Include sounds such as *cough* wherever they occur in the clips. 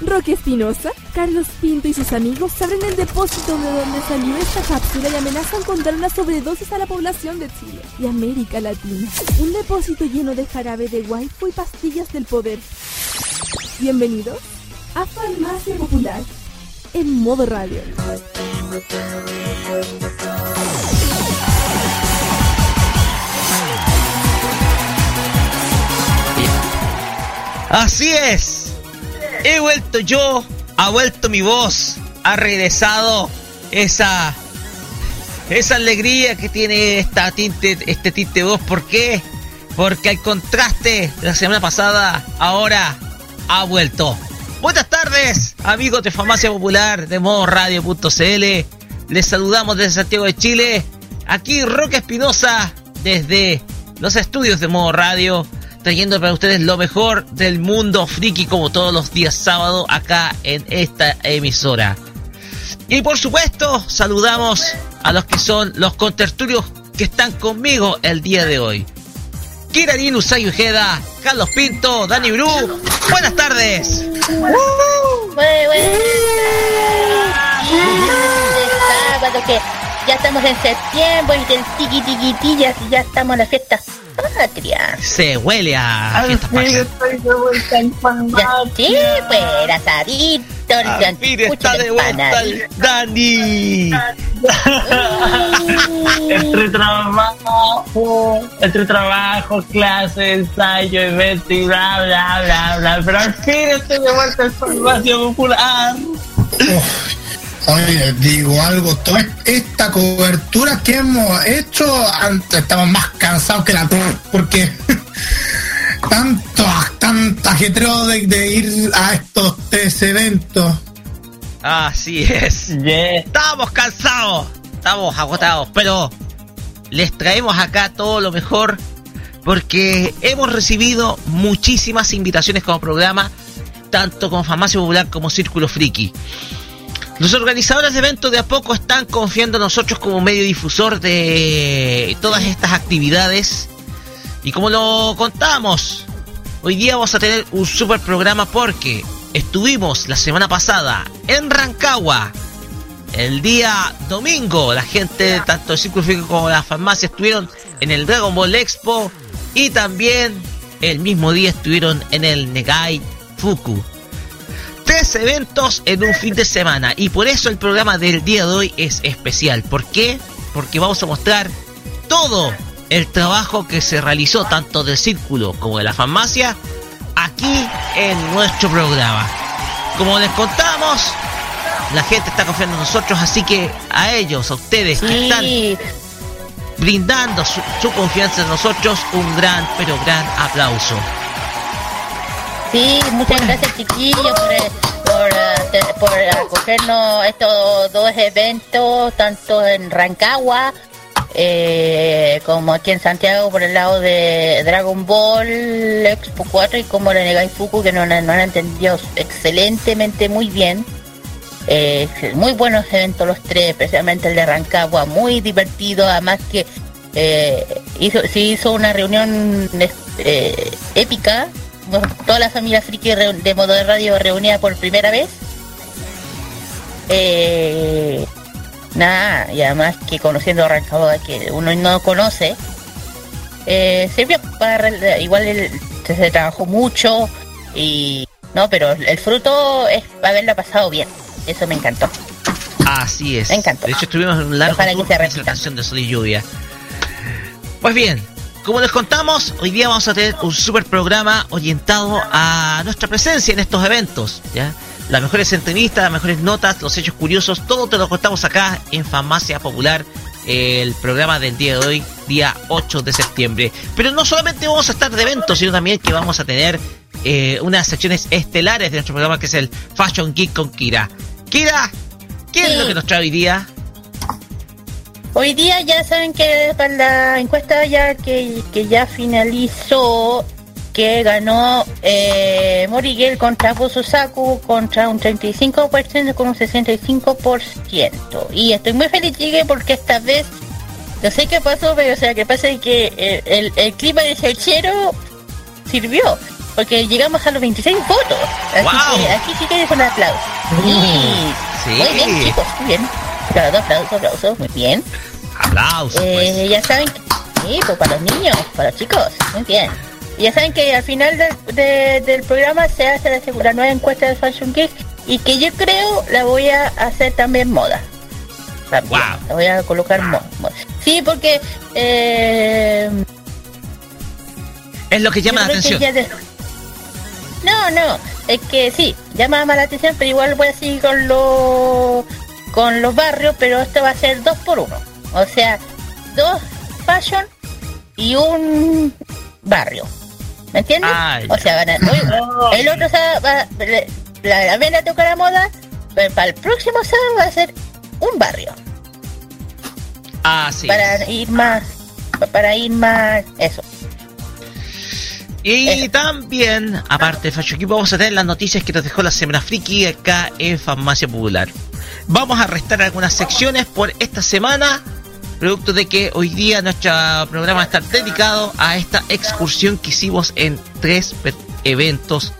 Roque Espinosa, Carlos Pinto y sus amigos abren el depósito de donde salió esta cápsula y amenazan con dar una sobredosis a la población de Chile y América Latina. Un depósito lleno de jarabe de waifu y pastillas del poder. Bienvenidos a Farmacia Popular en modo radio. Así es. He vuelto yo, ha vuelto mi voz, ha regresado esa esa alegría que tiene esta tinte, este tinte de voz. ¿Por qué? Porque el contraste de la semana pasada ahora ha vuelto. Buenas tardes, amigos de Farmacia Popular de radio.cl. Les saludamos desde Santiago de Chile. Aquí Roque Espinosa desde los estudios de modo radio, trayendo para ustedes lo mejor del mundo friki como todos los días sábado acá en esta emisora. Y por supuesto, saludamos a los que son los contertulios que están conmigo el día de hoy. Kiranin Usay Ujeda, Carlos Pinto, Dani Bru. Buenas tardes. Sábado que ya estamos en septiembre y del tiki tiki ya estamos en la fiesta patria. Se huele a Al fiestas patrias. estoy de vuelta en Ya, Farmacia. sí, pues, asadito, Al fin está de vuelta el Dani. Entre trabajo, entre trabajo, clase, ensayo, evento y bla, bla, bla, bla. Pero al fin estoy de vuelta en Farmacia Popular. *laughs* Oye, digo algo, toda esta cobertura que hemos hecho, antes estamos más cansados que la porque *laughs* tanto, tanto ajetreo de, de ir a estos tres eventos. Así es. Yes. Estamos cansados, estamos agotados, pero les traemos acá todo lo mejor porque hemos recibido muchísimas invitaciones como programa, tanto como Farmacia Popular como Círculo Friki. Los organizadores de eventos de a poco están confiando en nosotros como medio difusor de todas estas actividades. Y como lo contamos, hoy día vamos a tener un super programa porque estuvimos la semana pasada en Rancagua. El día domingo, la gente tanto del Círculo Friki como la farmacia estuvieron en el Dragon Ball Expo y también el mismo día estuvieron en el Negai Fuku tres eventos en un fin de semana y por eso el programa del día de hoy es especial. ¿Por qué? Porque vamos a mostrar todo el trabajo que se realizó tanto del círculo como de la farmacia aquí en nuestro programa. Como les contamos, la gente está confiando en nosotros, así que a ellos, a ustedes que están brindando su, su confianza en nosotros, un gran, pero gran aplauso. Sí, muchas gracias chiquillos por, eh, por, eh, por acogernos estos dos eventos, tanto en Rancagua eh, como aquí en Santiago por el lado de Dragon Ball Expo 4 y como la Negai Fuku que nos, nos han entendido excelentemente muy bien. Eh, muy buenos eventos los tres, especialmente el de Rancagua, muy divertido, además que eh, hizo, se hizo una reunión eh, épica, toda la familia friki de modo de radio reunida por primera vez. Eh, nada, y además que conociendo a Rancagua que uno no conoce, eh, sirvió para igual el- se, se trabajó mucho y no, pero el fruto es haberla pasado bien. Eso me encantó. Así es. Me encantó. De hecho, estuvimos un largo Ojalá que tour se con repita. esa canción de Sol y Lluvia. Pues bien, como les contamos, hoy día vamos a tener un super programa orientado a nuestra presencia en estos eventos, ¿ya? Las mejores entrevistas, las mejores notas, los hechos curiosos, todo te lo contamos acá en Farmacia Popular, el programa del día de hoy, día 8 de septiembre. Pero no solamente vamos a estar de eventos, sino también que vamos a tener eh, unas secciones estelares de nuestro programa, que es el Fashion Geek con Kira. Kira, ¿qué es lo que nos trae hoy día? Hoy día ya saben que para la encuesta ya que, que ya finalizó, que ganó eh, Moriguel contra Bosusaku contra un 35% con un 65%. Y estoy muy feliz, llegué porque esta vez, no sé qué pasó, pero o sea, que pasa que eh, el, el, clima de Serchero sirvió. Porque llegamos a los 26 votos. Así que aquí sí que un aplauso. Sí. Muy bien, chicos, muy bien. Aplausos, aplausos, aplausos, muy bien. Aplausos. Eh, pues. Ya saben que, sí, pues para los niños, para los chicos, muy bien. Ya saben que al final del programa se hace la, nueva encuesta de Fashion Geek y que yo creo la voy a hacer también moda. Wow. La voy a colocar moda. Sí, porque... Eh, es lo que llama la atención. No, no, es que sí, llama más la atención, pero igual voy a seguir con los con los barrios, pero esto va a ser dos por uno. O sea, dos fashion y un barrio. ¿Me entiendes? o sea, van a, el otro sábado va, la, la, toca la moda, pero para el próximo sábado va a ser un barrio. Ah, sí. Para ir más, para ir más, eso. Y también, aparte de Fashion Geek, vamos a tener las noticias que nos dejó la Semana Friki acá en Farmacia Popular. Vamos a restar algunas secciones por esta semana producto de que hoy día nuestro programa está dedicado a esta excursión que hicimos en tres eventos,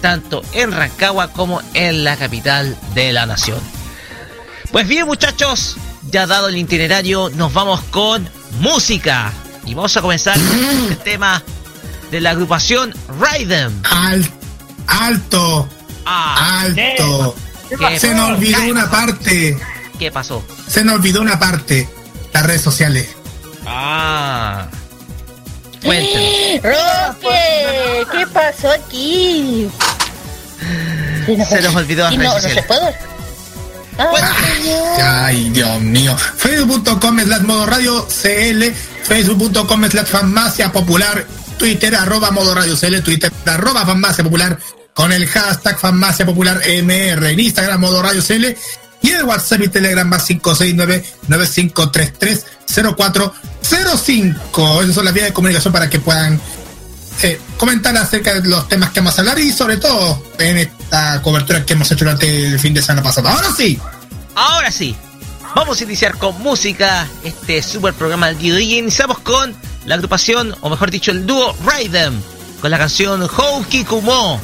tanto en Rancagua como en la capital de la nación. Pues bien muchachos, ya dado el itinerario, nos vamos con música. Y vamos a comenzar con el *laughs* tema de la agrupación Raiden. alto. Ah, alto. Se nos olvidó una parte. ¿Qué pasó? Se nos olvidó una parte las redes sociales. Ah. *gasps* Roque, ¿qué pasó aquí? Se nos olvidó las redes no, sociales. No se puede. Ay, Dios mío. Facebook.com slash modo radio CL, Facebook.com slash farmacia popular, Twitter arroba modo radio CL, Twitter arroba farmacia popular con el hashtag farmacia popular MR, en Instagram modo radio CL y el WhatsApp y Telegram más 569-9533-0405. Esas son las vías de comunicación para que puedan eh, comentar acerca de los temas que vamos a hablar y sobre todo en esta cobertura que hemos hecho durante el fin de semana pasado. Ahora sí. Ahora sí. Vamos a iniciar con música este super programa del día y iniciamos con la agrupación, o mejor dicho, el dúo Raiden, con la canción Houki Kumo,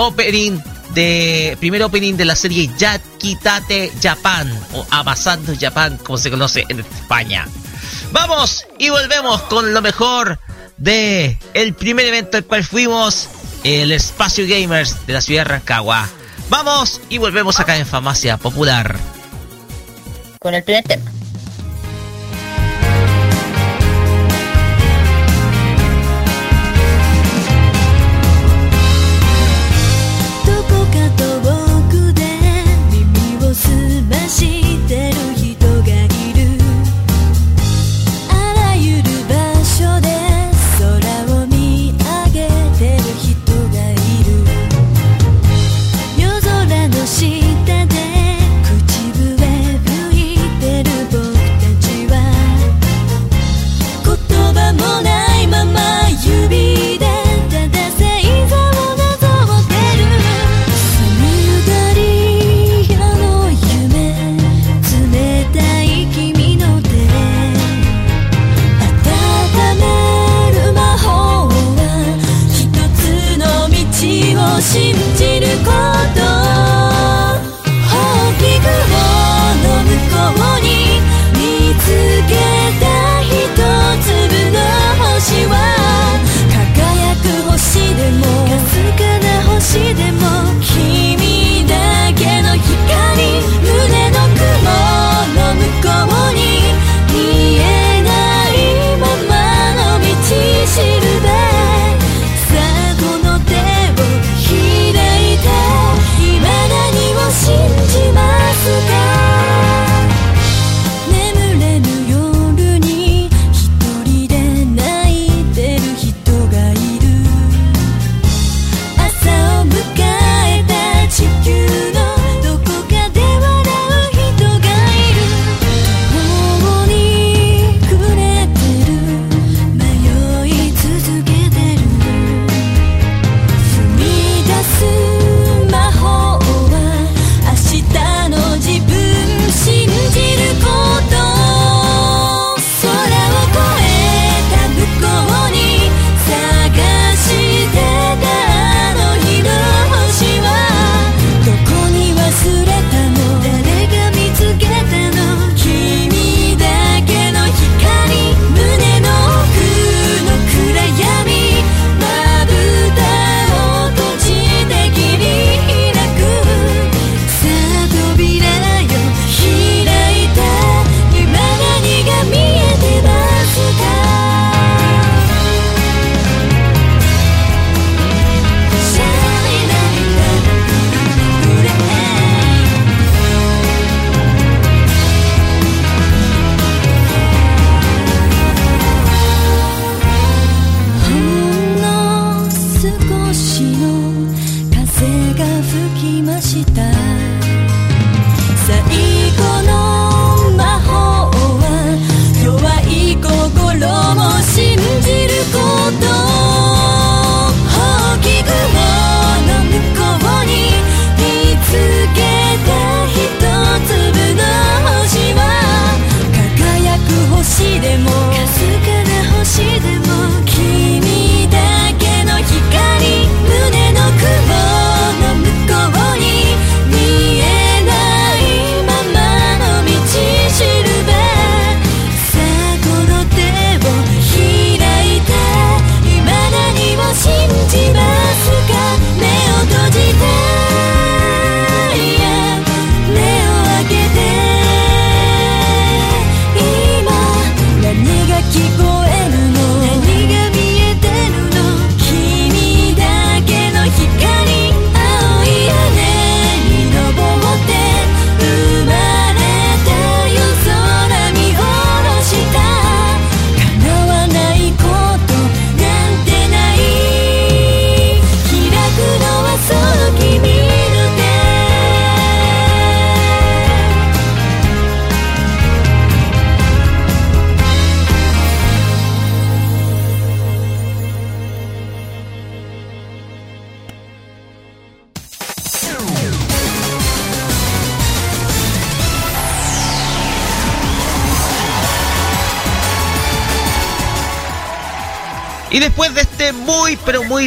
opening de primer opening de la serie Yakitate Japan o Amasando Japan como se conoce en España. Vamos y volvemos con lo mejor de el primer evento al cual fuimos, el Espacio Gamers de la ciudad de Rancagua. Vamos y volvemos acá en Famacia Popular. Con el primer tema.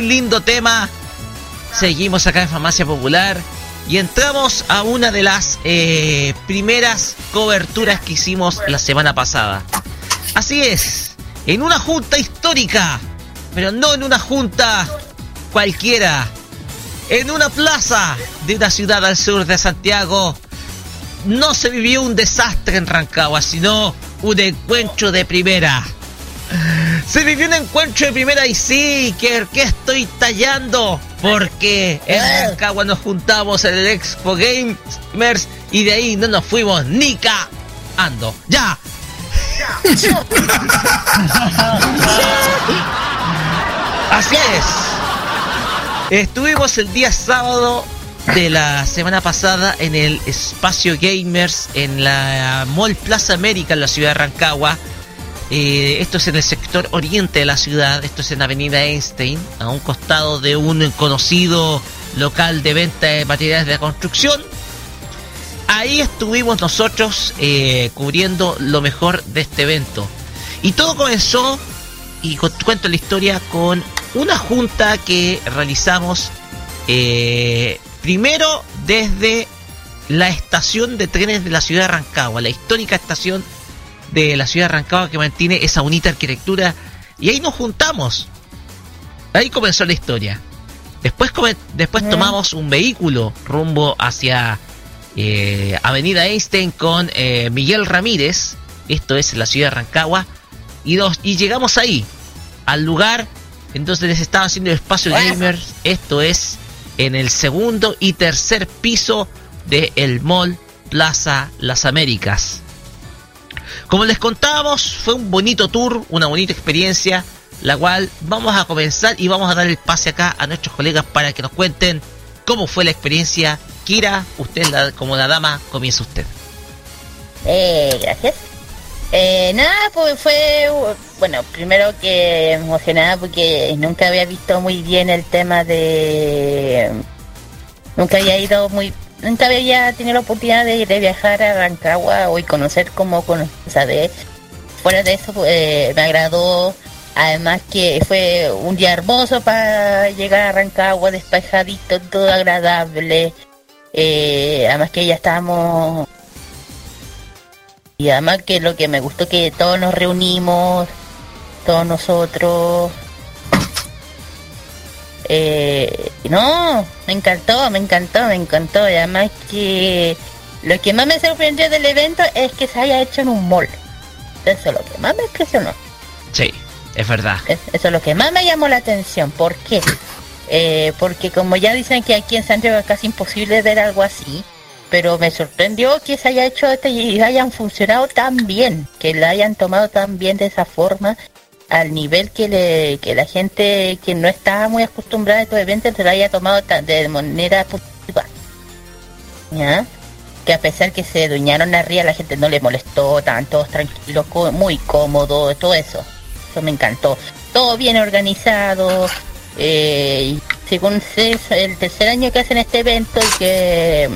Lindo tema. Seguimos acá en Farmacia Popular y entramos a una de las eh, primeras coberturas que hicimos la semana pasada. Así es, en una junta histórica, pero no en una junta cualquiera, en una plaza de una ciudad al sur de Santiago. No se vivió un desastre en Rancagua, sino un encuentro de primera. Se vivió un encuentro de primera y sí, que, estoy tallando. Porque en. Rancagua nos juntamos en el Expo Gamers y de ahí no nos fuimos ni ando. ¡Ya! Así es. Estuvimos el día sábado de la semana pasada en el espacio Gamers en la Mall Plaza América en la ciudad de Rancagua eh, esto es en el sector oriente de la ciudad, esto es en Avenida Einstein, a un costado de un conocido local de venta de materiales de construcción. Ahí estuvimos nosotros eh, cubriendo lo mejor de este evento. Y todo comenzó, y cuento la historia, con una junta que realizamos eh, primero desde la estación de trenes de la ciudad de Rancagua, la histórica estación de la ciudad de Rancagua que mantiene esa bonita arquitectura. Y ahí nos juntamos. Ahí comenzó la historia. Después, después tomamos un vehículo rumbo hacia eh, Avenida Einstein con eh, Miguel Ramírez. Esto es la ciudad de Rancagua. Y, dos, y llegamos ahí, al lugar. Entonces les estaba haciendo el espacio gamers. Esto es en el segundo y tercer piso de el Mall Plaza Las Américas. Como les contábamos, fue un bonito tour, una bonita experiencia, la cual vamos a comenzar y vamos a dar el pase acá a nuestros colegas para que nos cuenten cómo fue la experiencia. Kira, usted como la dama, comienza usted. Eh, gracias. Eh, nada, pues fue, bueno, primero que emocionada porque nunca había visto muy bien el tema de... Nunca había ido muy nunca había tenido la oportunidad de, viajar a Rancagua y conocer cómo saber. Fuera de eso, eh, me agradó. Además que fue un día hermoso para llegar a Rancagua, despejadito, todo agradable. Eh, además que ya estábamos... Y además que lo que me gustó que todos nos reunimos, todos nosotros. Eh, no, me encantó, me encantó, me encantó. Y además que lo que más me sorprendió del evento es que se haya hecho en un mall. Eso es lo que más me impresionó. Sí, es verdad. Es- Eso es lo que más me llamó la atención. ¿Por qué? Eh, porque como ya dicen que aquí en Santiago es casi imposible ver algo así, pero me sorprendió que se haya hecho este y hayan funcionado tan bien, que la hayan tomado tan bien de esa forma, al nivel que, le, que la gente que no está muy acostumbrada a estos eventos se lo haya tomado de manera positiva. ¿Ya? Que a pesar que se duñaron arriba, la gente no le molestó, todos tranquilos, muy cómodos, todo eso. Eso me encantó. Todo bien organizado. Eh, según es el tercer año que hacen este evento y que...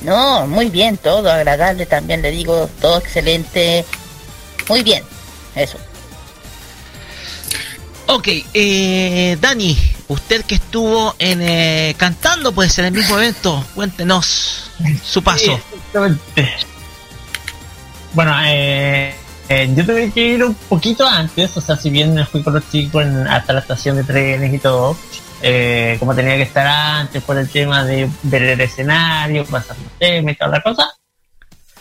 No, muy bien, todo agradable también, le digo, todo excelente. Muy bien, eso. Ok, eh, Dani, usted que estuvo en eh, cantando pues en el mismo evento, cuéntenos su paso. Sí. Bueno, eh, eh, yo tuve que ir un poquito antes, o sea, si bien me fui con los chicos en- hasta la estación de trenes y todo, eh, como tenía que estar antes por el tema de ver el escenario, pasar los temas y toda la cosa,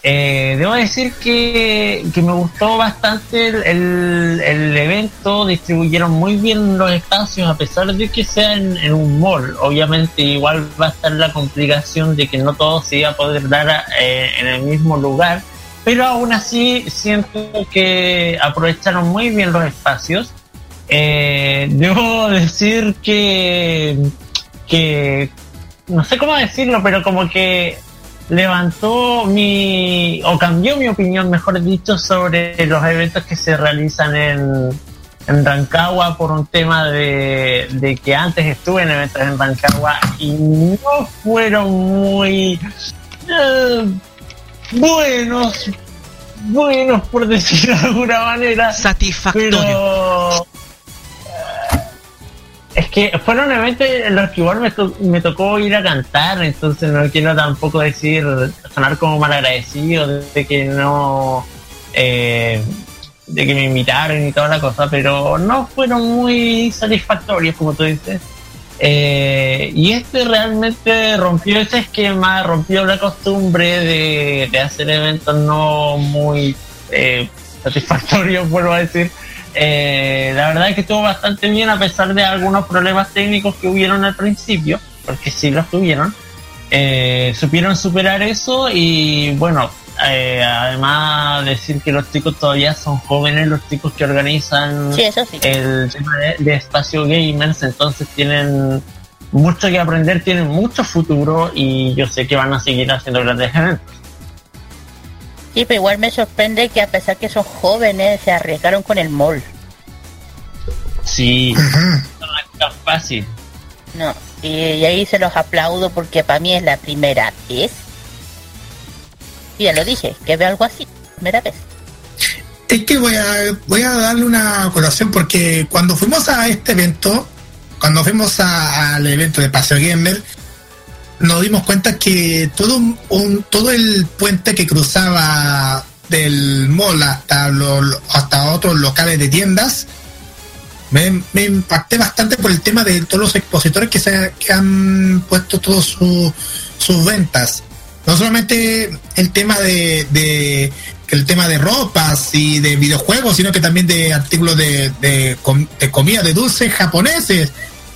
eh, debo decir que, que me gustó bastante el, el- el evento, distribuyeron muy bien los espacios a pesar de que sea en, en un mall. Obviamente igual va a estar la complicación de que no todo se iba a poder dar eh, en el mismo lugar, pero aún así siento que aprovecharon muy bien los espacios. Eh, debo *laughs* decir que, que no sé cómo decirlo, pero como que levantó mi o cambió mi opinión, mejor dicho, sobre los eventos que se realizan en, en Rancagua por un tema de, de que antes estuve en eventos en Rancagua y no fueron muy eh, buenos, buenos por decirlo de alguna manera. Satisfactorio. Pero que fueron eventos en los que igual me, to- me tocó ir a cantar, entonces no quiero tampoco decir, sonar como malagradecido de, de que no, eh, de que me invitaron y toda la cosa, pero no fueron muy satisfactorios, como tú dices. Eh, y este realmente rompió ese esquema, rompió la costumbre de, de hacer eventos no muy eh, satisfactorios, vuelvo a decir. Eh, la verdad es que estuvo bastante bien a pesar de algunos problemas técnicos que hubieron al principio, porque sí los tuvieron. Eh, supieron superar eso y bueno, eh, además decir que los chicos todavía son jóvenes, los chicos que organizan Sí, eso sí. el tema de, de espacio gamers, entonces tienen mucho que aprender, tienen mucho futuro y yo sé que van a seguir haciendo grandes eventos. Sí, pero igual me sorprende que a pesar que son jóvenes, se arriesgaron con el mall. Sí, no es tan fácil. No, y, y ahí se los aplaudo porque para mí es la primera vez. Y ya lo dije, que veo algo así, primera vez. Es que voy a, voy a darle una colación porque cuando fuimos a este evento, cuando fuimos a- al evento de Paseo Gamer, nos dimos cuenta que todo un, un- todo el puente que cruzaba del mall hasta los hasta otros locales de tiendas me, impacté bastante por el tema de todos los expositores que se que han puesto todas su- sus ventas. No solamente el tema de, de el tema de ropas y de videojuegos, sino que también de artículos de, de, de comida, de dulces japoneses,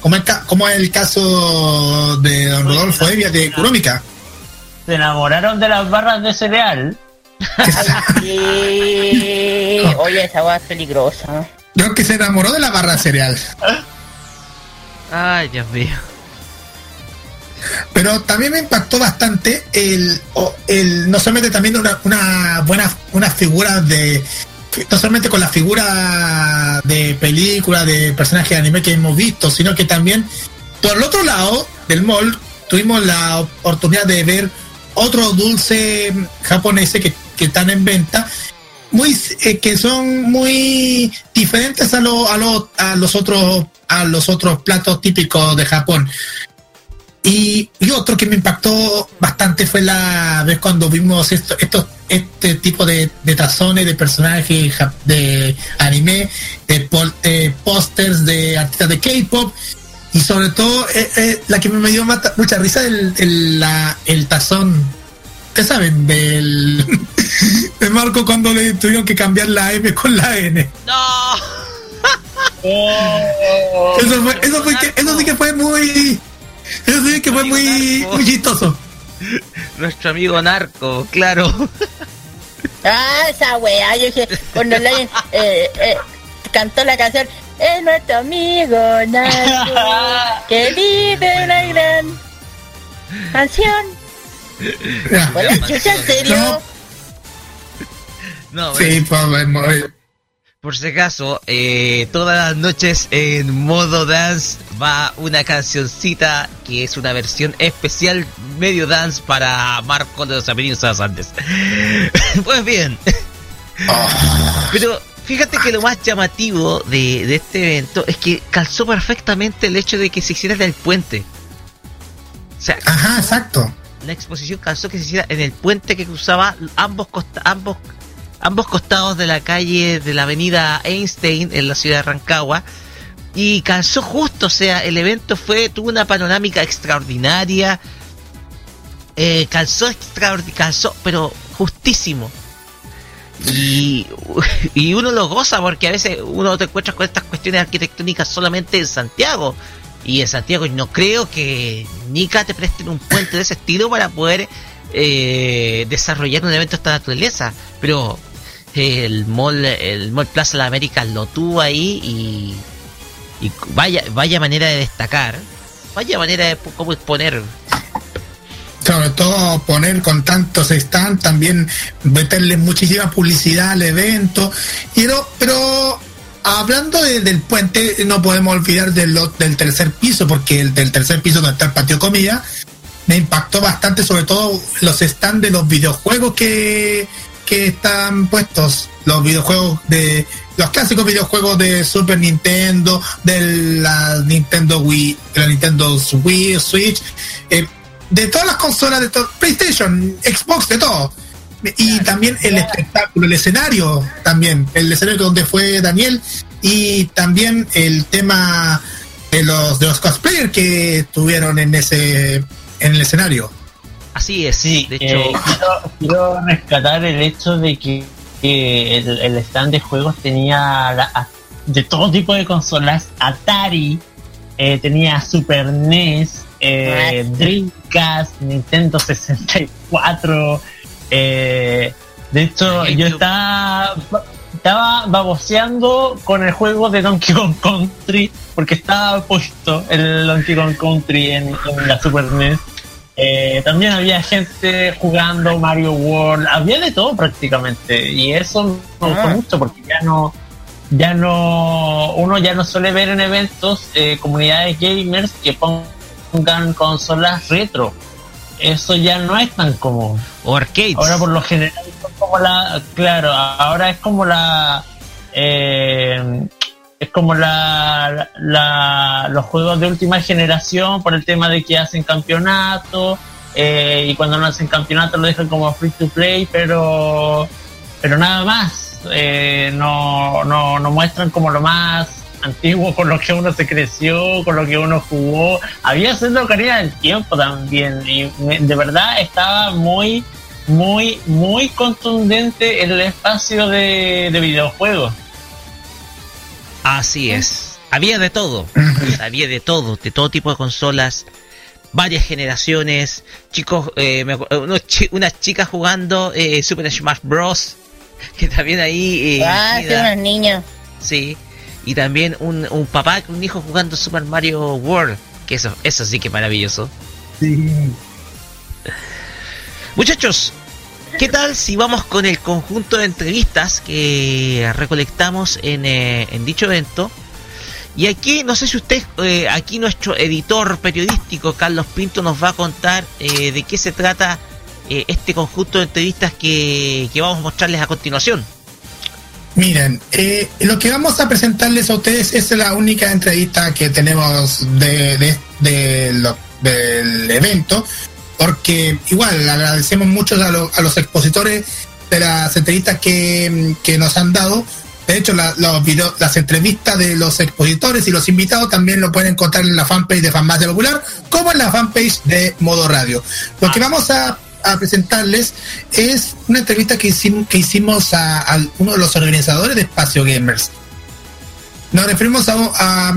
como, el, como es el caso de don Rodolfo Evia de Kurómica. Se enamoraron de las barras de cereal. Sí. *laughs* Oye, esa agua es peligrosa. Yo creo que se enamoró de la barra cereal. Ay, Dios mío. Pero también me impactó bastante el, el no solamente también una, una buena una figura de no solamente con la figura de película de personajes de anime que hemos visto, sino que también por el otro lado del mall tuvimos la oportunidad de ver otros dulces japoneses que, que están en venta muy eh, que son muy diferentes a, lo- a, lo- a los otros a los otros platos típicos de Japón Y, y, otro que me impactó bastante fue la vez cuando vimos esto, estos este tipo de, de tazones de personajes de anime, de, de pósters de artistas de K-pop y sobre todo eh, eh, la que me dio mucha risa el, el, la, el tazón, ¿qué saben? Del *laughs* de Marco cuando le tuvieron que cambiar la M con la N. No. eso, fue, eso, fue que, eso sí que fue muy sí que fue muy, muy chistoso. *laughs* Nuestro amigo narco, claro. *laughs* Ah, esa weá, yo dije, cuando le eh, eh, cantó la canción, es nuestro amigo narco, *laughs* que vive una gran canción. Bueno, chucha, ¿en serio? No, sí, pues, por si acaso, eh, todas las noches en modo dance va una cancioncita que es una versión especial medio dance para Marco de los Apeninos Andes. *laughs* pues bien. Ah. Pero fíjate que lo más llamativo de, de, este evento es que calzó perfectamente el hecho de que se hiciera en el puente. O sea, Ajá, exacto. La exposición calzó que se hiciera en el puente que cruzaba ambos, ambos ambos costados de la calle de la avenida Einstein en la ciudad de Rancagua y calzó justo, o sea, el evento fue tuvo una panorámica extraordinaria, eh, calzó extraordinario, calzó, pero justísimo. Y, *laughs* y uno lo goza porque a veces uno te encuentras con estas cuestiones arquitectónicas solamente en Santiago. Y en Santiago no creo que Nica te presten un puente de ese estilo para poder eh, desarrollar un evento de esta naturaleza. Pero el mall, el mall Plaza de la América lo tuvo ahí y, y vaya, vaya manera de destacar, vaya manera de cómo exponer. Sobre todo poner con tantos stands, también meterle muchísima publicidad al evento. Pero, pero hablando del puente, no podemos olvidar del, del tercer piso, porque el del tercer piso donde está el patio comida, me impactó bastante, sobre todo los stands de los videojuegos que, que están puestos los videojuegos de los clásicos videojuegos de Super Nintendo, de la Nintendo Wii, de la Nintendo Wii, Switch, eh, de todas las consolas de todo, PlayStation, Xbox, de todo. Y también el espectáculo, el escenario también, el escenario donde fue Daniel y también el tema de los de los cosplayers que estuvieron en ese en el escenario. Así es, sí. De hecho, eh, quiero, rescatar el hecho de que, el, stand de juegos tenía de todo tipo de consolas, Atari, eh, tenía Super NES, eh, Dreamcast, Nintendo 64. de hecho, yo estaba, estaba baboseando con el juego de Donkey Kong Country porque estaba puesto el Donkey Kong Country en la Super NES. Eh, también había gente jugando Mario World, había de todo prácticamente y eso me gustó ah. mucho porque ya no, ya no, uno ya no suele ver en eventos eh, comunidades gamers que pongan consolas retro. Eso ya no es tan común. O arcades. Ahora por lo general como la, claro, ahora es como la, eh, es como la, la, los juegos de última generación por el tema de que hacen campeonato eh, y cuando no hacen campeonato lo dejan como free to play pero pero nada más. Eh, no, no, no muestran como lo más antiguo con lo que uno se creció con lo que uno jugó. Había sido quería del tiempo también y de verdad estaba muy muy muy contundente el espacio de, de videojuegos Así es. Había de todo. Había de todo, de todo tipo de consolas. Varias generaciones. Chicos, eh, unas chicas jugando eh, Super Smash Bros. *laughs* Que también ahí. Eh, ah, sí, unos niños. Sí. Y también un, un papá con un hijo jugando Super Mario World. Que eso, eso sí que maravilloso. Sí. Muchachos, ¿Qué tal si vamos con el conjunto de entrevistas que recolectamos en, eh, dicho evento? Y aquí, no sé si usted, eh, aquí nuestro editor periodístico, Carlos Pinto, nos va a contar eh, de qué se trata este conjunto de entrevistas que, vamos a mostrarles a continuación. Miren, lo que vamos a presentarles a ustedes es la única entrevista que tenemos de, de, del evento, porque igual agradecemos mucho a, los expositores de las entrevistas que, nos han dado. De hecho, las entrevistas de los expositores y los invitados también lo pueden encontrar en la fanpage de Fanbase Popular, como en la fanpage de Modo Radio. Lo que vamos a, presentarles es una entrevista que hicimos, que hicimos a, uno de los organizadores de Espacio Gamers. Nos referimos a,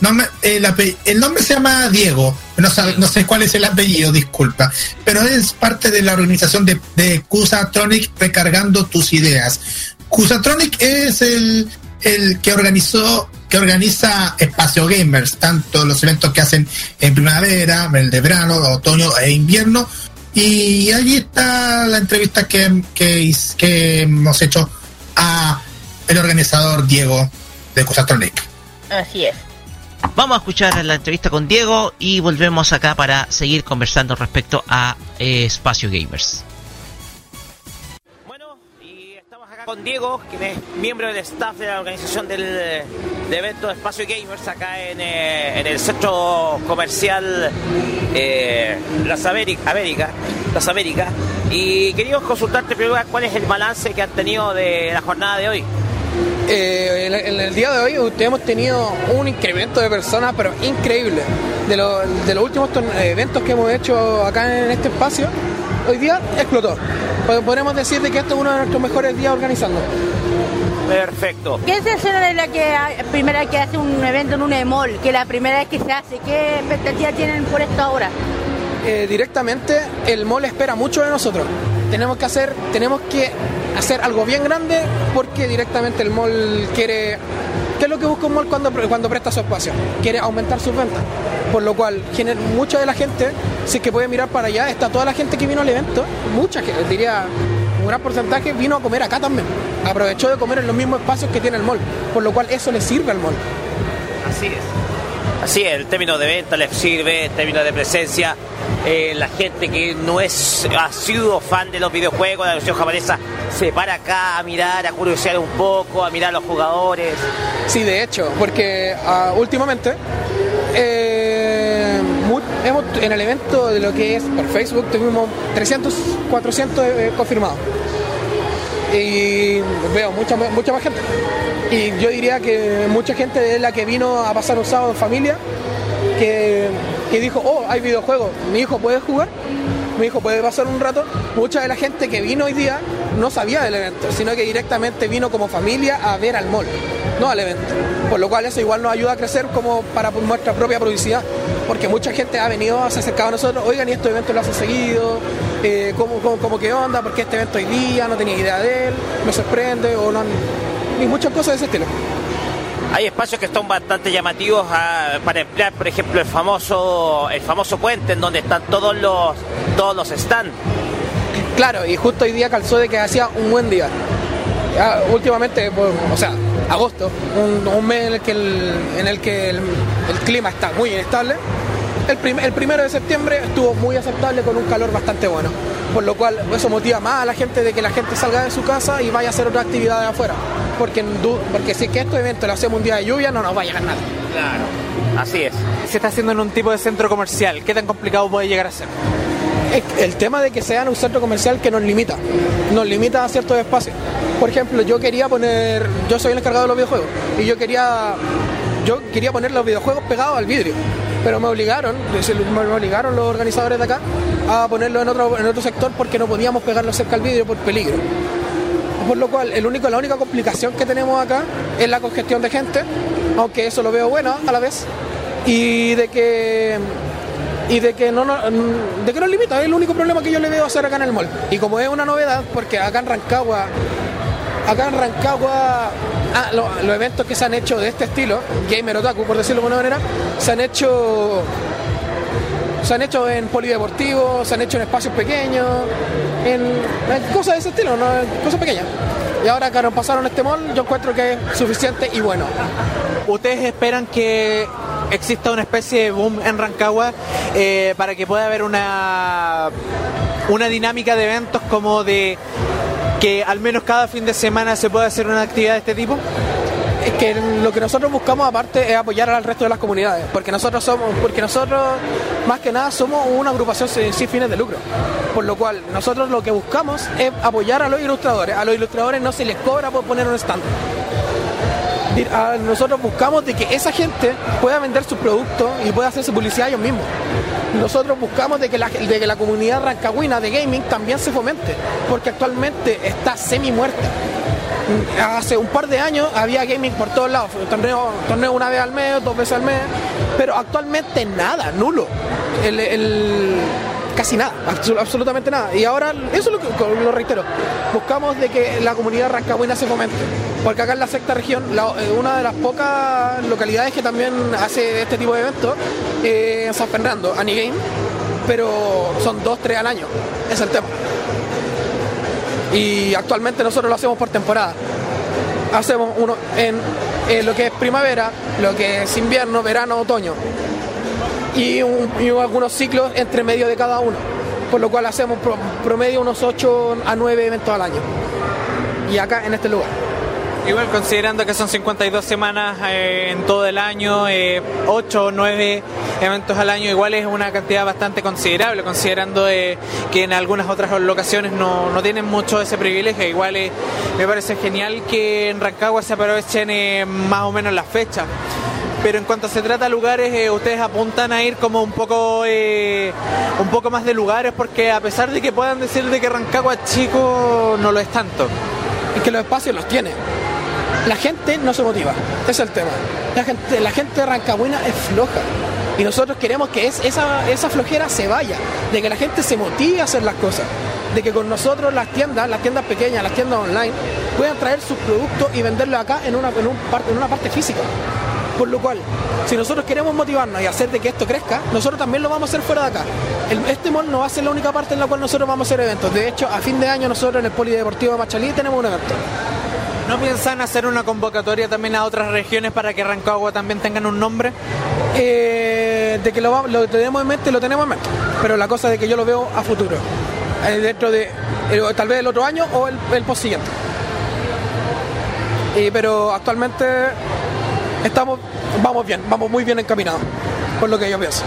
no el, nombre se llama Diego, no, sé cuál es el apellido, disculpa, pero es parte de la organización de, de Cusatronic Recargando tus ideas. Cusatronic es el, el que organizó que organiza Espacio Gamers, tanto los eventos que hacen en primavera, el de verano, otoño e invierno. Y allí está la entrevista que, que, que hemos hecho a el organizador Diego de Cusatronic. Así es. Vamos a escuchar la entrevista con Diego y volvemos acá para seguir conversando respecto a eh, Espacio Gamers. Bueno, y estamos acá con Diego, quien es miembro del staff de la organización del de evento Espacio Gamers acá en, eh, el centro comercial eh, Las América, América, Las Américas. Y queríamos consultarte primero cuál es el balance que han tenido de la jornada de hoy. Eh, en, el día de hoy hemos tenido un incremento de personas, pero increíble. De, de los últimos eventos que hemos hecho acá en este espacio, hoy día explotó. Podemos decir que esto es uno de nuestros mejores días organizando. Perfecto. ¿Qué sensación la que primera vez que hace un evento en un emol? Que la primera vez que se hace, ¿qué expectativas tienen por esto ahora? Eh, directamente el mall espera mucho de nosotros. Tenemos que hacer, tenemos que hacer algo bien grande porque directamente el mall quiere ¿Qué es lo que busca un mall cuando, cuando presta su espacio? Quiere aumentar sus ventas. Por lo cual, mucha de la gente, si es que puede mirar para allá, está toda la gente que vino al evento, mucha que diría un gran porcentaje vino a comer acá también. Aprovechó de comer en los mismos espacios que tiene el mall. Por lo cual eso le sirve al mall. Así es. Así es, el término de venta les sirve, el término de presencia. Eh, la gente que no es ha sido fan de los videojuegos, de la versión japonesa, se para acá a mirar, a curiosear un poco, a mirar a los jugadores. Sí, de hecho, porque uh, últimamente eh, en el evento de lo que es por Facebook tuvimos 300, 400 eh, confirmados. Y veo mucha, mucha más gente. Y yo diría que mucha gente es la que vino a pasar un sábado en familia, que, dijo, oh, hay videojuegos, mi hijo puede jugar, mi hijo puede pasar un rato. Mucha de la gente que vino hoy día no sabía del evento, sino que directamente vino como familia a ver al mall, no al evento. Por lo cual eso igual nos ayuda a crecer como para nuestra propia publicidad, porque mucha gente ha venido, se ha acercado a nosotros, oigan, y este evento lo hace seguido, eh, ¿cómo, cómo, qué onda? Porque este evento hoy día no tenía idea de él, me sorprende o no y muchas cosas de ese estilo. Hay espacios que están bastante llamativos ah, para emplear, por ejemplo, el famoso el famoso puente en donde están todos los todos los stands. Claro, y justo hoy día calzó de que hacía un buen día. últimamente, pues, o sea, agosto, un, mes en el que, el, en el, que el, clima está muy inestable. El, el primero de septiembre estuvo muy aceptable con un calor bastante bueno por lo cual eso motiva más a la gente de que la gente salga de su casa y vaya a hacer otra actividad de afuera, porque, porque si es que este evento lo hacemos un día de lluvia no nos va a llegar nada. Claro, así es. Se está haciendo en un tipo de centro comercial, ¿qué tan complicado puede llegar a ser? El tema de que sea un centro comercial que nos limita, nos limita a ciertos espacios. Por ejemplo, yo quería poner, yo soy el encargado de los videojuegos, y yo quería yo quería poner los videojuegos pegados al vidrio, pero me obligaron, me obligaron los organizadores de acá a ponerlo en otro, en otro sector porque no podíamos pegarlo cerca al vidrio por peligro. Por lo cual, el único, la única complicación que tenemos acá es la congestión de gente, aunque eso lo veo bueno a la vez, y de que y de que no, de que nos limita, es el único problema que yo le veo hacer acá en el mall. Y como es una novedad, porque acá en Rancagua acá en Rancagua, ah, los eventos que se han hecho de este estilo, Gamer Otaku, por decirlo de alguna manera, se han hecho se han hecho en polideportivos, se han hecho en espacios pequeños, en, cosas de ese estilo, ¿no? cosas pequeñas. Y ahora que nos pasaron este mall, yo encuentro que es suficiente y bueno. ¿Ustedes esperan que exista una especie de boom en Rancagua eh, para que pueda haber una, una dinámica de eventos como de que al menos cada fin de semana se pueda hacer una actividad de este tipo? que lo que nosotros buscamos aparte es apoyar al resto de las comunidades, porque nosotros somos, porque nosotros más que nada somos una agrupación sin, sin fines de lucro, por lo cual nosotros lo que buscamos es apoyar a los ilustradores. A los ilustradores no se les cobra por poner un stand. Di- a- Nosotros buscamos de que esa gente pueda vender sus productos y pueda hacer su publicidad ellos mismos. Nosotros buscamos de que la, de que la comunidad rancagüina de gaming también se fomente, porque actualmente está semi muerta. Hace un par de años había gaming por todos lados, torneo, una vez al mes, dos veces al mes, pero actualmente nada, nulo. El- casi nada, absolutamente nada. Y ahora, eso es lo que lo reitero, buscamos de que la comunidad rancagüina se fomente, porque acá en la sexta región, la- eh, una de las pocas localidades que también hace este tipo de eventos eh, San Fernando, Anigame, pero son dos, tres al año, es el tema y actualmente nosotros lo hacemos por temporada. Hacemos uno en lo que es primavera, lo que es invierno, verano, otoño y, un- algunos ciclos entre medio de cada uno, por lo cual hacemos pro- promedio unos 8 a 9 eventos al año. Y acá en este lugar. Igual considerando que son 52 semanas eh, en todo el año, 8 o 9 eventos al año, igual es una cantidad bastante considerable, considerando eh, que en algunas otras locaciones no, no tienen mucho ese privilegio. Igual eh, me parece genial que en Rancagua se aprovechen eh, más o menos las fechas. Pero en cuanto se trata de lugares, eh, ustedes apuntan a ir como un poco eh, un poco más de lugares, porque a pesar de que puedan decir de que Rancagua chico, no lo es tanto. Es que los espacios los tiene. La gente no se motiva, ese es el tema. La gente, la gente de Rancagüina es floja. Y nosotros queremos que es- esa, esa flojera se vaya, de que la gente se motive a hacer las cosas. De que con nosotros las tiendas, las tiendas pequeñas, las tiendas online, puedan traer sus productos y venderlos acá en una, en un parte, en una parte física. Por lo cual, si nosotros queremos motivarnos y hacer de que esto crezca, nosotros también lo vamos a hacer fuera de acá. El- este mall no va a ser la única parte en la cual nosotros vamos a hacer eventos. De hecho, a fin de año nosotros en el Polideportivo de Machalí tenemos un evento. ¿No piensan hacer una convocatoria también a otras regiones para que Rancagua también tengan un nombre? Eh, de que lo, tenemos en mente, lo tenemos en mente. Pero la cosa de que yo lo veo a futuro. Eh, dentro de eh, tal vez el otro año o el, el post siguiente. Pero actualmente estamos, vamos bien, vamos muy bien encaminados. Por lo que yo pienso.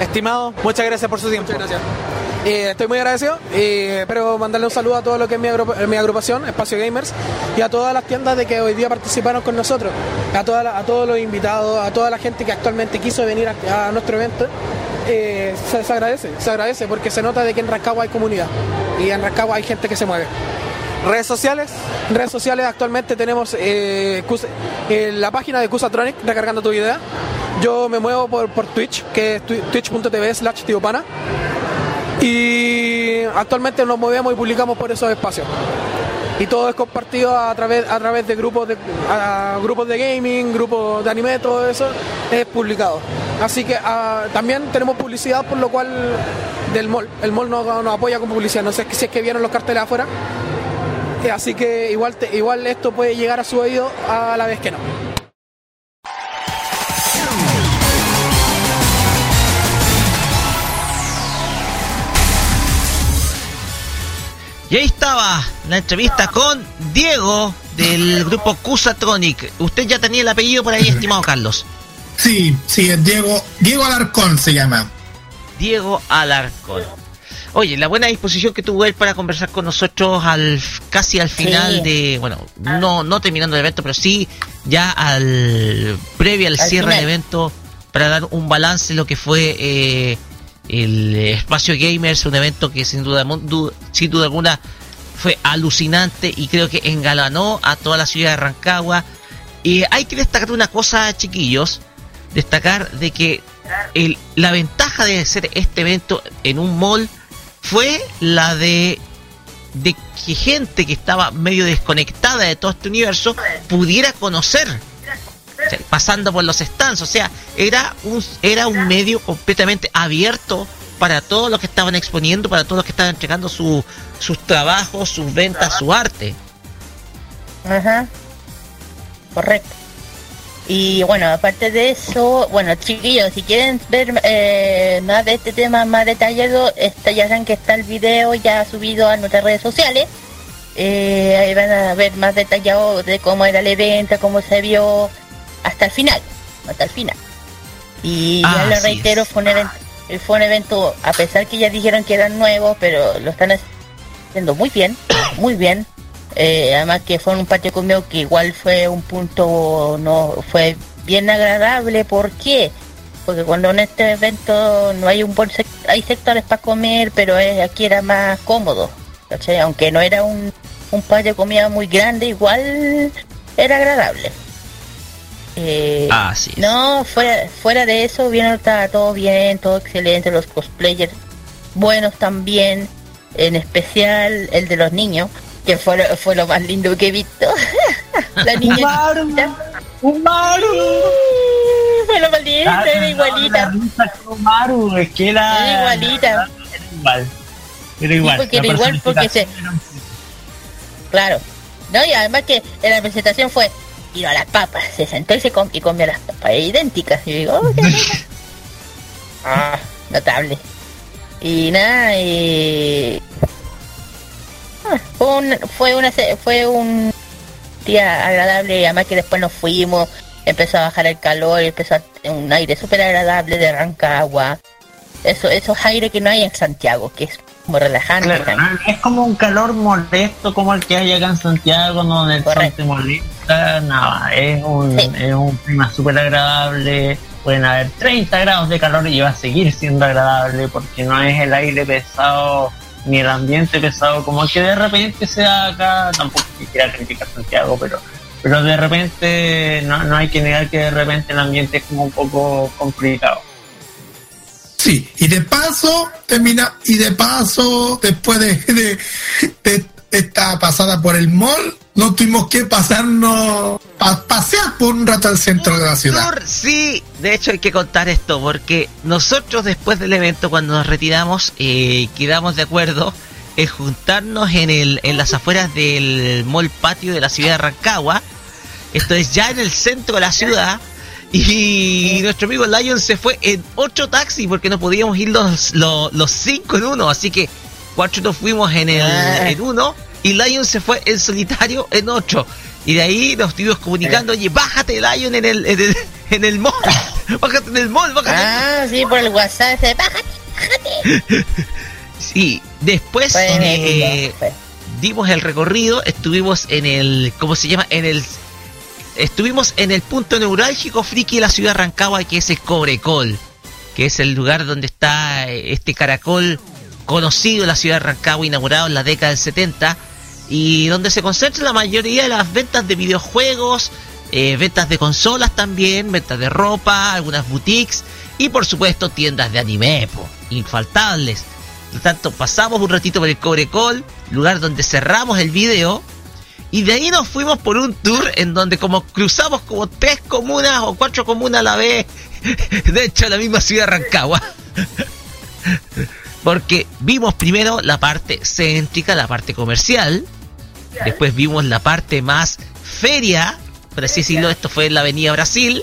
Estimado, muchas gracias por su tiempo. Muchas gracias. Eh, estoy muy agradecido, eh, espero mandarle un saludo a todo lo que es mi, mi agrupación, Espacio Gamers, y a todas las tiendas de que hoy día participaron con nosotros, a, toda la- a todos los invitados, a toda la gente que actualmente quiso venir a, a nuestro evento. eh, se, se agradece, se agradece porque se nota de que en Rancagua hay comunidad y en Rancagua hay gente que se mueve. ¿Redes sociales? Redes sociales actualmente tenemos eh, eh, la página de Cusatronic, recargando tu idea. Yo me muevo por, Twitch, que es twi- twitch.tv slash tiopana. Y actualmente nos movemos y publicamos por esos espacios. Y todo es compartido a través, a través de grupos de grupos de gaming, grupos de anime, todo eso es publicado. Así que ah, también tenemos publicidad, por lo cual del mall. El mall nos, nos apoya con publicidad. No sé si es que vieron los carteles afuera. Así que igual, te- igual esto puede llegar a su oído a la vez que no. Y ahí estaba la entrevista con Diego del grupo Cusatronic. Usted ya tenía el apellido por ahí, estimado Carlos. Sí, sí, es Diego, Diego Alarcón se llama. Diego Alarcón. Oye, la buena disposición que tuvo él para conversar con nosotros al casi al final Sí. de, bueno, no no terminando el evento, pero sí ya al previo al, Al cierre final. del evento para dar un balance de lo que fue eh, el espacio gamers, un evento que sin duda sin duda alguna fue alucinante y creo que engalanó a toda la ciudad de Rancagua. Y hay que destacar una cosa, chiquillos, destacar de que el- la ventaja de hacer este evento en un mall fue la de que gente que estaba medio desconectada de todo este universo pudiera conocer pasando por los stands o sea era un era un medio completamente abierto para todos los que estaban exponiendo para todos los que estaban entregando su, sus trabajos sus ventas su arte Ajá. Correcto. Y bueno, aparte de eso, bueno, chiquillos, si quieren ver eh, más de este tema más detallado, está, ya saben que está el video ya subido a nuestras redes sociales. Eh, ahí van a ver más detallado de cómo era el evento, cómo se vio hasta el final, hasta el final. Y Ah, ya lo así reitero, es. fue un, evento, fue un evento, a pesar que ya dijeron que eran nuevos, pero lo están haciendo muy bien, muy bien. Eh, además que fue un patio conmigo que igual fue un punto, no fue bien agradable. ¿Por qué? Porque cuando en este evento no hay un buen sec- hay sectores para comer, pero es, aquí era más cómodo. ¿cachai? Aunque no era un, un patio de comida muy grande, igual era agradable. Eh, Así es. no, fuera, fuera de eso, bien, estaba todo bien, todo excelente, los cosplayers buenos también, en especial el de los niños, que fue, lo- fue lo más lindo que he visto. *laughs* La niña ¡Umaru! fue lo más lindo, Ah, era igualita. Umaru, es que era... Era igualita. Era igual. Era igual. porque La era igual porque se- Claro. No, y además que en la presentación fue ir a las papas, se sentó y se com- y comió las papas idénticas. Y digo, oh, *laughs* ah, notable. Y nada, y... Fue un, fue una fue un día agradable además que después nos fuimos, empezó a bajar el calor, empezó a un aire súper agradable de Rancagua. Eso, esos aires que no hay en Santiago, que es como relajante. Claro, es como un calor molesto como el que hay acá en Santiago, donde el sol Correcto. te molesta, nada, es un, Sí. es un clima súper agradable, pueden haber 30 grados de calor y va a seguir siendo agradable porque no es el aire pesado ni el ambiente pesado como que de repente se da acá, tampoco que quiera criticar Santiago, pero pero de repente no, no hay que negar que de repente el ambiente es como un poco complicado. Sí, y de paso, termina, y de paso, después de, de- de esta pasada por el mall, no tuvimos que pasarnos, pa- pasear por un rato al centro de la ciudad. Sí, de hecho hay que contar esto, porque nosotros después del evento, cuando nos retiramos, eh, quedamos de acuerdo en juntarnos en, el, en las afueras del mall patio de la ciudad de Rancagua. Esto es ya en el centro de la ciudad. Y nuestro amigo Lion se fue en ocho taxis porque no podíamos ir los, los, los cinco en uno. Así que cuatro nos fuimos en el Ah. en uno y Lion se fue en solitario en ocho. Y de ahí nos estuvimos comunicando, oye, bájate Lion en el, en el, en el mall. *laughs* Bájate en el mall, bájate. Ah, sí, por el WhatsApp, bájate, bájate. *laughs* Sí, después eh, dimos el recorrido, estuvimos en el, ¿cómo se llama? En el, estuvimos en el punto neurálgico friki de la ciudad de Rancagua, que es el Cobrecol, que es el lugar donde está eh, este caracol conocido en la ciudad de Rancagua, inaugurado en la década del 70, y donde se concentra la mayoría de las ventas de videojuegos, eh, ventas de consolas también, ventas de ropa, algunas boutiques, y por supuesto tiendas de anime, po, infaltables. Por tanto, pasamos un ratito por el Cobrecol, lugar donde cerramos el video. Y de ahí nos fuimos por un tour en donde como cruzamos como tres comunas o cuatro comunas a la vez. *laughs* De hecho, la misma ciudad de Rancagua. *laughs* Porque vimos primero la parte céntrica, la parte comercial. Después vimos la parte más feria. Por así decirlo, esto fue en la avenida Brasil.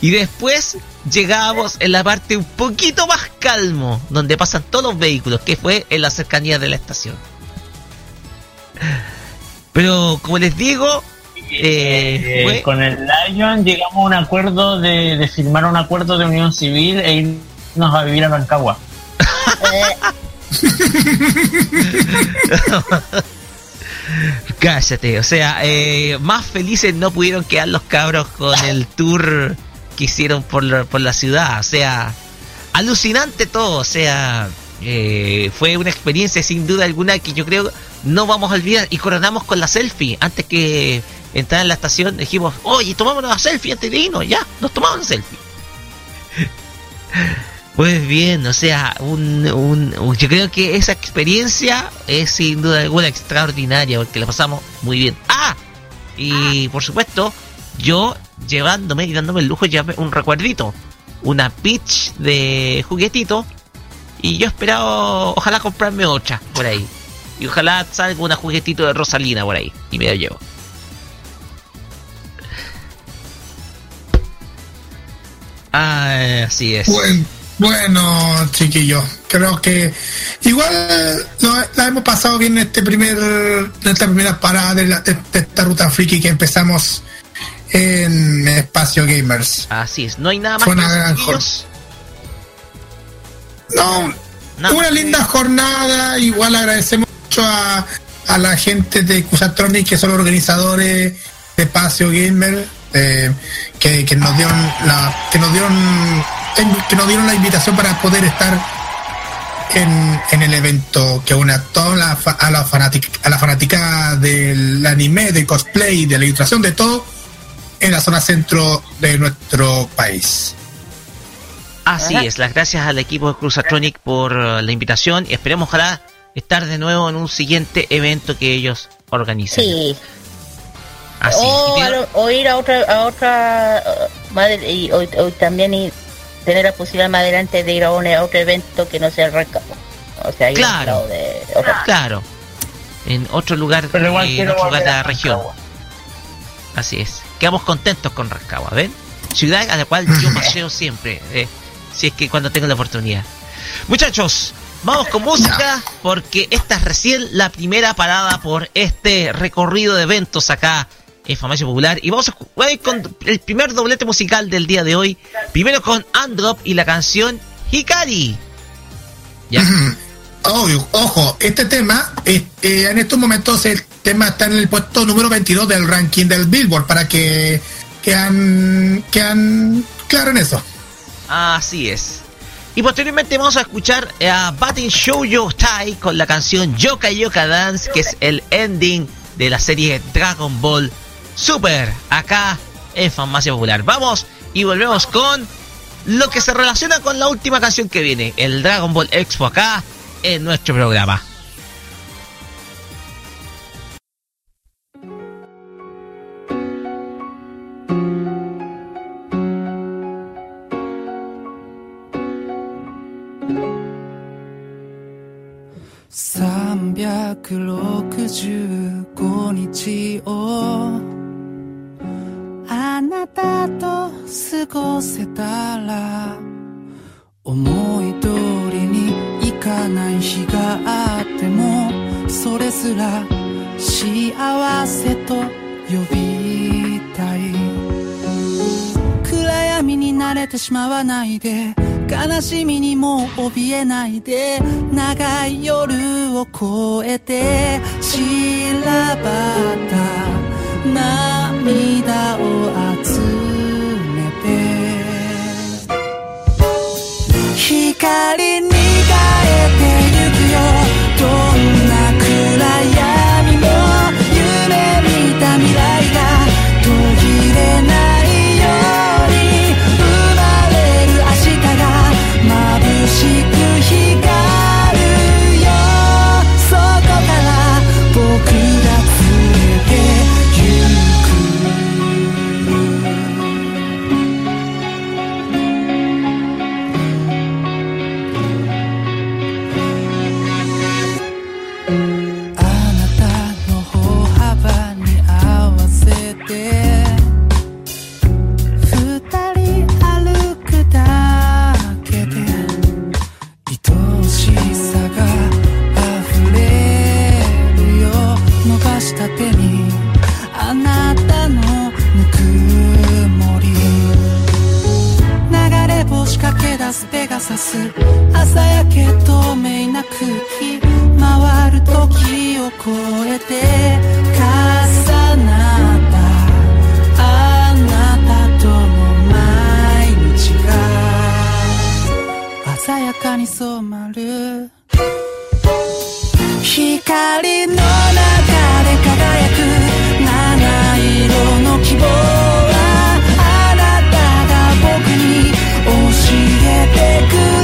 Y después llegamos en la parte un poquito más calmo, donde pasan todos los vehículos, que fue en la cercanía de la estación. Pero como les digo, eh, Eh, fue- con el Lion llegamos a un acuerdo de, de firmar un acuerdo de unión civil e irnos a vivir a Rancagua. Eh, *laughs* cállate, o sea, eh, más felices no pudieron quedar los cabros con el tour que hicieron por la, por la ciudad, o sea, alucinante todo, o sea, eh, fue una experiencia sin duda alguna que yo creo no vamos a olvidar y coronamos con la selfie antes que entrar en la estación dijimos oye tomamos una selfie antes de irnos ya nos tomamos una selfie pues bien o sea un, un- un- yo creo que esa experiencia es sin duda alguna extraordinaria porque la pasamos muy bien ah y por supuesto yo llevándome y dándome el lujo llevarme un recuerdito una pitch de juguetito y yo esperaba, ojalá comprarme otra por ahí. Y ojalá salga una juguetito de Rosalina por ahí. Y me lo llevo. Ah, así es. Buen, Bueno, chiquillos, creo que igual la hemos pasado bien en este primer, en esta primera parada de, la, de, esta ruta friki que empezamos en Espacio Gamers. Así es, no hay nada más. Fue una gran No, una linda jornada. Igual agradecemos mucho a, a la gente de Cusatronic que son organizadores de Espacio Gamer, eh, que, que nos dieron la, que nos dieron que nos dieron la invitación para poder estar en, en el evento que une a toda la, a la fanática a la fanática del anime, del cosplay, de la ilustración, de todo en la zona centro de nuestro país. Así es, las gracias al equipo de Cruzatronic por uh, la invitación y esperemos ojalá estar de nuevo en un siguiente evento que ellos organicen. Sí. Así. O, ir a otra, a otra uh, madre, y hoy, también ir tener la posibilidad más adelante de ir a, un, otro evento que no sea el Rancagua. O sea, claro, de, claro, en otro lugar, Pero igual en otro lugar de la región. Así es. Quedamos contentos con Rancagua, ¿ven? Ciudad a la cual yo *laughs* paseo siempre, eh, si es que cuando tengo la oportunidad. Muchachos, vamos con música porque esta es recién la primera parada por este recorrido de eventos acá en Farmacia Popular. Y vamos a ir con el primer doblete musical del día de hoy. Primero con Androp y la canción Hikari. ¿Ya? *laughs* ojo, este tema, eh, en estos momentos el tema está en el puesto número 22 del ranking del Billboard para que quedan, quedan claro en eso. Así es. Y posteriormente vamos a escuchar a Batting Show Yo Tai con la canción Yoka Yoka Dance, que es el ending de la serie Dragon Ball Super, acá en Farmacia Popular. Vamos y volvemos con lo que se relaciona con la última canción que viene, el Dragon Ball Expo acá en nuestro programa. 365日をあなたと過ごせたら思い通りにいかない日があってもそれすら幸せと呼びたい。暗闇に慣れてしまわないで悲しみにも怯えないで長い夜を越えて散らばった。涙を集めて。光に変えて。スペガサス朝焼け透明な空気回る時を超えて重なったあなたとの毎日が鮮やかに染まる光の中で輝く七色の希望。てく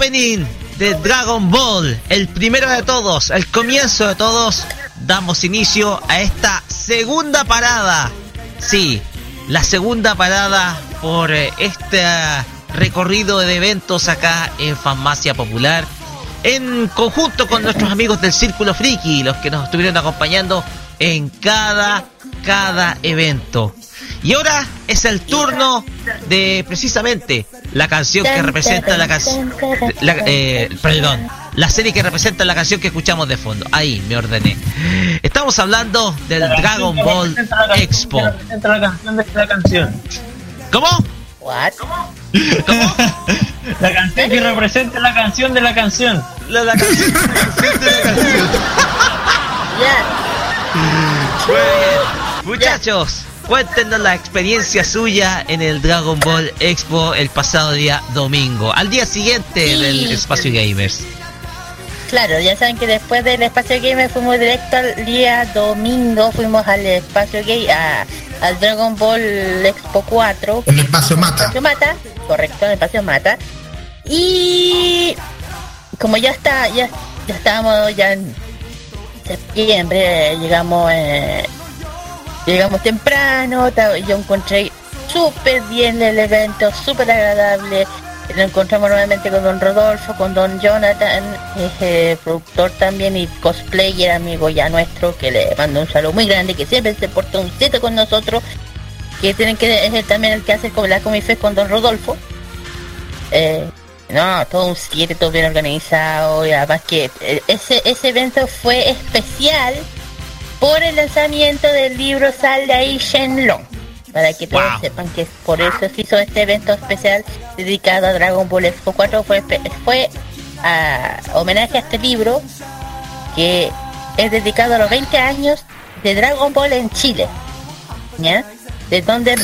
opening de Dragon Ball, el primero de todos, el comienzo de todos, damos inicio a esta segunda parada. Sí, la segunda parada por eh, este recorrido de eventos acá en Farmacia Popular. En conjunto con nuestros amigos del Círculo Friki, los que nos estuvieron acompañando en cada, cada evento. Y ahora es el turno de precisamente la canción que representa la canción. Eh, perdón, la serie que representa la canción que escuchamos de fondo. Ahí me ordené. Estamos hablando del Dragon Ball Expo. La canción de la canción. ¿Cómo? What? ¿Cómo? La canción que representa la canción de la canción. La, la canción, la canción de la canción. Muy bien. Muchachos, cuéntenos la experiencia suya en el Dragon Ball Expo el pasado día domingo, al día siguiente Sí. del Espacio Gamers. Claro, ya saben que después del espacio gamer fuimos directo al día domingo, fuimos al espacio gay, a, al Dragon Ball Expo 4, El espacio mata. espacio Mata, correcto, el espacio Mata. Y como ya está, ya, ya estábamos ya en septiembre, llegamos eh, llegamos temprano, yo encontré súper bien el evento, súper agradable. Lo encontramos nuevamente con don Rodolfo, con don Jonathan, eh, productor también y cosplayer amigo ya nuestro, que le mando un saludo muy grande, que siempre se porta un sitio con nosotros, que tienen que es también el que hace con la Comife con don Rodolfo. Eh, no, todo un 7, todo bien organizado y además que eh, ese, ese evento fue especial por el lanzamiento del libro Sal de ahí Shenlong. Para que todos Wow. sepan que por eso se hizo este evento especial dedicado a Dragon Ball Expo 4. Fue, fue a homenaje a este libro que es dedicado a los 20 años de Dragon Ball en Chile. ¿Ya? De donde,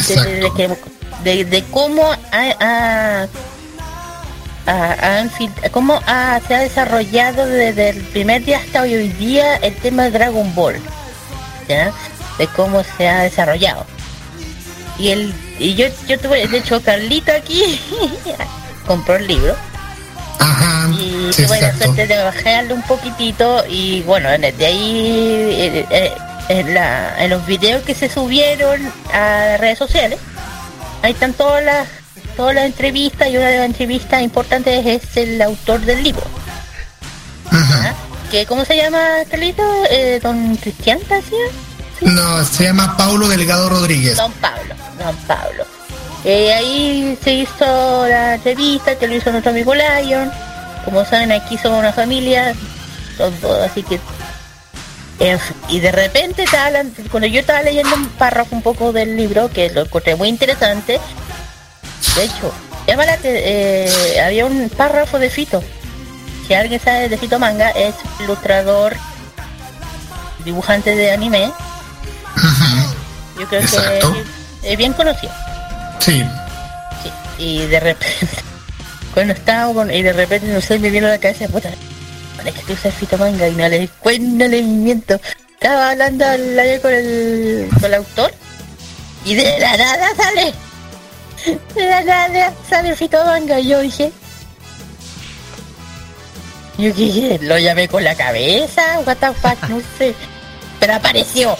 de, cómo ha- ha infil- cómo ha- se ha desarrollado desde el primer día hasta hoy día el tema de Dragon Ball. De cómo se ha desarrollado. Y el y yo yo tuve de hecho Carlito aquí *laughs* compró el libro Ajá. y Sí, tuve la suerte de bajarlo un poquitito y bueno de ahí eh, eh, en, la- en los videos que se subieron a redes sociales ahí están todas las todas las entrevistas y una de las entrevistas importantes es el autor del libro. Que cómo se llama Carlito Eh, don Cristian ¿sí? No, se llama Paulo Delgado Rodríguez. Don Pablo, Don Pablo. Eh, ahí se hizo la entrevista que lo hizo nuestro amigo Lion. Como saben, aquí somos una familia, son todos, así que... y de repente estaba la- cuando yo estaba leyendo un párrafo un poco del libro, que lo encontré muy interesante, de hecho, llama la te- eh, había un párrafo de Fito. Si alguien sabe de Fito Manga, es ilustrador, dibujante de anime. Yo creo Exacto. que es bien conocido. Sí. Sí, y de repente, *laughs* cuando estaba con, y de repente no sé, me vino a la cabeza, puta, parece que tú usas Fito Manga y no le cuento, no le miento. Estaba hablando al aire con el, con el autor y de la nada sale, de la nada sale Fito Manga y yo dije, yo dije, lo llamé con la cabeza, what the fuck, no sé, pero apareció.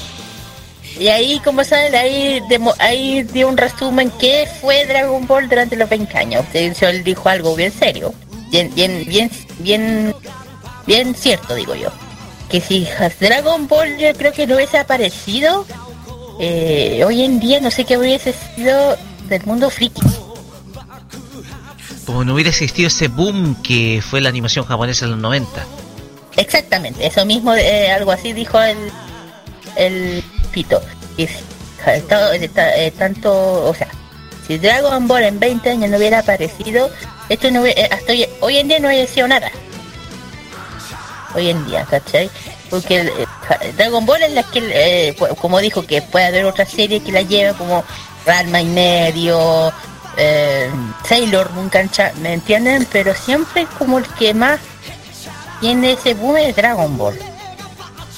Y ahí, como saben, ahí, demo- ahí dio un resumen que fue Dragon Ball durante los 20 años. De él dijo algo bien serio, bien, bien, bien, bien, bien cierto, digo yo. Que si Dragon Ball yo creo que no hubiese aparecido, eh, hoy en día no sé qué hubiese sido del mundo friki. Como no hubiera existido ese boom que fue la animación japonesa en los 90. Exactamente, eso mismo, eh, algo así dijo el, el Pito. Si- ja, todo- eh, ta- tanto, o sea, si Dragon Ball en 20 años no hubiera aparecido, esto no hubiera, eh, hasta hoy, hoy en día no hubiera sido nada. Hoy en día, ¿cachai? Porque Dragon Ball es la que, como dijo, que puede haber otra serie que la lleve como Ranma y medio, eh, Sailor Moon, cancha, ¿me entienden? Pero siempre como el que más tiene ese boom es Dragon Ball.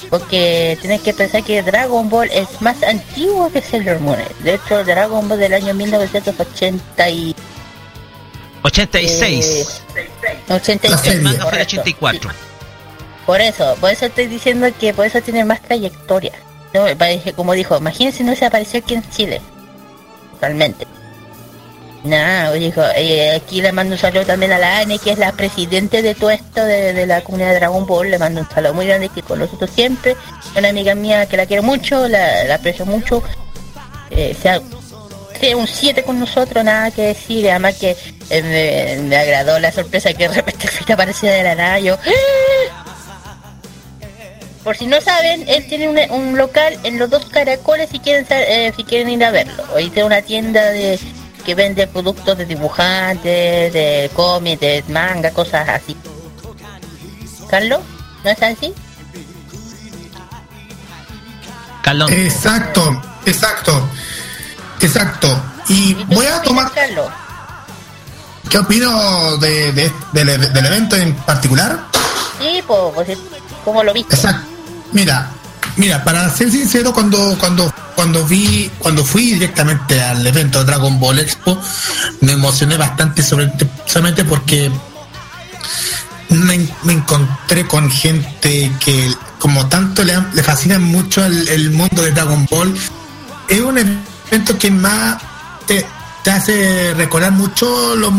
Porque tienes que pensar que Dragon Ball es más antiguo que Sailor Moon. De hecho, Dragon Ball del año 1980 y 86. Eh, La 86. serie. El manga fue el correcto. 84. Por eso, por eso estoy diciendo que por eso tiene más trayectoria. No, como dijo, imagínense no se apareció aquí en Chile. Realmente. Nada, dijo, eh, aquí le mando un saludo también a la Anne, que es la presidente de todo esto de, de la comunidad de Dragon Ball. Le mando un saludo muy grande que con nosotros siempre. Una amiga mía que la quiero mucho, la, aprecio mucho. Eh, sea, sea un 7 con nosotros, nada que decir. Además que eh, me, me agradó la sorpresa que de repente Fita aparecía de la nada. Yo, ¡ah! Por si no saben, él tiene un, un local en los dos caracoles si quieren eh, si quieren ir a verlo. Hoy tiene una tienda de que vende productos de dibujantes, de cómics, de manga, cosas así. Carlos, ¿no es así? Carlón. Exacto, exacto, exacto. Y ¿Y tú voy a tomar. Carlos? ¿Qué opino de, de- del, del evento en particular? Sí, pues, pues, ¿cómo lo viste? Exacto. Mira, mira, para ser sincero, cuando cuando cuando vi cuando fui directamente al evento Dragon Ball Expo, me emocioné bastante sobre, solamente porque me, encontré con gente que como tanto le, fascina mucho el, mundo de Dragon Ball. Es un evento que más te, hace recordar mucho los,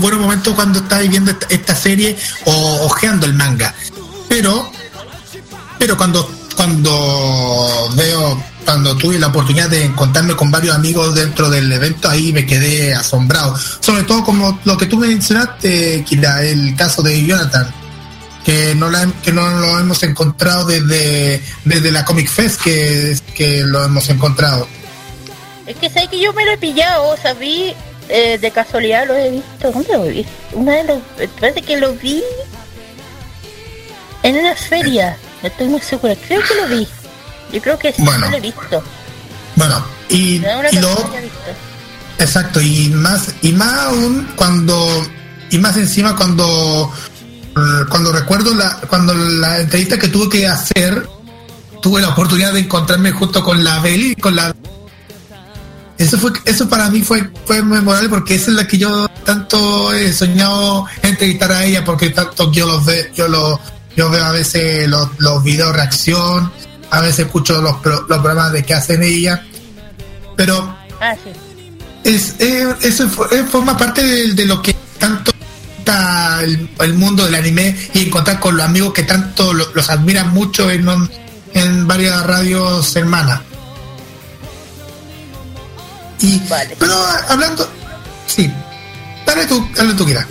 buenos momentos cuando estás viviendo esta, esta serie o ojeando el manga. Pero pero cuando cuando veo cuando tuve la oportunidad de encontrarme con varios amigos dentro del evento ahí me quedé asombrado sobre todo como lo que tú mencionaste Kira el caso de Jonathan que no la, que no lo hemos encontrado desde desde la Comic Fest que, que lo hemos encontrado Es que sé que yo me lo he pillado, o sea, vi, eh, de casualidad lo he visto. ¿Dónde lo vi? Una de los, parece que lo vi en una feria. No estoy muy segura. Creo que lo vi. Yo creo que sí Bueno. lo he visto. bueno y, lo. Exacto, y más, y más aún cuando, y más encima cuando, eh, cuando recuerdo la, cuando la entrevista que tuve que hacer, tuve la oportunidad de encontrarme justo con la Beli, con la eso fue, eso para mí fue, fue memorable porque esa es la que yo tanto he soñado entrevistar a ella porque tanto yo los ve, yo lo, yo veo a veces los, los videos reacción, a veces escucho los, pro- los programas de que hacen ella, pero Ah, sí. es, eso fo- eh, forma parte de, de lo que tanto está el, el mundo del anime y encontrar con los amigos que tanto lo- los admiran mucho en, varias radios hermanas. Y, Vale. Pero hablando, sí, dale tú, dale tú, Kira.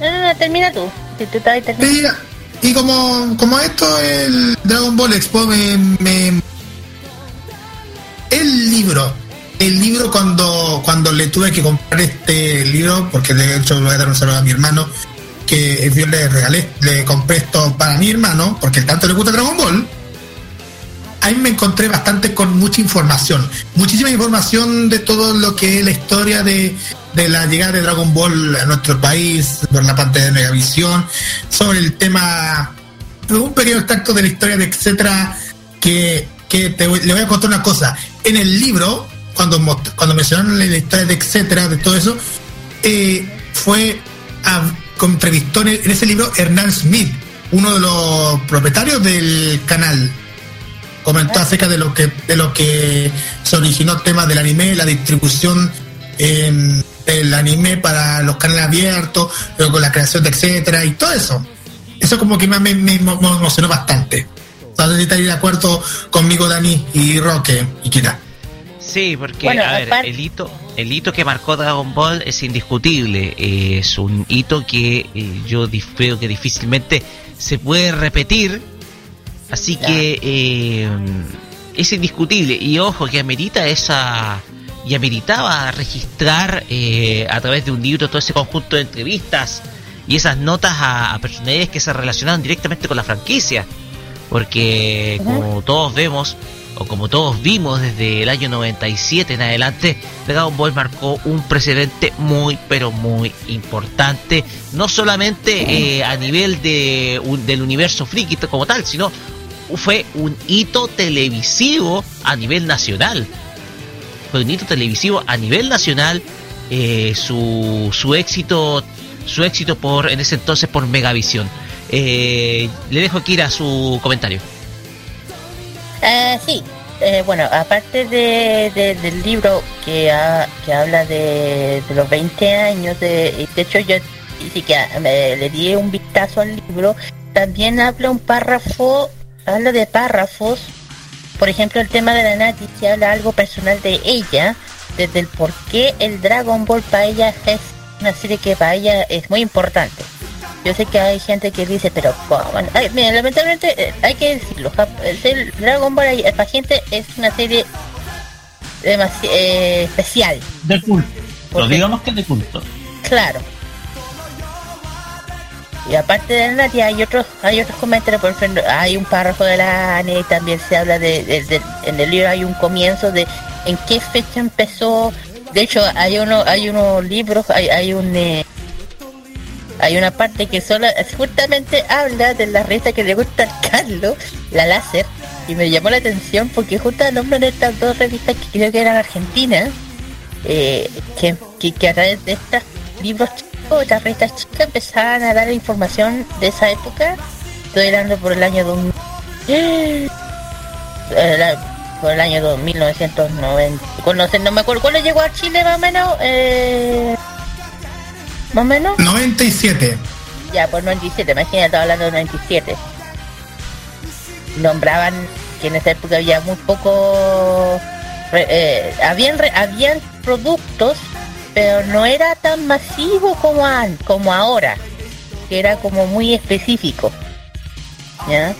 No, no, no, termina tú. Si tú estás termina. Y, como, como esto, el Dragon Ball Expo me, El libro. El libro cuando, cuando le tuve que comprar este libro, porque de hecho le voy a dar un saludo a mi hermano, que yo le regalé, le compré esto para mi hermano, porque tanto le gusta Dragon Ball. Ahí me encontré bastante con mucha información, muchísima información de todo lo que es la historia de, de la llegada de Dragon Ball a nuestro país por la parte de Megavisión, sobre el tema, un pequeño extracto de la historia de etcétera, que, que te le voy a contar una cosa. En el libro, cuando, cuando mencionaron la historia de etcétera, de todo eso, eh, fue a, entrevistó en, ese libro Hernán Smith, uno de los propietarios del canal. Comentó acerca de lo que de lo que se originó el tema del anime, la distribución em, del anime para los canales abiertos, luego la creación de etcétera y todo eso. Eso como que me, me, me emo- me emocionó bastante. No sé si estaréis de acuerdo conmigo, Dani y Roque y Kira. Sí, porque Bueno, a ver, aparte- el hito, el hito que marcó Dragon Ball es indiscutible. eh, es un hito que eh, yo creo que difícilmente se puede repetir. Así Ya. que eh, es indiscutible. Y ojo, que amerita esa. Y ameritaba registrar eh, a través de un libro todo ese conjunto de entrevistas y esas notas a, a personajes que se relacionaron directamente con la franquicia. Porque como todos vemos, o como todos vimos desde el año 97 en adelante, Dragon Ball marcó un precedente muy, pero muy importante, no solamente eh, a nivel de, un- del universo friki como tal, sino fue un hito televisivo a nivel nacional. Hito televisivo a nivel nacional eh, su, su éxito su éxito por en ese entonces por Megavisión. Eh, le dejo aquí a su comentario. Eh, sí, eh, bueno, aparte de, de- del libro que, ha- que habla de, los 20 años, de, hecho yo sí que ah, le di un vistazo al libro, también habla un párrafo, habla de párrafos, por ejemplo el tema de la Nati, que habla algo personal de ella, desde el por qué el Dragon Ball para ella es una serie que para ella es muy importante. Yo sé que hay gente que dice, pero mira, lamentablemente eh, hay que decirlo. El Dragon Ball para gente es una serie demasi- eh, especial. De culto. ¿Por qué? digamos que de culto. Claro. Y aparte de la hay otros, hay otros comentarios, por ejemplo, hay un párrafo de la ANE y también se habla de, de- de- en el libro hay un comienzo de en qué fecha empezó. De hecho, hay uno, hay unos libros, hay, hay un eh, hay una parte que solo justamente habla de la revista que le gusta a Carlos, la láser, y me llamó la atención porque justo nombran estas dos revistas que creo que eran argentinas, eh, que, que, que a través de estos libros chicos, estas revistas chicas empezaban a dar información de esa época. Estoy hablando por el año 2000. *gasps* eh, por el año 1990. Cuando se- no me acuerdo cuándo llegó a Chile más o menos. Eh, más o menos. 97. Ya, por 97, imagínate, estaba hablando de 97. Nombraban que en esa época había muy poco... eh, habían, habían productos, pero no era tan masivo como, an- como ahora, que era como muy específico. ¿Ya?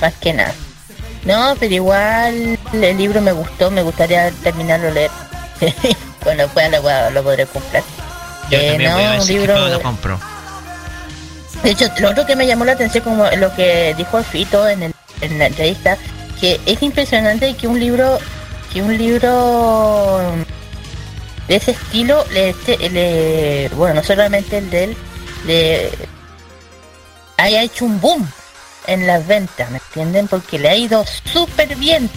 Más que nada. No, pero igual el libro me gustó, me gustaría terminarlo leer. *laughs* Cuando pueda lo, lo podré comprar. Yo Eh, también no, voy a un es que libro- lo compro. De hecho, lo otro que me llamó la atención, como lo que dijo Fito en, el- en la entrevista, que es impresionante que un libro, que un libro de ese estilo, le, esté- le- bueno, no solamente el de él, le haya hecho un boom en las ventas, ¿me entienden? Porque le ha ido súper bien.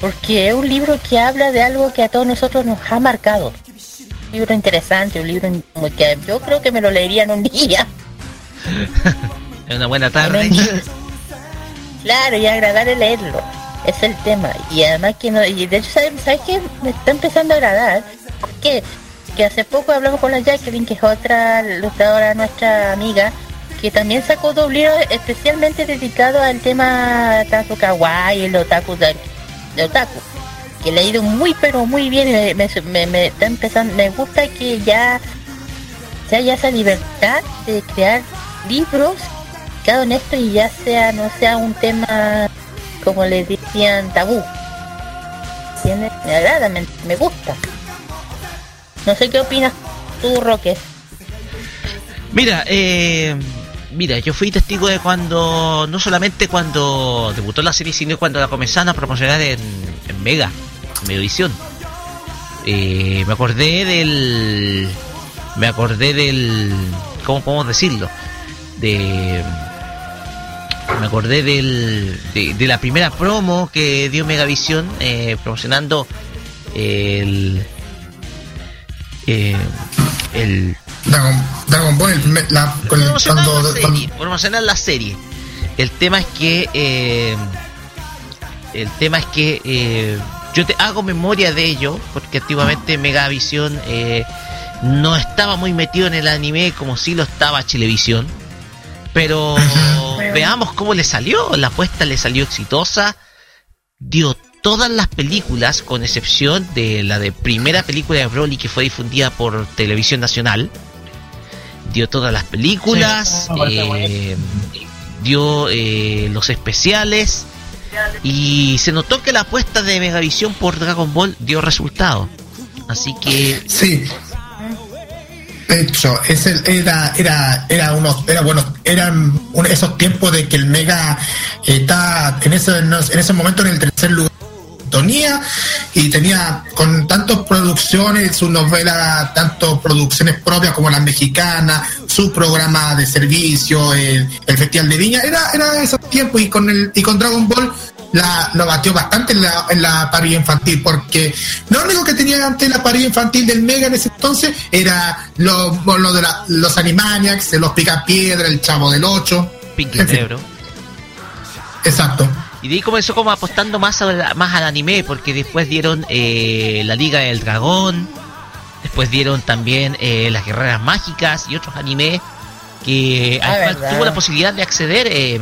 Porque es un libro que habla de algo que a todos nosotros nos ha marcado. Un libro interesante, un libro que yo creo que me lo leería en un día. *laughs* Es una buena tarde. Claro, y agradable leerlo. Es el tema. Y además que no, y de hecho, ¿sabes, ¿sabes qué? Me está empezando a agradar. Que, hace poco hablamos con la Jacqueline, que es otra ilustradora, nuestra amiga, que también sacó dos libros especialmente dedicados al tema otaku kawaii, el otaku de, otaku. Que le ha ido muy pero muy bien. Me, me, está empezando, me gusta que ya se haya esa libertad de crear libros cada en esto y ya sea no sea un tema como le decían tabú me agrada me, me gusta no sé qué opinas tú Roque Mira, eh, mira, yo fui testigo de cuando, no solamente cuando debutó la serie, sino cuando la comenzaron a promocionar en, Mega, en Megavisión. Eh, me acordé del, me acordé del, ¿cómo podemos decirlo? De, me acordé del, de, de la primera promo que dio Megavisión eh, promocionando el, eh, el Dragon, Dragon Ball, la, con el- cuando, la cuando- serie, promocionar la serie. El tema es que eh, el tema es que eh, yo te hago memoria de ello porque antiguamente Megavisión eh, no estaba muy metido en el anime como si lo estaba Chilevisión. Pero veamos cómo le salió. La apuesta le salió exitosa. Dio todas las películas, con excepción de la de primera película de Broly que fue difundida por Televisión Nacional. Dio todas las películas, Sí, parece eh, dio eh, los especiales y se notó que la apuesta de Megavisión por Dragon Ball dio resultado. Así que Sí. De hecho, es el, era, era, era unos, era bueno, eran un- esos tiempos de que el Mega está en ese, en ese momento en el tercer lugar sintonía y tenía con tantas producciones, su novela, tanto producciones propias como las mexicanas, su programa de servicio, el, el Festival de Viña, era, era esos tiempos y con el, y con Dragon Ball la, lo batió bastante en la, en la parrilla infantil, porque lo único que tenía antes la parrilla infantil del Mega en ese entonces era lo, lo de la- los Animaniacs, los Picapiedra, el Chavo del 8. Pinky. Exacto. Y de ahí comenzó como apostando más, a la- más al anime, porque después dieron eh, La Liga del Dragón, después dieron también eh, Las Guerreras Mágicas y otros animes que Ah, al cual verdad. tuvo la posibilidad de acceder eh.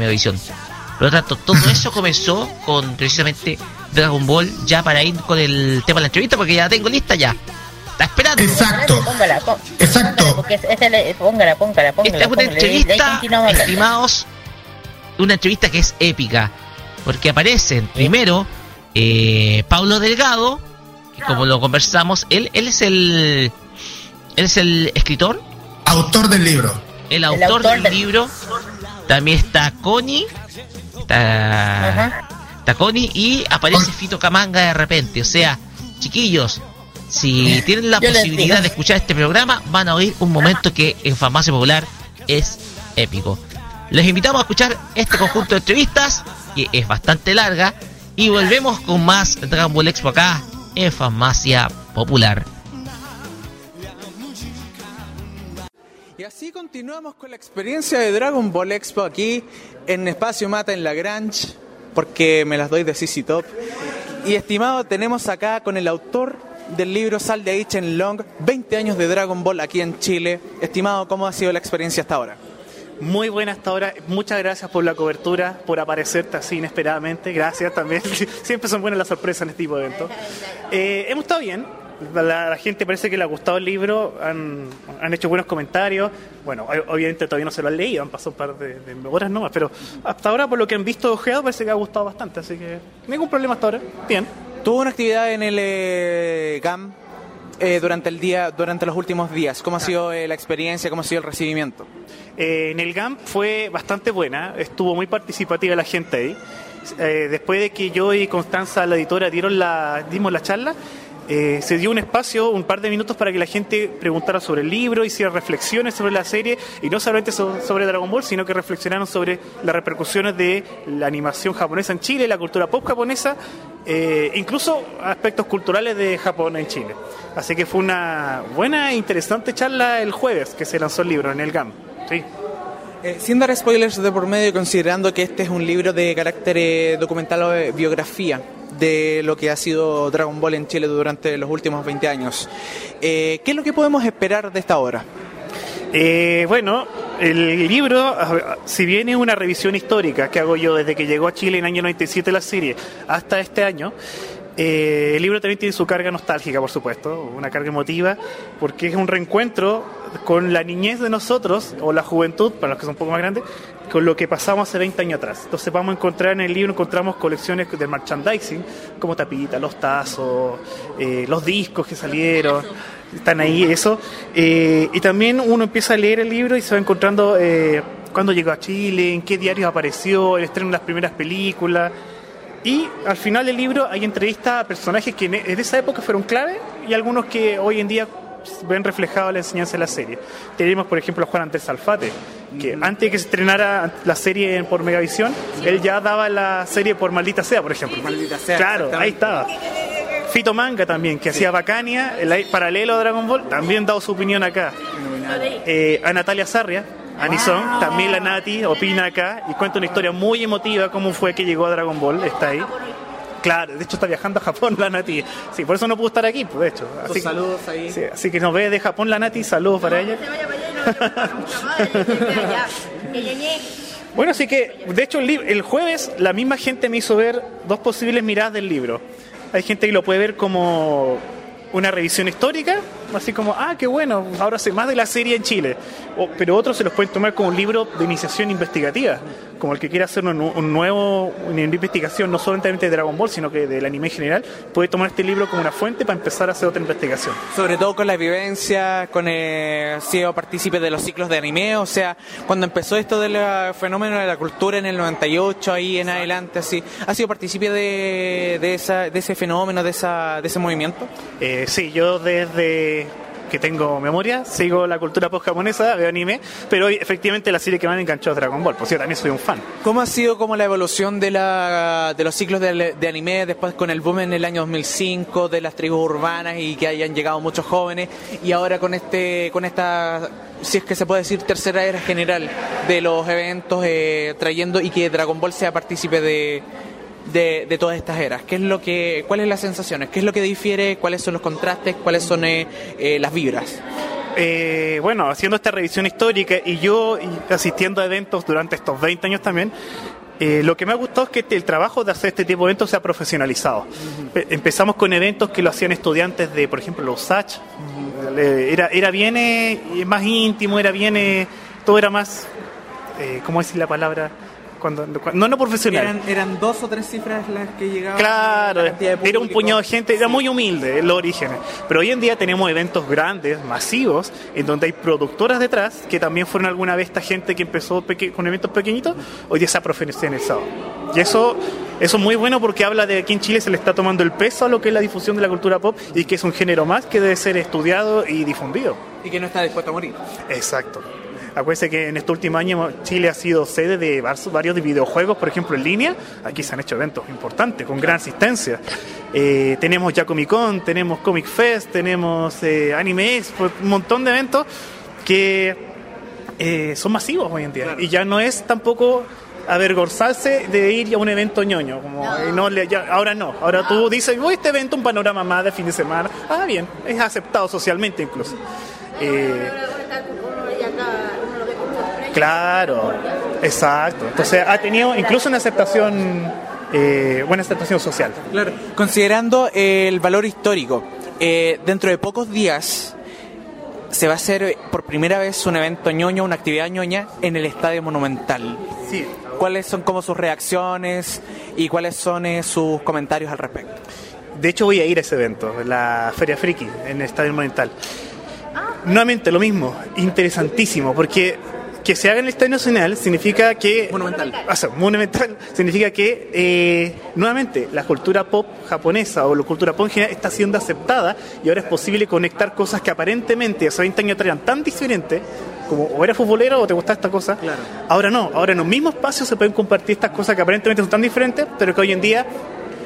Por lo tanto, todo eso *laughs* comenzó con precisamente Dragon Ball, ya para ir con el tema de la entrevista, porque ya la tengo lista ya. Está esperando. Exacto. Póngala, pó- Exacto. esta le- póngala, póngala, póngala. Esta es una póngala. Entrevista, estimados, una entrevista que es épica, porque aparecen primero eh, Pablo Delgado, que como lo conversamos, él, él es el él es el escritor, Autor del libro. el autor, autor del, del- libro, también está Connie, está, Ajá. está Connie y aparece Fito Camanga de repente, o sea, chiquillos. Si tienen la Yo posibilidad de escuchar este programa, van a oír un momento que en Farmacia Popular es épico. Les invitamos a escuchar este conjunto de entrevistas, que es bastante larga, y volvemos con más Dragon Ball Expo acá en Farmacia Popular. Y así continuamos con la experiencia de Dragon Ball Expo aquí en Espacio Mata en Lagrange, porque me las doy de CC Top. Y estimado, tenemos acá con el autor del libro Sal de Chen Long, 20 años de Dragon Ball aquí en Chile. Estimado, ¿cómo ha sido la experiencia hasta ahora? Muy buena hasta ahora. Muchas gracias por la cobertura, por aparecerte así inesperadamente. Gracias también. *laughs* Siempre son buenas las sorpresas en este tipo de eventos. Eh, hemos estado bien. La, la gente parece que le ha gustado el libro. Han, han hecho buenos comentarios. Bueno, obviamente todavía no se lo han leído. Han pasado un par de, de horas nomás. Pero hasta ahora, por lo que han visto ojeado, parece que ha gustado bastante. Así que ningún problema hasta ahora. Bien. Tuvo una actividad en el eh, GAM eh, durante el día, durante los últimos días. ¿Cómo ha sido eh, la experiencia? ¿Cómo ha sido el recibimiento? Eh, en el GAMP fue bastante buena, estuvo muy participativa la gente ahí. Eh, después de que yo y Constanza, la editora, dieron la, dimos la charla, eh, se dio un espacio, un par de minutos para que la gente preguntara sobre el libro, hiciera reflexiones sobre la serie, y no solamente so- sobre Dragon Ball, sino que reflexionaron sobre las repercusiones de la animación japonesa en Chile, la cultura pop japonesa, eh, incluso aspectos culturales de Japón en Chile. Así que fue una buena e interesante charla el jueves que se lanzó el libro en el GAM. Sí. Eh, sin dar spoilers de por medio, considerando que este es un libro de carácter eh, documental o de biografía de lo que ha sido Dragon Ball en Chile durante los últimos 20 años, eh, ¿qué es lo que podemos esperar de esta obra? Eh, bueno, el libro, si bien es una revisión histórica que hago yo desde que llegó a Chile en el año 97 la serie hasta este año, eh, el libro también tiene su carga nostálgica, por supuesto, una carga emotiva, porque es un reencuentro con la niñez de nosotros, o la juventud, para los que son un poco más grandes, con lo que pasamos hace 20 años atrás. Entonces vamos a encontrar en el libro, encontramos colecciones de merchandising, como tapitas, los tazos, eh, los discos que salieron, están ahí, eso. Eh, y también uno empieza a leer el libro y se va encontrando cuándo llegó a Chile, en qué diarios apareció, el estreno de las primeras películas. Y al final del libro hay entrevistas a personajes que en en esa época fueron clave y algunos que hoy en día ven reflejado la enseñanza de la serie. Tenemos, por ejemplo, a Juan Andrés Alfate, que antes de que se estrenara la serie por Megavisión, él ya daba la serie por Maldita Sea, por ejemplo. Maldita Sea, Claro, ahí estaba. Fito Manga también, que hacía Bacania, el paralelo a Dragon Ball, también dado su opinión acá. Eh, a Natalia Sarria, Anison, también la Nati opina acá y cuenta una historia muy emotiva, cómo fue que llegó a Dragon Ball, está ahí. Claro, de hecho está viajando a Japón la Nati. Sí, por eso no pudo estar aquí, pues, de hecho. Así, que- saludos ahí. sí, así que nos ve de Japón la Nati, saludos para ella. Bueno, así que, de hecho, el, el jueves la misma gente me hizo ver dos posibles miradas del libro. Hay gente que lo puede ver como una revisión histórica, así como, ah, qué bueno, ahora sé más de la serie en Chile. O- pero otros se los pueden tomar como un libro de iniciación investigativa, como el que quiera hacer un, un nuevo, una investigación, no solamente de Dragon Ball, sino que del anime en general, puede tomar este libro como una fuente para empezar a hacer otra investigación. Sobre todo con la vivencia, con eh, sido partícipe de los ciclos de anime, o sea, cuando empezó esto del eh, fenómeno de la cultura en el 98, ahí en adelante, así, ¿ha sido partícipe de, de, esa, de ese fenómeno, de, esa, de ese movimiento? Eh, sí, yo desde que tengo memoria, sigo la cultura post japonesa, veo anime, pero efectivamente la serie que me enganchó es Dragon Ball, por yo también soy un fan. ¿Cómo ha sido como la evolución de, la, de los ciclos de, de anime después con el boom en el año 2005 de las tribus urbanas y que hayan llegado muchos jóvenes y ahora con este con esta si es que se puede decir tercera era general de los eventos eh, trayendo y que Dragon Ball sea partícipe de, de, de todas estas eras. ¿Qué es lo que, ¿Cuáles son las sensaciones? ¿Qué es lo que difiere? ¿Cuáles son los contrastes? ¿Cuáles son eh, eh, las vibras? Eh, bueno, haciendo esta revisión histórica y yo asistiendo a eventos durante estos 20 años también, eh, lo que me ha gustado es que el trabajo de hacer este tipo de eventos se ha profesionalizado. Pe- Empezamos con eventos que lo hacían estudiantes de, por ejemplo, los USACH. Eh, Era, era bien eh, más íntimo, era bien, eh, todo era más, eh, ¿cómo decir la palabra? Cuando, cuando- no, no profesional. Eran, eran dos o tres cifras las que llegaban. Claro, era un puñado de gente, era muy humilde en los orígenes. Pero hoy en día tenemos eventos grandes, masivos, en donde hay productoras detrás, que también fueron alguna vez esta gente que empezó con eventos pequeñitos, hoy día se ha profesionalizado. Y eso, eso es muy bueno porque habla de que en Chile se le está tomando el peso a lo que es la difusión de la cultura pop y que es un género más que debe ser estudiado y difundido. Y que no está dispuesto a morir. Exacto. Acuérdense que en este último año Chile ha sido sede de varios de videojuegos, por ejemplo en línea. Aquí se han hecho eventos importantes, con gran asistencia. Eh, tenemos ya Comic Con, tenemos Comic Fest, tenemos eh, Anime Expo, un montón de eventos que eh, son masivos hoy en día. Y ya no es tampoco avergonzarse de ir a un evento ñoño. Como, eh, no le- ya- ahora no. Ahora tú dices, voy a este evento, un panorama más de fin de semana. Ah, bien, es aceptado socialmente incluso. Eh, Claro, exacto. Entonces ha tenido incluso una aceptación, eh, buena aceptación social. Claro. Considerando el valor histórico, eh, dentro de pocos días se va a hacer eh, por primera vez un evento ñoño, una actividad ñoña en el Estadio Monumental. Sí. ¿Cuáles son como sus reacciones y cuáles son eh, sus comentarios al respecto? De hecho voy a ir a ese evento, la Feria Friki, en el Estadio Monumental. Nuevamente lo mismo, interesantísimo, porque que se haga en el Estadio Nacional significa que... Monumental. O sea, monumental significa que, eh, nuevamente, la cultura pop japonesa o la cultura pop en general está siendo aceptada y ahora es posible conectar cosas que aparentemente hace 20 años atrás eran tan diferentes, como o eres futbolero o te gusta esta cosa. Ahora no, ahora en un mismo espacio se pueden compartir estas cosas que aparentemente son tan diferentes, pero que hoy en día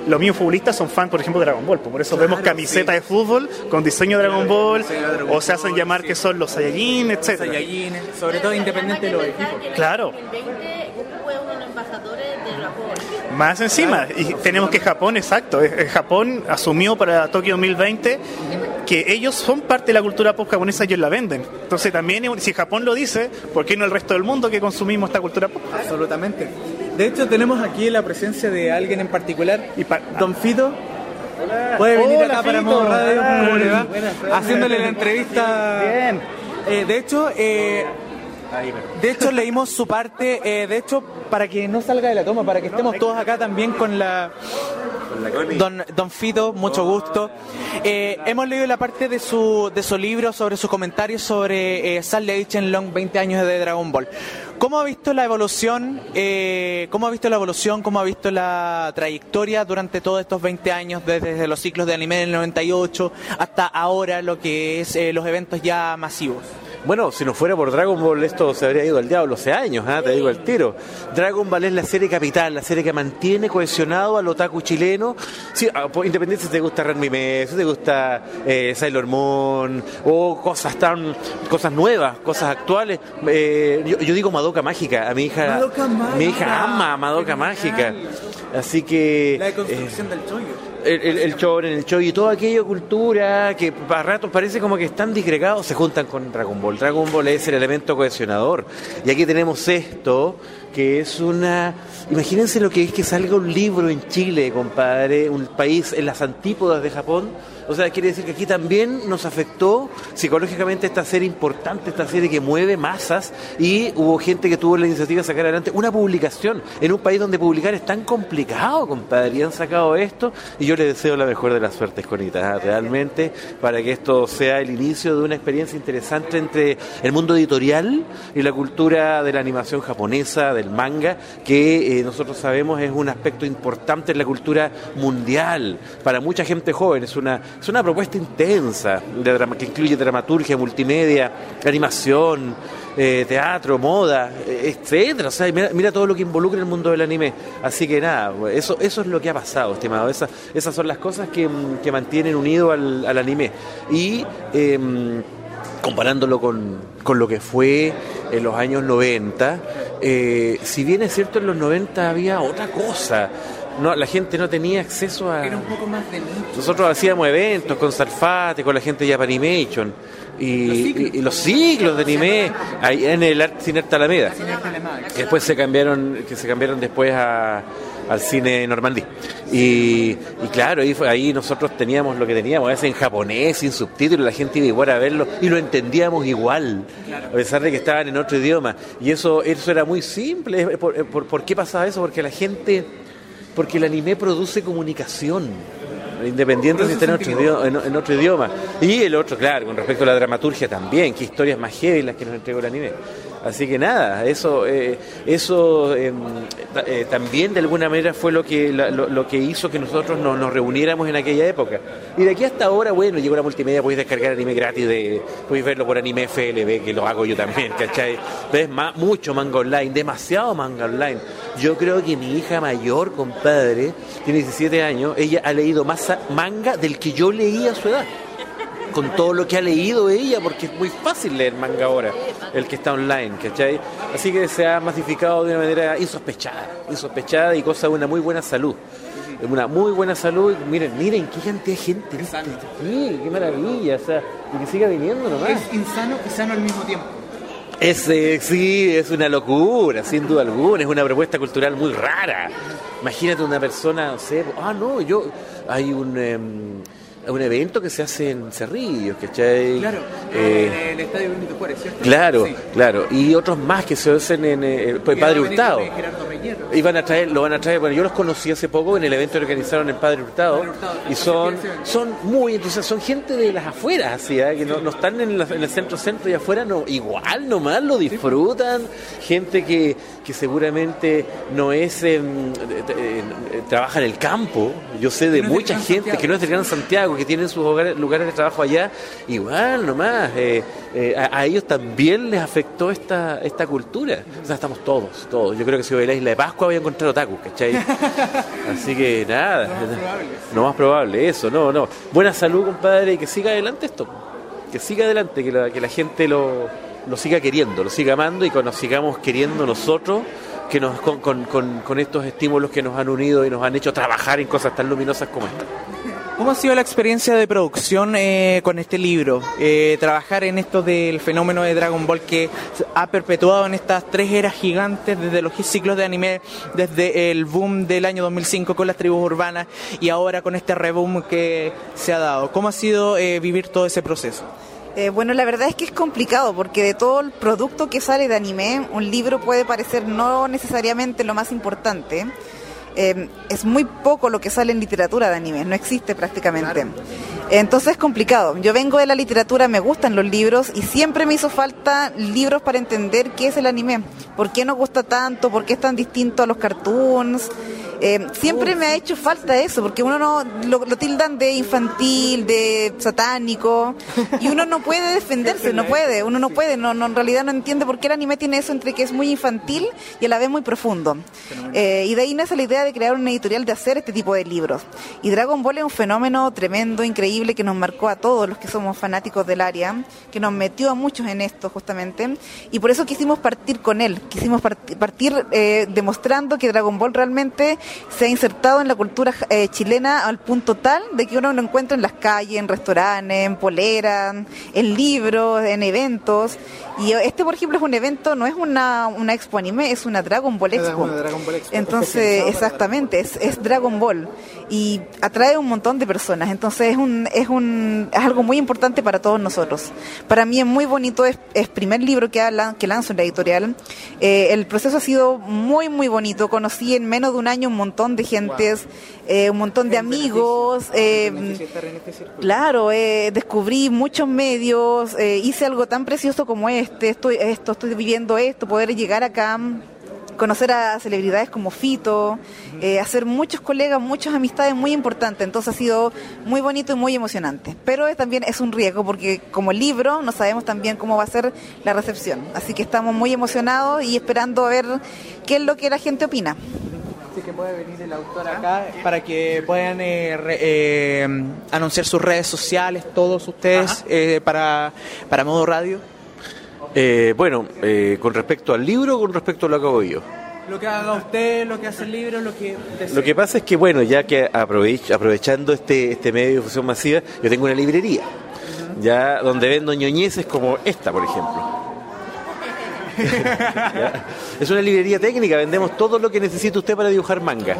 los mismos futbolistas son fan, por ejemplo, de Dragon Ball. Por eso vemos camisetas de fútbol con diseño de Dragon Ball, o se hacen llamar que son los Saiyajin, etc. Saiyajines, sobre todo independiente de los equipos. Claro, 2020 Goku fue uno de los embajadores de Japón. más encima. Y tenemos que Japón, exacto. Japón asumió para Tokio 2020 que ellos son parte de la cultura pop japonesa, ellos la venden. Entonces también, si Japón lo dice, ¿por qué no el resto del mundo que consumimos esta cultura pop? Absolutamente. De hecho, tenemos aquí la presencia de alguien en particular, Don Fito. Puede venir Hola, acá para Fito. Modo Radio, ¿cómo le va? Buenas. Haciéndole la entrevista. Bien. Eh, de hecho, eh, de hecho leímos su parte. eh, de hecho, para que no salga de la toma, para que estemos todos acá también con la. Don, don Fito, mucho gusto. Eh, hemos leído la parte de su, de su libro sobre sus comentarios sobre eh, Sale Long 20 años de Dragon Ball. ¿Cómo ha visto la evolución? eh, ¿Cómo ha visto la evolución? ¿Cómo ha visto la trayectoria durante todos estos 20 años, desde los ciclos de anime del 98 hasta ahora, lo que es eh, los eventos ya masivos? Bueno, si no fuera por Dragon Ball, esto se habría ido al diablo hace años, ¿ah? te digo el tiro. Dragon Ball es la serie capital, la serie que mantiene cohesionado al otaku chileno. Sí, ah, por- independiente si te gusta Ranmime, si te gusta eh, Sailor Moon, o cosas tan, cosas nuevas, cosas actuales. Eh, yo, yo digo Madoka Mágica, a mi hija, Madoka Mágica. mi hija ama Madoka Mágica. Así que... La eh, deconstrucción del chollo. El, el, el shonen, el show y todo aquello cultura que para ratos parece como que están disgregados, se juntan con Dragon Ball. Dragon Ball es el elemento cohesionador. Y aquí tenemos esto, que es una... Imagínense lo que es que salga un libro en Chile, compadre, un país en las antípodas de Japón. O sea, quiere decir que aquí también nos afectó psicológicamente esta serie importante, esta serie que mueve masas y hubo gente que tuvo la iniciativa de sacar adelante una publicación en un país donde publicar es tan complicado, compadre, y han sacado esto y yo les deseo la mejor de las suertes, Conita, ¿ah? realmente, para que esto sea el inicio de una experiencia interesante entre el mundo editorial y la cultura de la animación japonesa, del manga, que eh, nosotros sabemos es un aspecto importante en la cultura mundial, para mucha gente joven, es una es una propuesta intensa de drama- que incluye dramaturgia, multimedia, animación, eh, teatro, moda, eh, etcétera. O sea, mira, todo lo que involucra el mundo del anime. Así que nada, eso, eso es lo que ha pasado, estimado. Esas, son las cosas que, mm, que mantienen unido al, anime. Y em, comparándolo con, con lo que fue en los años 90, eh, si bien es cierto en los 90 había otra cosa, no, la gente no tenía acceso a... Era un poco más de nicho. Nosotros hacíamos eventos con Sarfate, con la gente de Japanimation y, y- y los ciclos de anime ahí en el Art- Cine Alameda. Que después se cambiaron, que se cambiaron después a- al cine Normandí. Y, y claro, ahí, nosotros teníamos lo que teníamos, a veces en japonés, sin subtítulos, la gente iba igual a verlo y lo entendíamos igual, a pesar de que estaban en otro idioma. Y eso, eso era muy simple. ¿Por, por- por qué pasaba eso? Porque la gente, porque el anime produce comunicación. Independiente si está en otro, idioma, en, en otro idioma. Y el otro, claro, con respecto a la dramaturgia también, que historias más heavy las que nos entregó el anime. Así que nada, eso eh, eso ta- eh, también de alguna manera fue lo que la- lo, que hizo que nosotros nos, nos reuniéramos en aquella época. Y de aquí hasta ahora, bueno, llegó la multimedia, podéis descargar anime gratis, de, podéis verlo por anime FLB, que lo hago yo también, *laughs* ¿cachai? Ves Ma- mucho manga online, demasiado manga online. Yo creo que mi hija mayor, compadre, tiene 17 años, ella ha leído más manga del que yo leí a su edad con todo lo que ha leído ella, porque es muy fácil leer manga ahora, el que está online, ¿cachai? Así que se ha masificado de una manera insospechada, insospechada y cosa de una muy buena salud. Una muy buena salud, miren, miren qué cantidad de gente, ¿viste? Sí, qué maravilla, o sea, y que siga viniendo nomás. Es insano y sano al mismo tiempo. Es, eh, sí, es una locura, sin duda alguna, es una propuesta cultural muy rara. Imagínate una persona, no sé, ah, no, yo, hay un, em, un evento que se hace en Cerrillos, ¿cachai? Claro, Eh, en el Estadio Benito Juárez, ¿cierto? Claro, Sí. claro, y otros más que se hacen en eh, pues, Que Padre Hurtado. Y van a traer, lo van a traer, bueno, yo los conocí hace poco en el evento que organizaron en Padre Hurtado, y son, son muy entonces son gente de las afueras, así, ¿eh? que no, no están en, la- en el centro centro y afuera, no, igual nomás lo disfrutan, gente que, que seguramente no es, em, eh, trabaja en el campo, yo sé de No mucha gente Santiago. que no es del Gran Santiago, que tienen sus hogares- lugares de trabajo allá, igual nomás, eh, eh, a, a ellos también les afectó esta, esta cultura. O sea, estamos todos, todos. Yo creo que si voy a la isla de Pascua voy a encontrar otaku, ¿cachai? *laughs* Así que nada, no más probable, eso, no, no. Buena salud, compadre, y que siga adelante esto. Que siga adelante, que la, que la gente lo, lo siga queriendo, lo siga amando y nos sigamos queriendo nosotros que nos con, con estos estímulos que nos han unido y nos han hecho trabajar en cosas tan luminosas como esta. ¿Cómo ha sido la experiencia de producción eh, con este libro? Eh, trabajar en esto del fenómeno de Dragon Ball que ha perpetuado en estas tres eras gigantes desde los ciclos de anime, desde el boom del año 2005 con las tribus urbanas y ahora con este reboom que se ha dado. ¿Cómo ha sido eh, vivir todo ese proceso? Eh, bueno, la verdad es que es complicado porque de todo el producto que sale de anime, un libro puede parecer no necesariamente lo más importante. Eh, es muy poco lo que sale en literatura de anime, no existe prácticamente. Entonces es complicado. Yo vengo de la literatura, me gustan los libros y siempre me hizo falta libros para entender qué es el anime, por qué nos gusta tanto, por qué es tan distinto a los cartoons. Eh, siempre me ha hecho falta eso, porque uno no lo, tildan de infantil, de satánico, y uno no puede defenderse, no puede, uno no puede, no, no, en realidad no entiende por qué el anime tiene eso entre que es muy infantil y a la vez muy profundo. Eh, y de ahí nace la idea de crear una editorial de hacer este tipo de libros. Y Dragon Ball es un fenómeno tremendo, increíble, que nos marcó a todos los que somos fanáticos del área, que nos metió a muchos en esto justamente, y por eso quisimos partir con él, quisimos parti- partir eh, demostrando que Dragon Ball realmente se ha insertado en la cultura eh, chilena al punto tal de que uno lo encuentra en las calles, en restaurantes, en poleras, en libros, en eventos. Y este, por ejemplo, es un evento, no es una, una expo anime, es una Dragon Ball Expo. Una Dragon Ball Expo, Entonces, exactamente, es, es Dragon Ball y atrae un montón de personas. Entonces, es, un, es, un, es algo muy importante para todos nosotros. Para mí es muy bonito, es, es primer libro que, que lanzo en la editorial. Eh, el proceso ha sido muy, muy bonito. Conocí en menos de un año un montón de gentes, eh, un montón de amigos. eh, Claro, eh, descubrí muchos medios, hice algo tan precioso como este, estoy, esto, estoy viviendo esto, poder llegar acá conocer a celebridades como Fito, eh, hacer muchos colegas, muchas amistades muy importantes. Entonces ha sido muy bonito y muy emocionante. Pero es- también es un riesgo porque como libro no sabemos también cómo va a ser la recepción. Así que estamos muy emocionados y esperando a ver qué es lo que la gente opina. Así que puede venir el autor acá para que puedan eh, re- eh, anunciar sus redes sociales, todos ustedes, eh, para, para Modo Radio. Eh, bueno, eh, con respecto al libro o con respecto a lo que hago yo. Lo que haga usted, lo que hace el libro, lo que desee. Lo que pasa es que, bueno, ya que aprovech- aprovechando este, este medio de difusión masiva, yo tengo una librería, ya donde vendo ñoñeces como esta, por ejemplo. *laughs* *laughs* Es una librería técnica, vendemos todo lo que necesita usted para dibujar manga.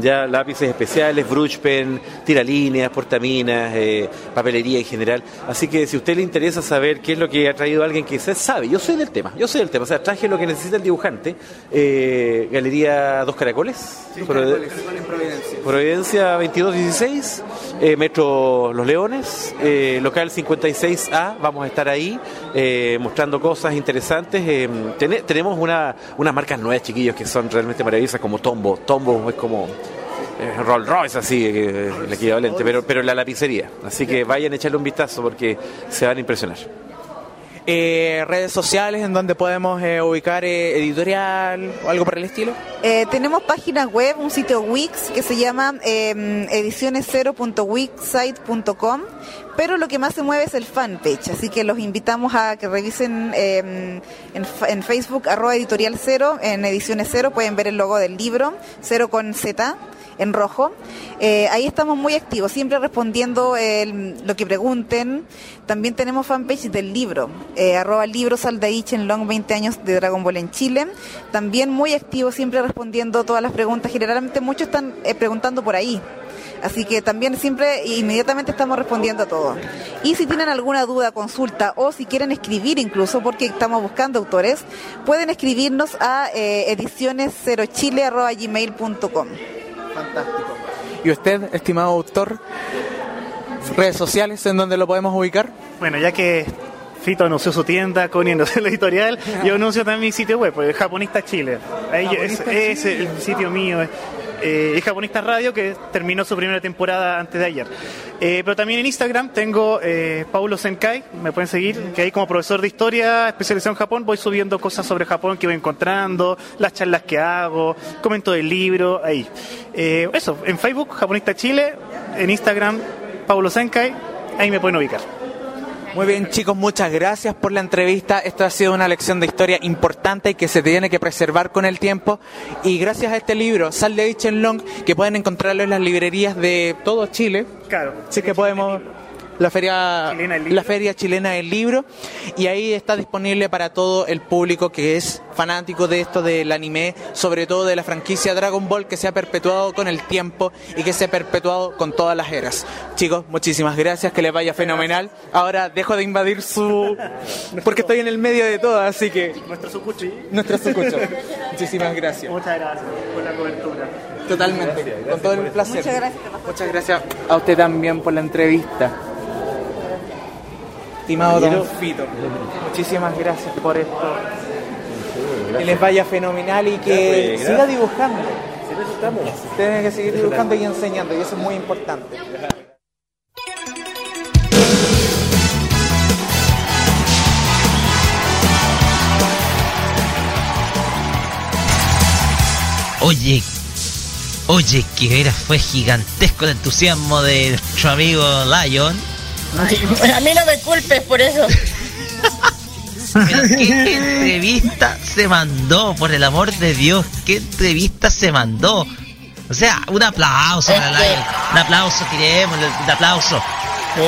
Ya lápices especiales, brush pen, tiralíneas, portaminas, eh, papelería en general. Así que si a usted le interesa saber qué es lo que ha traído alguien que se sabe, yo sé del tema, yo sé del tema. O sea, traje lo que necesita el dibujante. eh, Galería Dos Caracoles. Pro- en Providencia. Providencia 2216, eh, Metro Los Leones, eh, local 56A, vamos a estar ahí eh, mostrando cosas interesantes. tene- tenemos una, unas marcas nuevas, chiquillos, que son realmente maravillosas, como Tombo. Tombo es como Rolls Royce, así, eh, el equivalente, pero, pero la lapicería. Así que vayan a echarle un vistazo porque se van a impresionar. Eh, redes sociales en donde podemos eh, ubicar eh, editorial o algo por el estilo. Eh, tenemos página web, un sitio Wix que se llama eh, ediciones0.wixsite.com, pero lo que más se mueve es el fanpage, así que los invitamos a que revisen eh, en, en Facebook, arroba editorial cero, en ediciones cero, pueden ver el logo del libro, cero con Z en rojo. Eh, ahí estamos muy activos, siempre respondiendo el- lo que pregunten. También tenemos fanpage del libro, eh, arroba libros en Long 20 años de Dragon Ball en Chile. También muy activos, siempre respondiendo todas las preguntas. Generalmente muchos están eh, preguntando por ahí. Así que también siempre inmediatamente estamos respondiendo a todo. Y si tienen alguna duda, consulta o si quieren escribir incluso, porque estamos buscando autores, pueden escribirnos a eh, ediciones0chile.gmail.com. Fantástico. ¿Y usted, estimado autor? Redes sociales en donde lo podemos ubicar. Bueno, ya que Fito anunció su tienda, Connie anunció la editorial, yo anuncio también mi sitio web, pues, Japonista Chile. Ahí yo- es, Japonista es el sitio mío. Eh, Japonista Radio, que terminó su primera temporada antes de ayer. Eh, pero también en Instagram tengo eh, Paulo Senkai, me pueden seguir, que ahí como profesor de historia especializado en Japón voy subiendo cosas sobre Japón que voy encontrando, las charlas que hago, comento del libro, ahí. Eh, eso, en Facebook, Japonista Chile, en Instagram, Paulo Senkai, ahí me pueden ubicar. Muy bien, chicos, muchas gracias por la entrevista. Esto ha sido una lección de historia importante y que se tiene que preservar con el tiempo. Y gracias a este libro, Sal de Long, que pueden encontrarlo en las librerías de todo Chile. Claro. Sí que podemos. La feria, la feria chilena del libro y ahí está disponible para todo el público que es fanático de esto del anime, sobre todo de la franquicia Dragon Ball que se ha perpetuado con el tiempo y que se ha perpetuado con todas las eras. Chicos, muchísimas gracias, que les vaya fenomenal. Ahora dejo de invadir su... porque estoy en el medio de todo, así que... Nuestro sucuchi. Nuestro sucucho. *laughs* Muchísimas gracias. Muchas gracias por la cobertura. Totalmente, con todo el placer. Muchas gracias. Muchas gracias a usted también por la entrevista. Estimado Don Fito, muchísimas gracias por esto. Que les vaya fenomenal y que Gracias. siga dibujando. estamos. Tienen que seguir dibujando y enseñando, y eso es muy importante. Oye, oye, que era fue gigantesco el entusiasmo de nuestro amigo Lion. A mí no me culpes por eso. Pero qué entrevista se mandó, por el amor de Dios, qué entrevista se mandó. O sea, un aplauso para Lion. Un aplauso, tirémosle, un aplauso.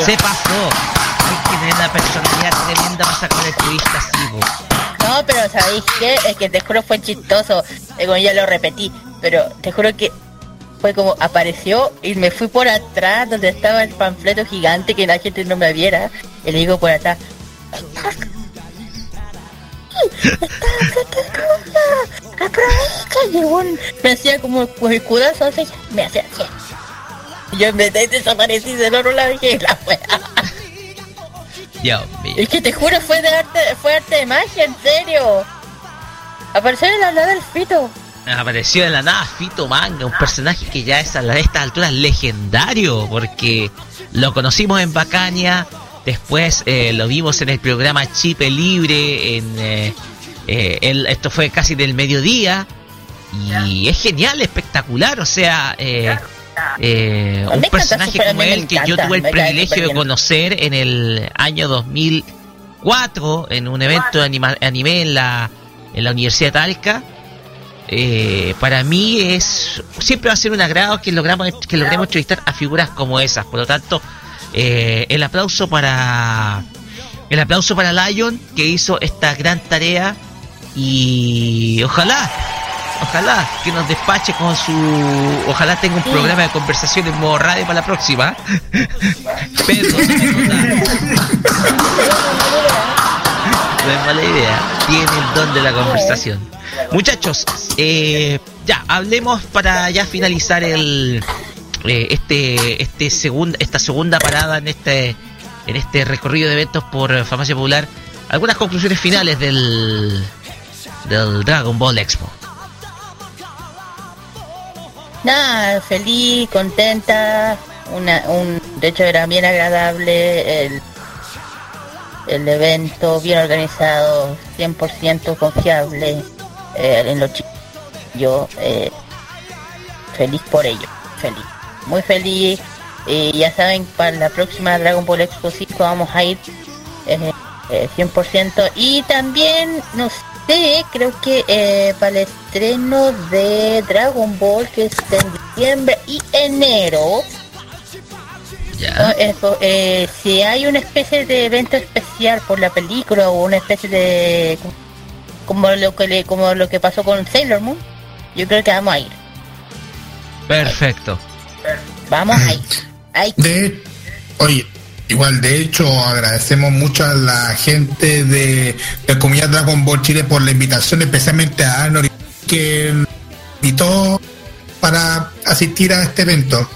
Se pasó. Hay que tener una personalidad tremenda para sacar entrevistas así, po. No, pero ¿sabéis qué? Es que te juro fue chistoso. Como ya lo repetí. Pero te juro que fue como apareció y me fui por atrás donde estaba el panfleto gigante que la gente no me viera. Y le digo por atrás. Aprovecha, y me hacía como con el cudazo así, me hacía así. Y yo en vez de desaparecí del otro lado dije la wea. Dios mío. Es que te juro fue de arte, fue arte de magia, en serio. Apareció en la nada del Fito. Apareció en la nada Fito Manga, un personaje que ya es a estas alturas legendario, porque lo conocimos en Bacania, después eh, lo vimos en el programa Chipe Libre, en eh, eh, esto fue casi del mediodía, y es genial, espectacular, o sea, un personaje como él que yo tuve el privilegio de conocer en el año 2004 en un evento de anime en la en la Universidad de Talca. Eh, para mí es siempre va a ser un agrado que logramos que logremos entrevistar a figuras como esas. Por lo tanto, eh, el aplauso para el aplauso para Lion que hizo esta gran tarea y ojalá ojalá que nos despache con su ojalá tenga un programa de conversación en modo radio para la próxima. *laughs* Pero no es mala idea. Tiene el don de la conversación. Muchachos, eh, ya, hablemos para ya finalizar el eh, este este segunda esta segunda parada en este en este recorrido de eventos por Farmacia Popular. Algunas conclusiones finales del del Dragon Ball Expo. Nada, feliz, contenta, una, un, de hecho era bien agradable el el evento bien organizado, 100% confiable eh, en los chicos. Yo eh, feliz por ello, feliz, muy feliz. Y ya saben, para la próxima Dragon Ball Expo 5 vamos a ir 100%. Eh, y también, no sé, creo que para el estreno de Dragon Ball, que es en diciembre y enero, eh, si hay una especie de evento especial por la película o una especie de como lo que le, como lo que pasó con Sailor Moon, yo creo que vamos a ir. Perfecto. Vamos a ir. *coughs* De, oye, igual de hecho agradecemos mucho a la gente de, de Comunidad Dragon Ball Chile por la invitación, especialmente a Arnold que invitó para asistir a este evento.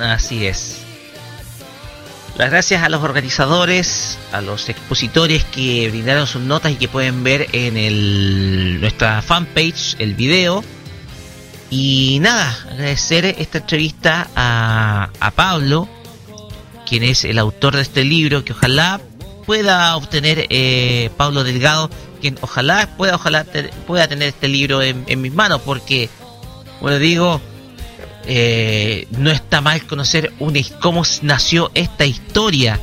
Así es. Las gracias a los organizadores, a los expositores que brindaron sus notas y que pueden ver en el, nuestra fanpage el video. Y nada, agradecer esta entrevista a, Pablo, quien es el autor de este libro, que ojalá pueda obtener eh, Pablo Delgado, quien ojalá pueda, ojalá pueda tener este libro en, en mis manos, porque, bueno, digo, eh, no está mal conocer cómo nació esta historia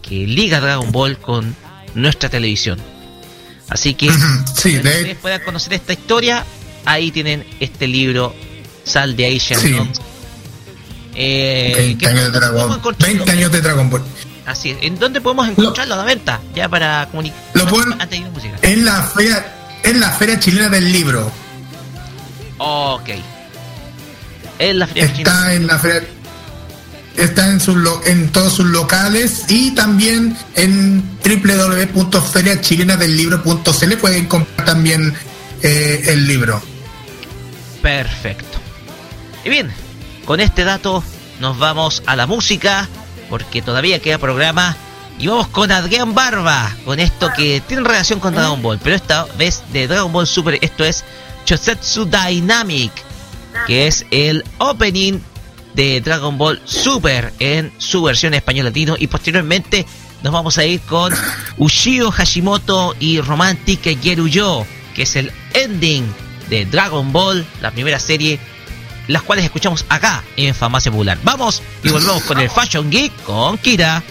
que liga Dragon Ball con nuestra televisión. Así que, si ustedes puedan conocer esta historia, ahí tienen este libro, Sal de Asian sí. eh, 20, años de Dragon, 20 años de Dragon Ball. Así es. ¿En dónde podemos encontrarlo a la venta? Ya para comunicar. Lo pueden en la feria, en la feria chilena del libro. Ok está en la feria está en, sus en todos sus locales y también en www.feriachilenadelibro.cl pueden comprar también eh, el libro. Perfecto. Y bien, con este dato nos vamos a la música porque todavía queda programa y vamos con Adrián Barba, con esto que tiene relación con Dragon Ball, pero esta vez de Dragon Ball Super, esto es Chosetsu Dynamic que es el opening de Dragon Ball Super en su versión español latino y nos vamos a ir con Ushio Hashimoto y Romantic Geruyo, que es el ending de Dragon Ball, la primera serie, las cuales escuchamos acá en Farmacia Popular. Vamos y volvemos con el Fashion Geek con Kira.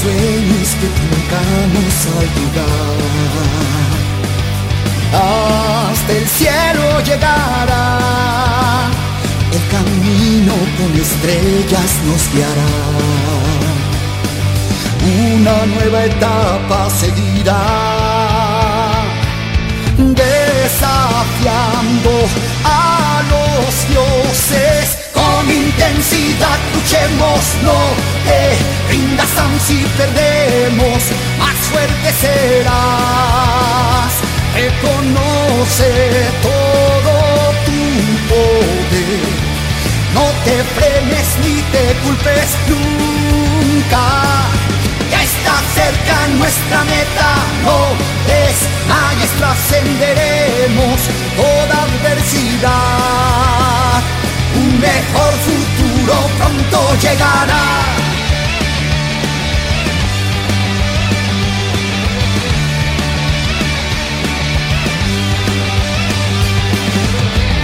Sueños que tengamos al olvidar. Hasta el cielo llegará, el camino con estrellas nos guiará. Una nueva etapa seguirá, desafiando a los dioses con intensidad luchemos, no te rindas aun si perdemos, más serás. Reconoce todo tu poder. No te frenes ni te culpes nunca. Ya está cerca nuestra meta, no desmayes, trascenderemos toda adversidad. Mejor futuro pronto llegará.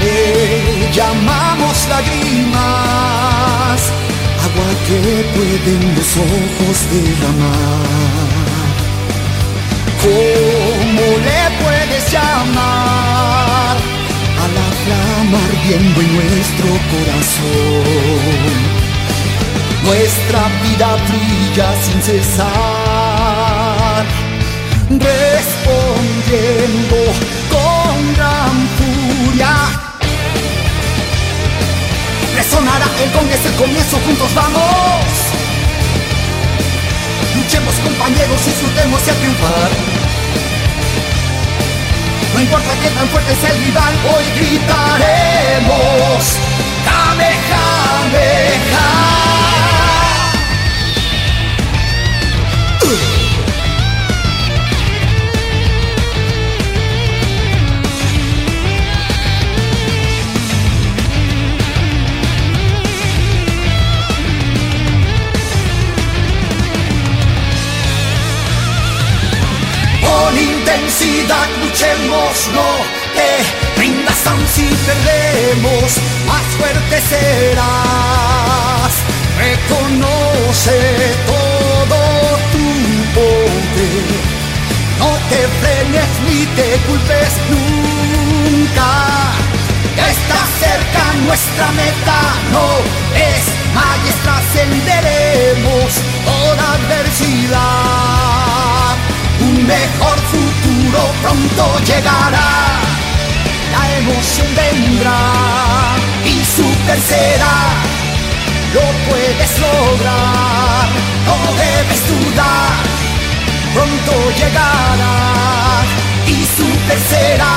Le llamamos lágrimas, agua que pueden los ojos derramar. ¿Cómo le puedes llamar ardiendo en nuestro corazón? Nuestra vida brilla sin cesar, respondiendo con gran furia. Resonará el gong, es el comienzo, juntos vamos. Luchemos compañeros, disfrutemos y a triunfar. No importa qué tan fuerte sea el rival, hoy gritaremos. Intensidad luchemos, no te rindas aun si perdemos, más fuerte serás. Reconoce todo tu poder, no te frenes ni te culpes nunca. Está cerca nuestra meta, no es trascenderemos toda adversidad. Un mejor pronto llegará. La emoción vendrá y super será. Lo puedes lograr, no debes dudar. Pronto llegará y super será.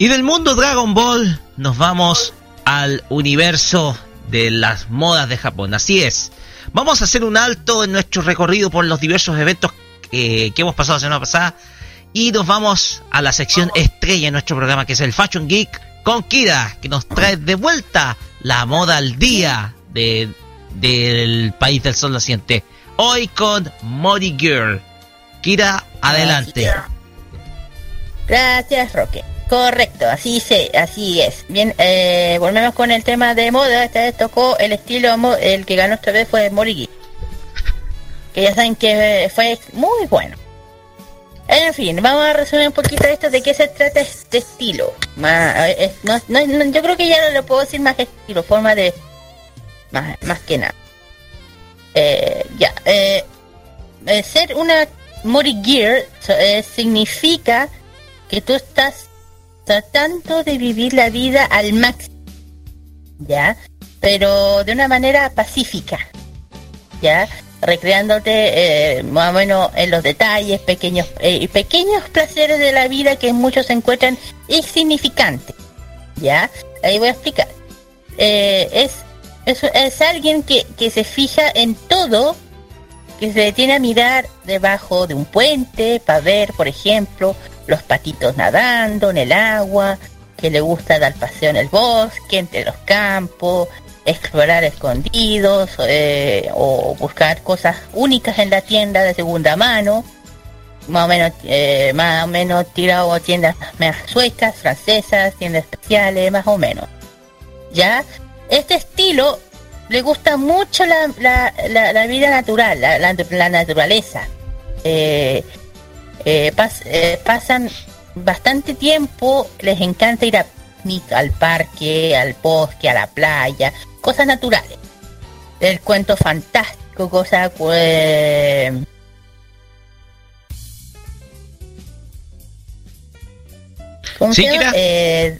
Y del mundo Dragon Ball nos vamos al universo de las modas de Japón. Así es. Vamos a hacer un alto en nuestro recorrido por los diversos eventos que, que hemos pasado la semana pasada y nos vamos a la sección estrella de nuestro programa que es el Fashion Geek con Kira, que nos trae de vuelta la moda al día de, del país del sol naciente. Hoy con Mori Girl. Kira, adelante. Gracias, Roque. Correcto, así se, así es. Bien, eh, volvemos con el tema de moda. Esta vez tocó el estilo, el que ganó esta vez fue Morigi. Que ya saben que fue muy bueno. En fin, vamos a resumir un poquito esto de qué se trata este estilo. Eh, yo creo que ya no lo puedo decir más estilo, forma de... Más, más que nada. Eh, ya, eh, ser una Mori significa que tú estás tratando de vivir la vida al máximo, ¿ya? Pero de una manera pacífica, ¿ya? Recreándote eh, más o menos en los detalles, pequeños eh, pequeños placeres de la vida que muchos encuentran insignificantes, ¿ya? Ahí voy a explicar. Eh, es, es, es, alguien que, que se fija en todo, que se detiene a mirar debajo de un puente para ver, por ejemplo, los patitos nadando en el agua, que le gusta dar paseo en el bosque, entre los campos, explorar escondidos eh, o buscar cosas únicas en la tienda de segunda mano, más o menos, eh, más o menos tirado tiendas suecas, francesas, tiendas especiales, más o menos. ¿Ya? Este estilo le gusta mucho la, la, vida natural, la, la naturaleza. Eh, eh, eh, pasan bastante tiempo, les encanta ir a, al parque, al bosque, a la playa, cosas naturales. El cuento fantástico, cosas pues... ¿Cómo sí? Eh,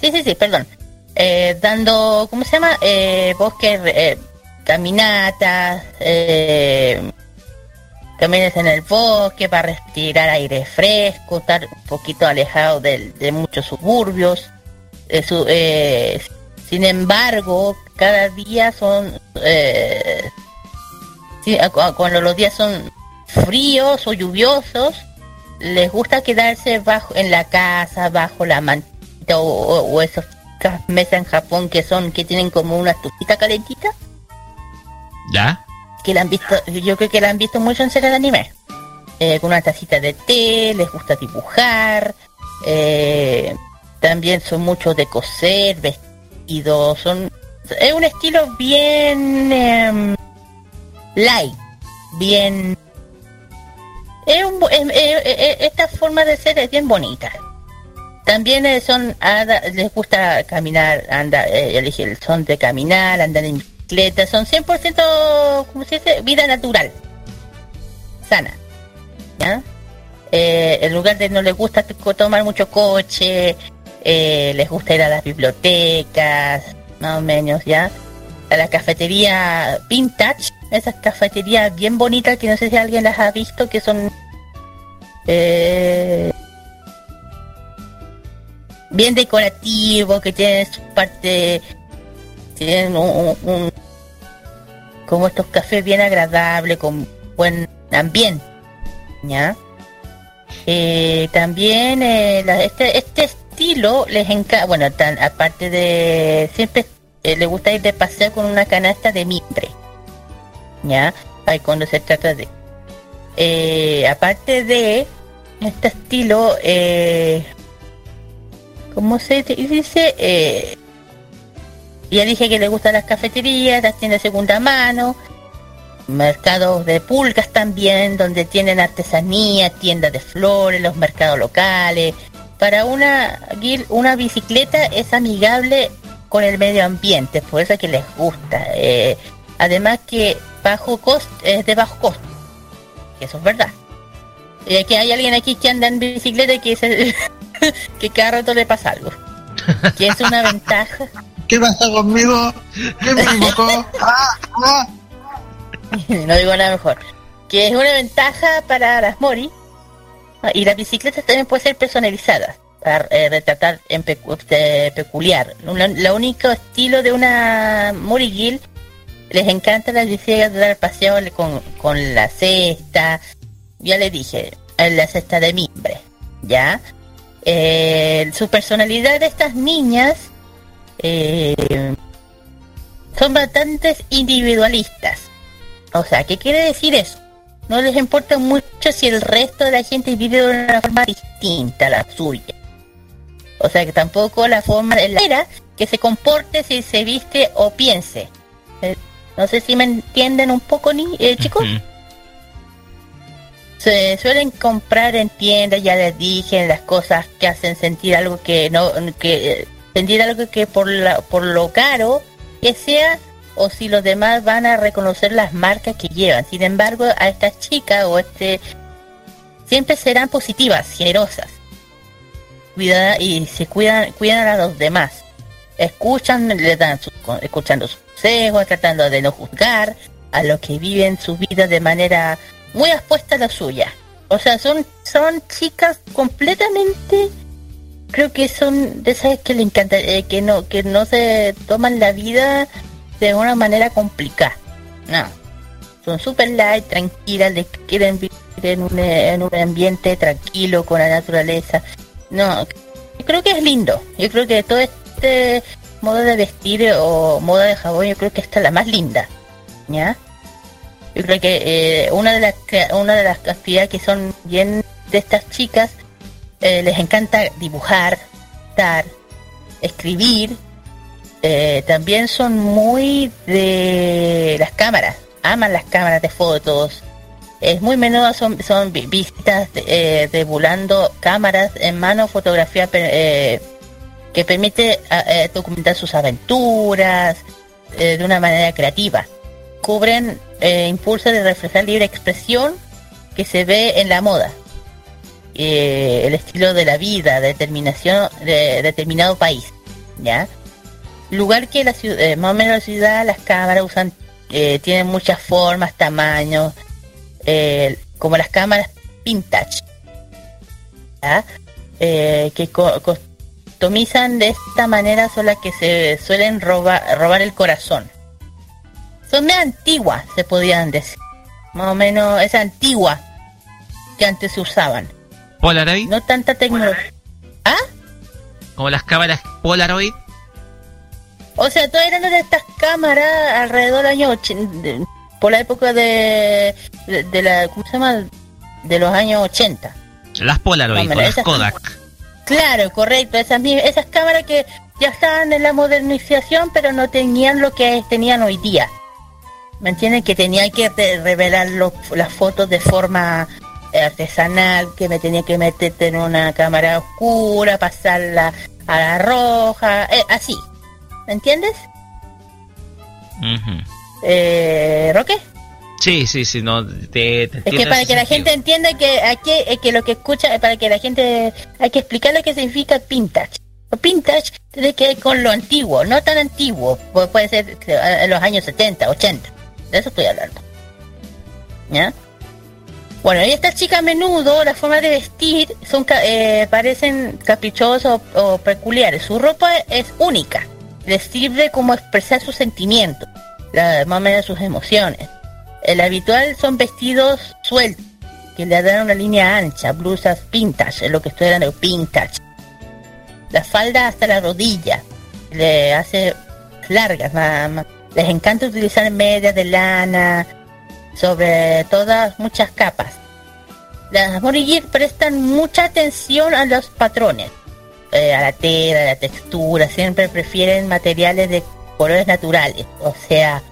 sí, sí, sí, perdón. Eh, dando, ¿cómo se llama? Eh, bosque, eh, caminatas, eh, Caminas en el bosque para respirar aire fresco, estar un poquito alejado de, muchos suburbios. Eh, eh, sin embargo, cada día son... Eh, cuando los días son fríos o lluviosos, les gusta quedarse bajo en la casa, bajo la mantita o, o, esas mesas en Japón que son que tienen como una estufita calentita. ¿Ya? Que la han visto, yo creo que la han visto mucho en series de anime. Eh, con una tacita de té, les gusta dibujar, eh, también son muchos de coser, vestidos, son es un estilo bien em, light, bien es un, esta forma de ser es bien bonita. También eh, son les gusta caminar, anda, elegir el son de caminar, andar en son 100%, ¿cómo se dice? Vida natural, sana. ¿Ya? Eh, en lugar de no les gusta tomar mucho coche, eh, les gusta ir a las bibliotecas, más o menos, ¿ya? A la cafetería vintage, esas cafeterías bien bonitas que no sé si alguien las ha visto, que son eh, bien decorativos, que tienen su parte tienen un, como estos cafés bien agradables, con buen ambiente, ¿ya? Eh, también eh, este, este estilo les encanta, bueno, aparte de, siempre eh, le gusta ir de paseo con una canasta de mimbre, ¿ya? Ahí cuando se trata de... aparte de este estilo, ¿cómo se dice? Ya dije que le gustan las cafeterías, las tiendas de segunda mano, mercados de pulgas también, donde tienen artesanía, tiendas de flores, los mercados locales. Para una una bicicleta es amigable con el medio ambiente, por eso es que les gusta. Eh, además que bajo costo, es de bajo costo. Eso es verdad. Y aquí hay alguien aquí que anda en bicicleta y que, es *laughs* que cada rato le pasa algo. Que es una *laughs* ventaja. ¿Qué pasa conmigo? ¿Qué me equivocó? Ah, ah. *laughs* no digo nada mejor. Que es una ventaja para las Mori. Y las bicicletas también pueden ser personalizadas. para eh, retratar en pecu- eh, peculiar. El único estilo de una Morigil les encanta las visitas de dar paseo con, con la cesta, ya le dije, la cesta de mimbre, ¿ya? Eh, su personalidad de estas niñas eh, son bastante individualistas. O sea, ¿qué quiere decir eso? No les importa mucho si el resto de la gente vive de una forma distinta a la suya. O sea, que tampoco la forma de la era que se comporte si se viste o piense. Eh, no sé si me entienden un poco, ni eh, chicos. Se suelen comprar en tiendas, ya les dije, las cosas que hacen sentir algo que no, que eh, sentir algo que por la, por lo caro que sea, o si los demás van a reconocer las marcas que llevan. Sin embargo, a estas chicas o este siempre serán positivas, generosas, cuidada y se cuidan, cuidan a los demás. Escuchan, le dan sus, escuchando sus consejos, tratando de no juzgar a los que viven su vida de manera muy expuesta a la suya. O sea, son, son chicas completamente, creo que son de esas que le encanta, eh, que no, que no se toman la vida de una manera complicada. No, son super light, tranquilas, les quieren vivir en un, en un ambiente tranquilo con la naturaleza. No, yo creo que es lindo. Yo creo que todo este modo de vestir o moda de jabón, yo creo que esta es la más linda. ¿Ya? Yo creo que eh, una de las una de las actividades que son bien de estas chicas eh, les encanta dibujar, dar, escribir. eh, también son muy de las cámaras, aman las cámaras de fotos. Es muy menudo son, son vi- visitas de, eh, de volando cámaras en mano, fotografía eh, que permite documentar sus aventuras de una manera creativa. Cubren eh, impulso de reflejar libre expresión que se ve en la moda, eh, el estilo de la vida, determinación de determinado país, ¿ya? Lugar que la ciudad, eh, más o menos la ciudad, las cámaras usan, eh, tienen muchas formas, tamaños, como las cámaras vintage, que customizan de esta manera son las que se suelen robar, robar el corazón. Son de antiguas, se podían decir. Más o menos es antigua que antes se usaban. Polaroid, No tanta tecnología. ¿Ah? como las cámaras Polaroid. O sea, todas eran de estas cámaras alrededor del año 80, por la época de, de, de la, ¿cómo se llama? De los años 80. Las Polaroid, pero las Kodak. Claro, correcto, esas, esas cámaras que ya estaban en la modernización, pero no tenían lo que tenían hoy día. ¿Me entienden? Que tenía que re- revelar los- las fotos de forma artesanal, que me tenía que meterte en una cámara oscura, pasarla a la roja, eh, así. ¿Me entiendes? Eh, ¿Roque? Sí, sí, sí, no, te, te Es que para que la gente entienda que aquí eh, que lo que escucha, para que la gente hay que explicar lo que significa vintage. Vintage tiene que ver con lo antiguo, no tan antiguo, pu- puede ser en los años 70, 80. De eso estoy hablando. ¿Ya? Bueno, y estas chicas a menudo, la forma de vestir son eh, parecen caprichosas o, peculiares. Su ropa es única. Les sirve como expresar sus sentimientos, la- más o menos sus emociones. El habitual son vestidos sueltos, que le dan una línea ancha, blusas vintage, lo que estoy hablando, vintage. La falda hasta la rodilla, le hace largas, más. Les encanta utilizar medias de lana, sobre todas muchas capas. Las Morigir prestan mucha atención a los patrones, eh, a la tela, a la textura, siempre prefieren materiales de colores naturales, o sea,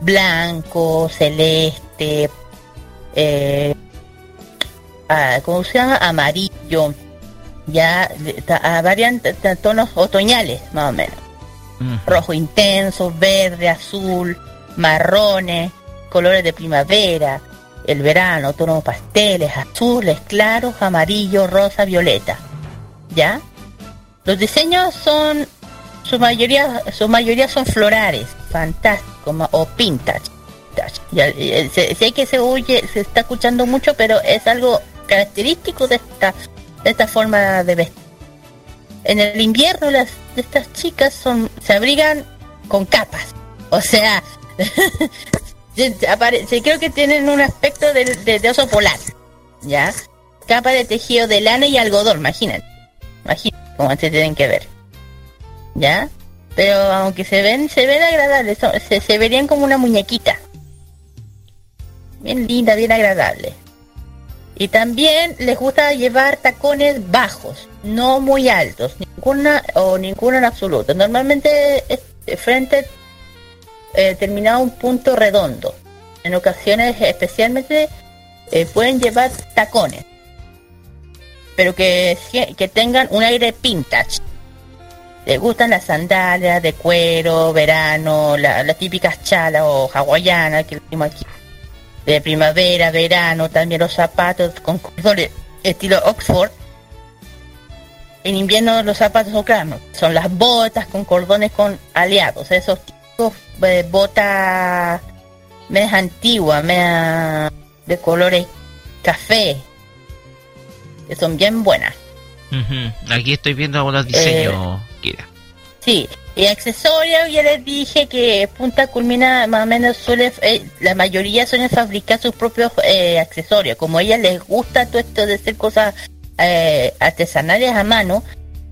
blanco, celeste, eh, ah, ¿cómo se llama? Amarillo, ya ta- ah, t- tonos otoñales, más o menos. Rojo intenso, verde, azul, marrones, colores de primavera, el verano, tonos pasteles, azules, claros, amarillo, rosa, violeta. ¿Ya? Los diseños son, su mayoría, su mayoría son florales, fantásticos o vintage. Ya, eh, sé, sé que se oye, se está escuchando mucho, pero es algo característico de esta, de esta forma de vestir. en el invierno las de estas chicas son se abrigan con capas. O sea, *laughs* se, creo que tienen un aspecto de, de, oso polar. ¿Ya? Capa de tejido de lana y algodón, imagínate. Imagínate cómo se tienen que ver. ¿Ya? Pero aunque se ven, se ven agradables, se, se verían como una muñequita. Bien linda, bien agradable. Y también les gusta llevar tacones bajos, no muy altos, ninguna o ninguno en absoluto. Normalmente frente eh, terminado un punto redondo. En ocasiones especialmente eh, pueden llevar tacones, pero que, que tengan un aire vintage. Les gustan las sandalias de cuero, verano, las típicas chalas o hawaianas que decimos aquí de primavera, verano, también los zapatos con cordones estilo Oxford. En invierno los zapatos son son las botas con cordones con aliados, esos de botas más antiguas, de colores café, que son bien buenas. Aquí estoy viendo algunos diseños, eh, Sí, y accesorios, ya les dije que Punta Culmina más o menos suele, eh, la mayoría suelen fabricar sus propios eh, accesorios. Como a ellas les gusta todo esto de hacer cosas eh, artesanales a mano,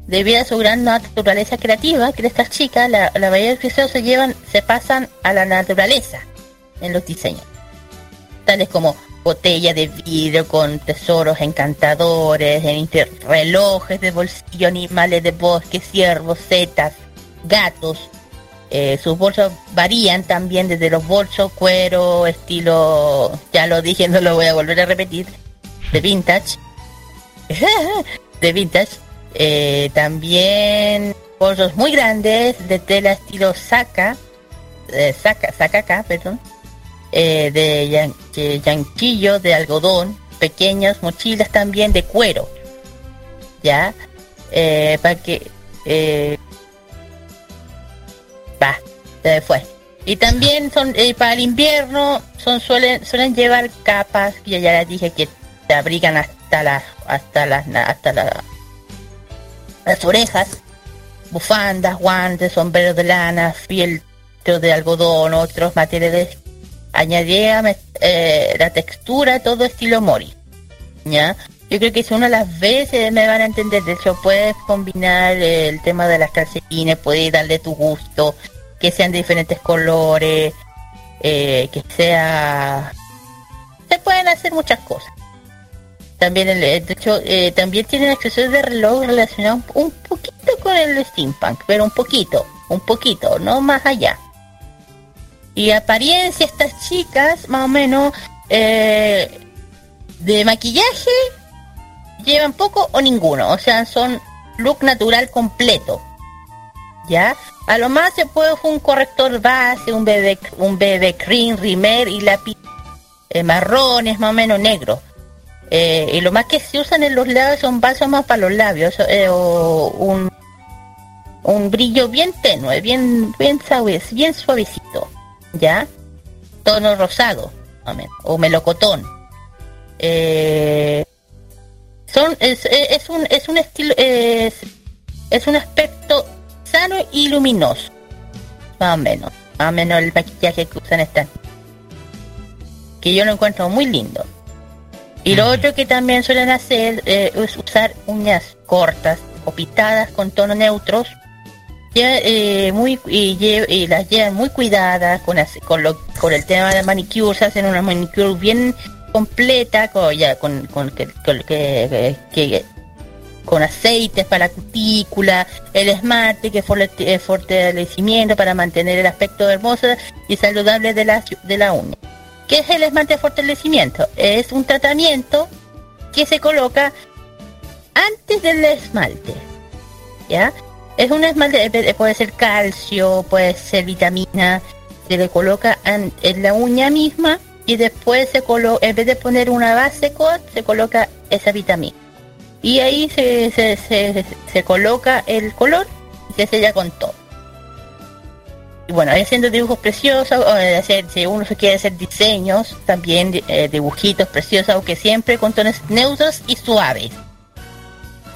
debido a su gran naturaleza creativa, que estas chicas, la, la mayoría de accesorios se llevan, se pasan a la naturaleza en los diseños. Tales como botellas de vidrio con tesoros encantadores, relojes de bolsillo, animales de bosque, ciervos, setas, gatos. Eh, sus bolsos varían también desde los bolsos, cuero, estilo, ya lo dije, no lo voy a volver a repetir, de vintage. *laughs* de vintage. Eh, también bolsos muy grandes de tela estilo saca, eh, saca, saca acá, perdón, eh, de, yanquillo, de algodón, pequeñas mochilas también de cuero, ya, para que Va, se fue. Y también son eh, para el invierno son suelen suelen llevar capas que ya les dije que te abrigan hasta las hasta las hasta las orejas, bufandas, guantes, sombreros de lana, fieltro de algodón, otros materiales. Añadía eh, la textura, todo estilo mori. ¿Ya? Yo creo que es una las veces me van a entender. De hecho, puedes combinar el tema de las calcetines, puedes darle tu gusto, que sean de diferentes colores, eh, que sea... Se pueden hacer muchas cosas. También, el, de hecho, eh, también tienen accesorios de reloj relacionados un poquito con el steampunk, pero un poquito, un poquito, no más allá. Y apariencia, estas chicas, más o menos, eh, de maquillaje llevan poco o ninguno, o sea, son look natural completo. ¿Ya? A lo más se puede un corrector base, un bebé, un bebé cream, rimer y lápiz eh, marrones, más o menos negro. Eh, y lo más que se usan en los labios son más para los labios, eh, o un, un brillo bien tenue, bien, bien suave, bien suavecito, ¿ya? Tono rosado, o melocotón. Eh, son es, es, un es un estilo es, es un aspecto sano y luminoso más o menos más o menos el maquillaje que usan estas que yo lo encuentro muy lindo y lo otro que también suelen hacer eh, es usar uñas cortas o pitadas con tonos neutros eh, muy y, las llevan muy cuidadas con, con, lo, con el tema de manicure se hacen una manicure bien completa con, ya, con, con, que, que, con aceites para la cutícula, el esmalte que es fortalecimiento para mantener el aspecto hermoso y saludable de la, de la uña. ¿Qué es el esmalte de fortalecimiento? Es un tratamiento que se coloca antes del esmalte. ¿Ya? Es un esmalte, eh, puede ser calcio, puede ser vitamina, se le coloca en la uña misma y después se coloca, en vez de poner una base coat, se coloca esa vitamina. Y ahí se, se, se, coloca el color y se sella con todo. Bueno, haciendo dibujos preciosos, o hacer, si uno se quiere hacer diseños, también eh, dibujitos preciosos, aunque siempre con tonos neutros y suaves.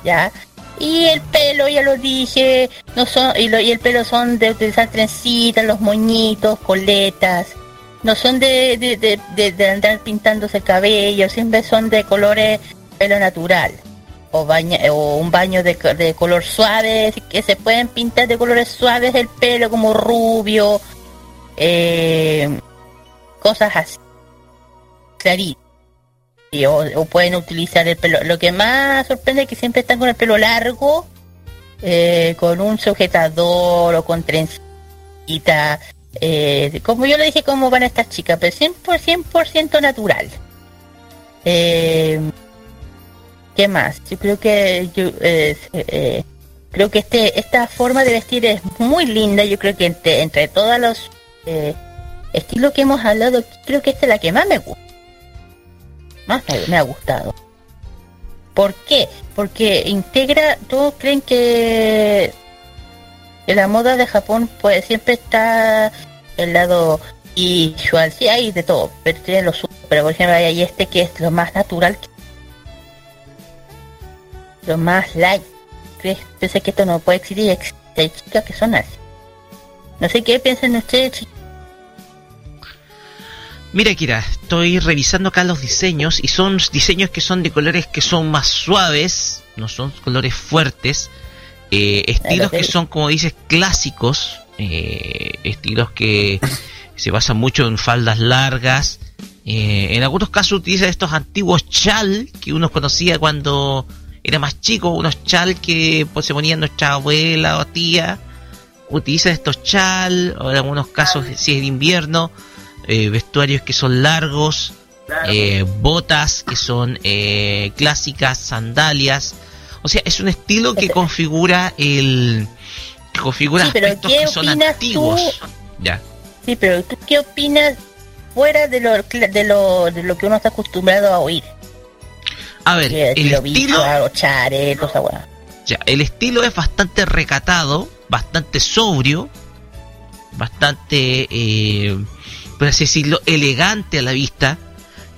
¿Ya? Y el pelo, ya lo dije, no son y, lo- y el pelo son de utilizar trencitas, los moñitos, coletas. No son de, de, de- de andar pintándose el cabello, siempre son de colores pelo natural. O, o un baño de, co- de color suave, que se pueden pintar de colores suaves el pelo, como rubio, eh, cosas así. Clarito. Y o, o pueden utilizar el pelo. Lo que más sorprende es que siempre están con el pelo largo, eh, con un sujetador o con trencita. eh, como yo le dije, cómo van estas chicas, pero 100%, 100% natural. Eh, ¿Qué más? Yo creo que yo, eh, eh, creo que este esta forma de vestir es muy linda. Yo creo que entre, entre todos los eh, estilos que hemos hablado, creo que esta es la que más me gusta. Más me, ha gustado. ¿Por qué? Porque integra, todos creen que, la moda de Japón pues siempre está el lado visual, sí hay de todo, pero tiene lo suyo. Pero por ejemplo hay este que es lo más natural, lo más light. ¿Crees? Pensé que esto no puede existir, hay chicas que son así. No sé qué piensan ustedes. Mira, Kira, estoy revisando acá los diseños y son diseños que son de colores que son más suaves, no son colores fuertes, eh, estilos que son, como dices, clásicos, eh, estilos que se basan mucho en faldas largas. eh, en algunos casos utiliza estos antiguos chal que uno conocía cuando era más chico, unos chal que pues, se ponían nuestra abuela o tía. Utiliza estos chal, o en algunos casos, si es de invierno, eh, vestuarios que son largos, eh, botas que son eh, clásicas, sandalias. O sea, es un estilo que configura el que configura Sí, pero aspectos ¿qué que son antiguos. tú? Ya. Sí, pero ¿tú qué opinas fuera de lo, de lo, de lo que uno está acostumbrado a oír? A ver, el lo estilo, esa weá. ya, el estilo es bastante recatado, bastante sobrio, bastante, eh, por así decirlo, elegante a la vista.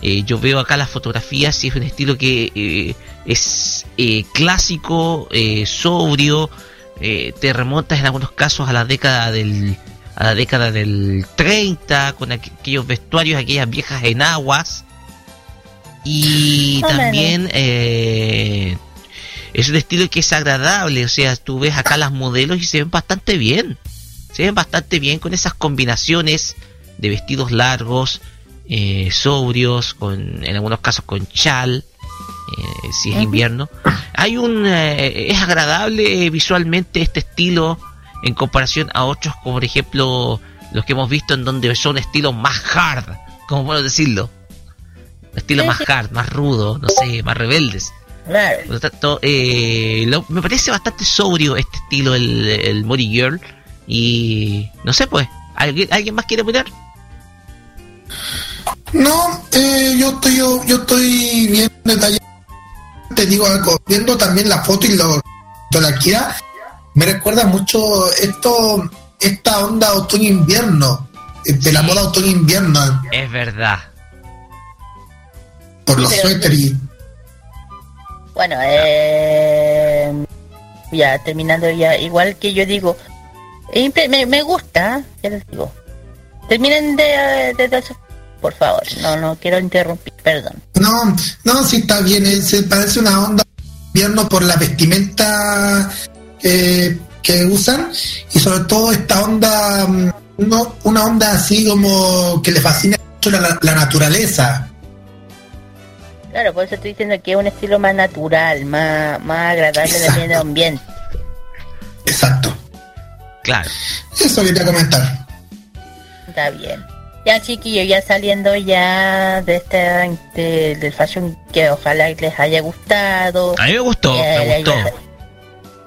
Eh, yo veo acá las fotografías y es un estilo que eh, es eh, clásico, eh, sobrio, te remontas en algunos casos a la década del a la década del 30 con aqu- aquellos vestuarios, aquellas viejas enaguas y también eh, es un estilo que es agradable, o sea, tú ves acá las modelos y se ven bastante bien, se ven bastante bien con esas combinaciones de vestidos largos, eh, sobrios, con en algunos casos con chal, eh, si es invierno. Hay un eh, es agradable visualmente este estilo en comparación a otros como por ejemplo los que hemos visto en donde son estilos más hard, como puedo decirlo. Estilos Sí, más hard, más rudos, no sé, más rebeldes. Por lo tanto, eh, lo- me parece bastante sobrio este estilo, el, el Mori Girl. Y no sé, pues, ¿alguien, ¿alguien más quiere opinar? No, eh, yo estoy yo, yo estoy bien detallado. Te digo algo, viendo también la foto y lo de la Kira, me recuerda mucho esto, esta onda otoño-invierno, eh, de la moda otoño-invierno, Es verdad. Por los suéteres y Bueno, eh, ya terminando ya, igual que yo digo, me, me gusta, ya les digo. Terminen de, de- de- por favor, no, no quiero interrumpir, perdón. No, no, sí está bien, eh, se parece una onda invierno por la vestimenta eh, que usan y sobre todo esta onda, mm, no, una onda así como que le fascina mucho la, la naturaleza. Claro, por eso estoy diciendo que es un estilo más natural, más, más agradable de medio ambiente. Exacto. Claro. Eso quería comentar. Está bien. Ya chiquillos, ya saliendo ya de este de- del fashion que ojalá les haya gustado. A mí me gustó, que me gustó. haya- Me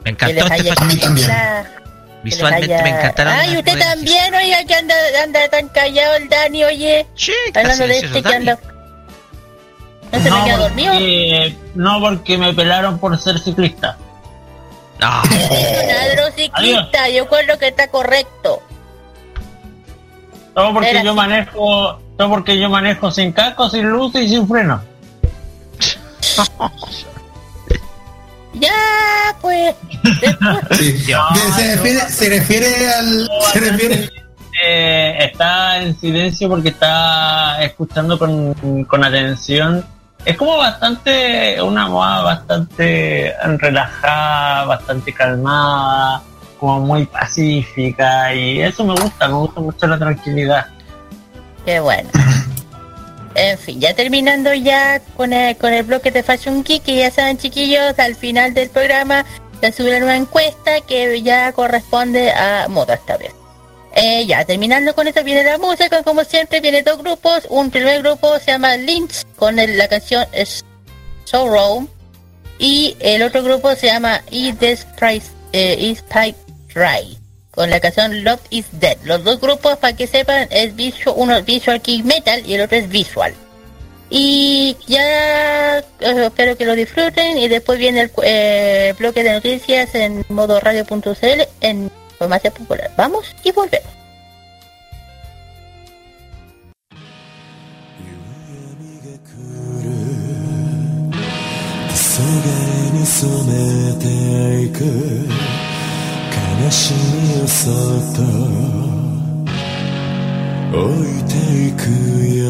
que encantó les este haya fashion. gustado, que les Visualmente haya- me encantaron. Ay, usted también, oiga, que anda, anda tan callado el Dani, oye. Sí, Hablando de este que anda... ¿No se me queda dormido? porque, no porque me pelaron por ser ciclista. No. Ladro ciclista, yo creo que está correcto. Todo porque Era yo así. manejo, todo porque yo manejo sin casco, sin luz y sin freno. Ya, pues. Sí. se, refiere, se refiere al. Se refiere. Eh, está en silencio porque está escuchando con, con atención. Es como bastante, una moda bastante relajada, bastante calmada, como muy pacífica y eso me gusta, me gusta mucho la tranquilidad. Qué bueno. *laughs* En fin, ya terminando ya con el, con el bloque de Fashion Geek, que ya saben chiquillos, al final del programa se sube una nueva encuesta que ya corresponde a moda esta vez. Eh, ya terminando con esto viene la música, como siempre viene dos grupos, un primer grupo se llama Lynch con la canción Sorrow y el otro grupo se llama Is This Price, eh, Is Pipe Right con la canción Love is Dead. Los dos grupos, para que sepan, es visual, uno es Visual King Metal y el otro es Visual. Y ya eh, espero que lo disfruten y después viene el eh, bloque de noticias en modo radio.cl en formato popular. Vamos y volvemos.「悲しみをそっと置いていくよ「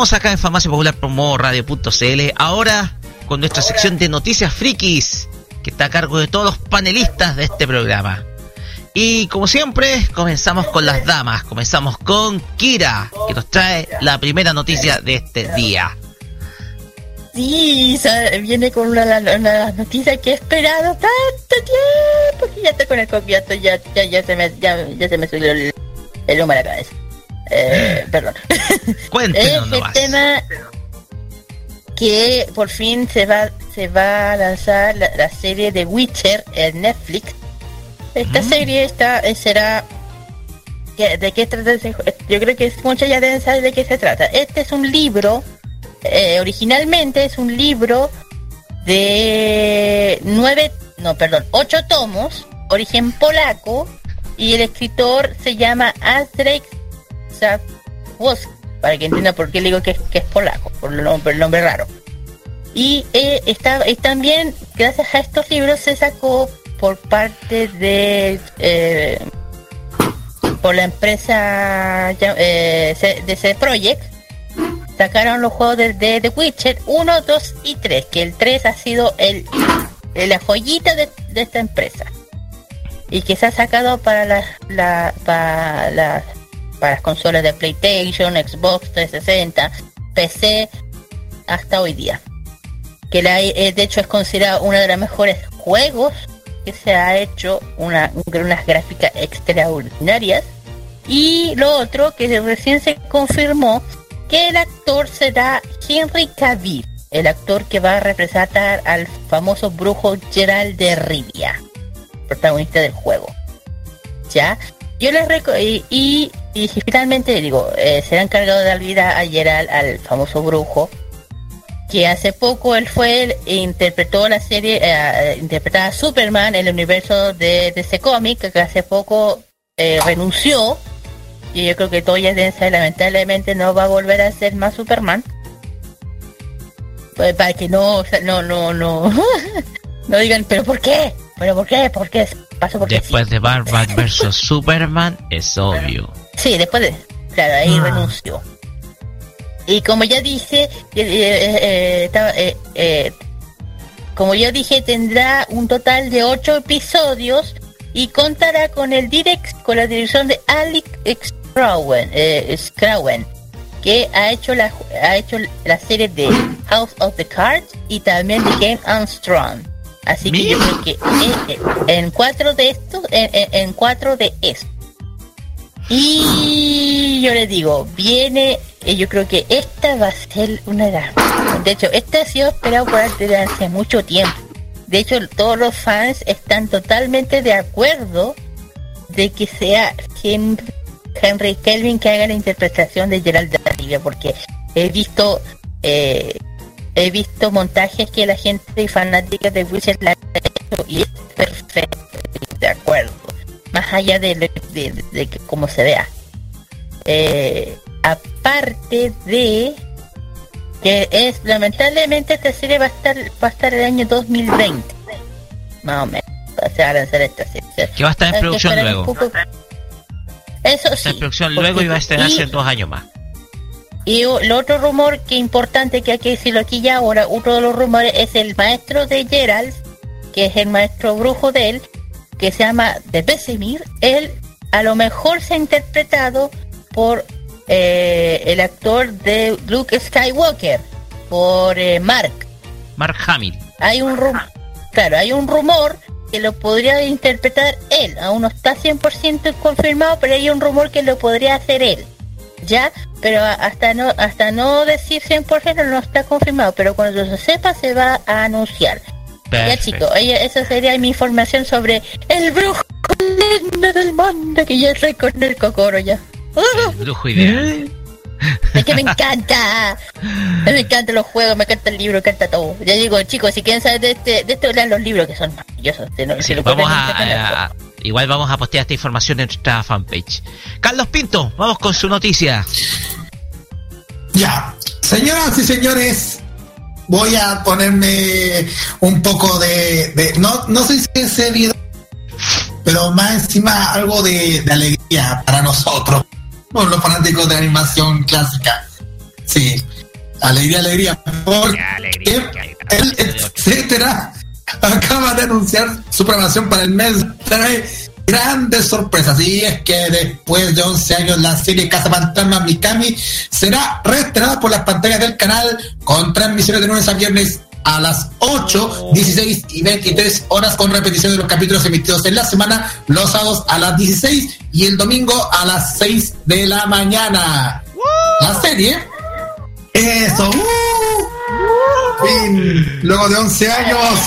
continuamos acá en Farmacia Popular Promo Radio.cl. Ahora con nuestra sección de noticias frikis, que está a cargo de todos los panelistas de este programa. Y como siempre, comenzamos con las damas. Comenzamos con Kira, que nos trae la primera noticia de este día. Sí, viene con una, una, una noticia que he esperado tanto tiempo que ya estoy con el copiato, ya, ya, ya se me, ya, ya se me subió el, el humo a la cabeza. Eh, perdón. *laughs* Cuéntenos es el nomás. tema que por fin se va, se va a lanzar la, la serie de Witcher en Netflix. Esta serie está, eh, será ¿qué- ¿De qué trata? Yo creo que muchos ya deben saber de qué se trata. Este es un libro, eh, originalmente es un libro de nueve, no, perdón, ocho tomos, origen polaco, y el escritor se llama Andrzej Sapkowski, para que entienda por qué digo que, es- polaco, por el nombre, el nombre raro. Y, eh, está, y también, gracias a estos libros, se sacó por parte de eh, por la empresa eh, C- DC Projekt sacaron los juegos de, de The Witcher 1, 2 y 3 que el 3 ha sido el, la joyita de, de esta empresa y que se ha sacado para las la, para las para las consolas de PlayStation, Xbox 360, PC hasta hoy día que la, eh, de hecho es considerado uno de los mejores juegos que se ha hecho, una, unas gráficas extraordinarias. Y lo otro, que recién se confirmó que el actor será Henry Cavill, el actor que va a representar al famoso brujo Gerald de Rivia, protagonista del juego. ¿Ya? Yo les y, y, y finalmente digo, eh, será encargado de dar vida a Gerald, al famoso brujo, que hace poco él fue e interpretó la serie, eh, interpretaba a Superman en el universo de, ese cómic, que hace poco eh, renunció, y yo creo que todos ya deben saber, lamentablemente no va a volver a ser más Superman. Pues para que no, no, no, no, *laughs* no digan, pero ¿por qué? ¿Pero por qué? ¿Por qué? Pasó porque sí. Después de Batman vs *laughs* Superman, es obvio. Sí, después de... Claro, ahí Ah. renunció. Y como ya dije, eh, eh, eh, estaba, eh, eh, como ya dije, tendrá un total de ocho episodios y contará con el direct, con la dirección de Alex eh, Scrowen, que ha hecho la ha hecho la serie de House of the Cards y también de Game Armstrong. Así que yo creo que eh, eh, en cuatro de estos, en, en- cuatro de estos. Y yo les digo, viene, eh, yo creo que esta va a ser una de las... De hecho, este ha sido esperado por desde hace mucho tiempo. De hecho, todos los fans están totalmente de acuerdo de que sea Henry, Henry Kelvin que haga la interpretación de Gerald de Rivia, porque he visto eh, he visto montajes que la gente fanática de Witcher la ha hecho y es perfecto, de acuerdo más allá de, lo- de, de- de que cómo se vea. Eh, aparte de que es lamentablemente esta serie va a estar va a estar el año 2020 más o menos se va a lanzar esta serie Que va a estar en producción luego. poco. eso Está sí en producción luego y va a estrenarse y- en dos años más. Y el otro rumor que importante que hay que decirlo aquí ya ahora, otro de los rumores es el maestro de Geralt, que es el maestro brujo de él, que se llama de Besemir. Él a lo mejor se ha interpretado por eh, el actor de Luke Skywalker, por eh, Mark. Mark Hamill. hay un rumor, claro, hay un rumor que lo podría interpretar él. Aún no está 100% confirmado, pero hay un rumor que lo podría hacer él. ¿Ya? Pero hasta no hasta no decir 100% no está confirmado, pero cuando se sepa se va a anunciar. Ya Perfecto. oye, esa sería mi información sobre el brujo lindo del mundo que yo soy con el cocoro ya. Brujo ideal. Es que me encanta. Me encantan los juegos, me encanta el libro, me encanta todo. Ya digo, chicos, si quieren saber de este, de esto, lean los libros que son maravillosos. Si no- si Sí, vamos a, a- igual vamos a postear esta información en nuestra fanpage. Carlos Pinto, vamos con su noticia. Ya, señoras y señores, voy a ponerme un poco de, de- no, no sé si es seriedad, pero más encima algo de, de alegría para nosotros, por los fanáticos de animación clásica. Sí, alegría, alegría, porque el etcétera acaba de anunciar su programación para el mes. Trae grandes sorpresas. Y es que después de 11 años, la serie Casa Fantasma Mikami será reestrenada por las pantallas del canal con transmisiones de lunes a viernes a las 8, 16 y 23 horas con repetición de los capítulos emitidos en la semana, los sábados a las 16 y el domingo a las 6 de la mañana. La serie eso, ¡uh! Luego de 11 años, *laughs*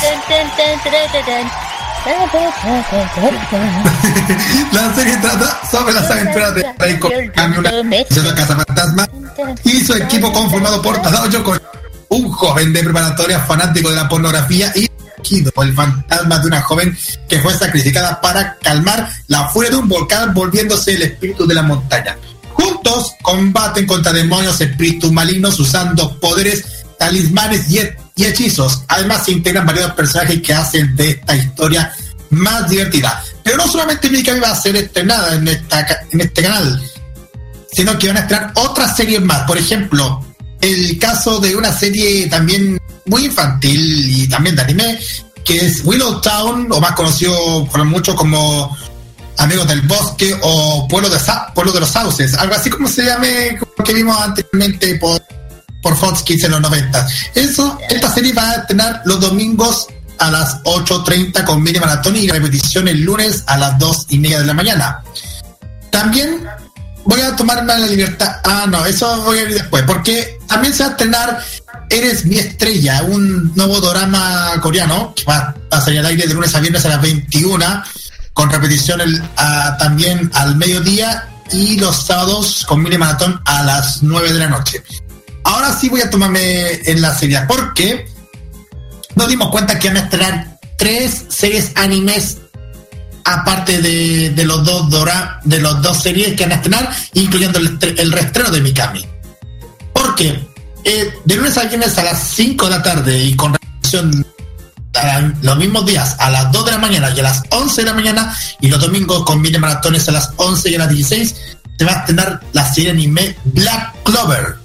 la serie trata sobre las aventuras de Reiko Kami, una princesa cazafantasma, y su equipo conformado por Tadao Yoko, un joven de preparatoria fanático de la pornografía y el fantasma de una joven que fue sacrificada para calmar la furia de un volcán volviéndose el espíritu de la montaña. Juntos combaten contra demonios, espíritus malignos usando poderes, talismanes y, he- y hechizos. Además se integran varios personajes que hacen de esta historia más divertida. Pero no solamente Mikami va a ser estrenada en, en este canal, sino que van a estrenar otras series más. Por ejemplo, el caso de una serie también muy infantil y también de anime, que es Willow Town, o más conocido por muchos como Amigos del Bosque o Pueblo de, Sa- Pueblo de los Sauces, algo así como se llame, como que vimos anteriormente por, por Fox Kids en los 90. Eso, esta serie va a estrenar los domingos a las 8.30 con mini maratón y repetición el lunes a las 2 y media de la mañana. También voy a tomarme la libertad. Ah, no, eso voy a ir después, porque también se va a estrenar Eres mi estrella, un nuevo drama coreano que va a salir al aire de lunes a viernes a las 21, con repetición el- a- también al mediodía y los sábados con mini maratón a las 9 de la noche. Ahora sí voy a tomarme en la serie, porque nos dimos cuenta que van a estrenar tres series animes aparte de, de los dos dora, de los dos series que van a estrenar, incluyendo el, el reestreno de Mikami. Porque eh, de lunes a viernes a las 5 de la tarde y con la- los mismos días a las 2 de la mañana y a las 11 de la mañana y los domingos con mini maratones a las 11 y a las 16 se va a estrenar la serie anime Black Clover.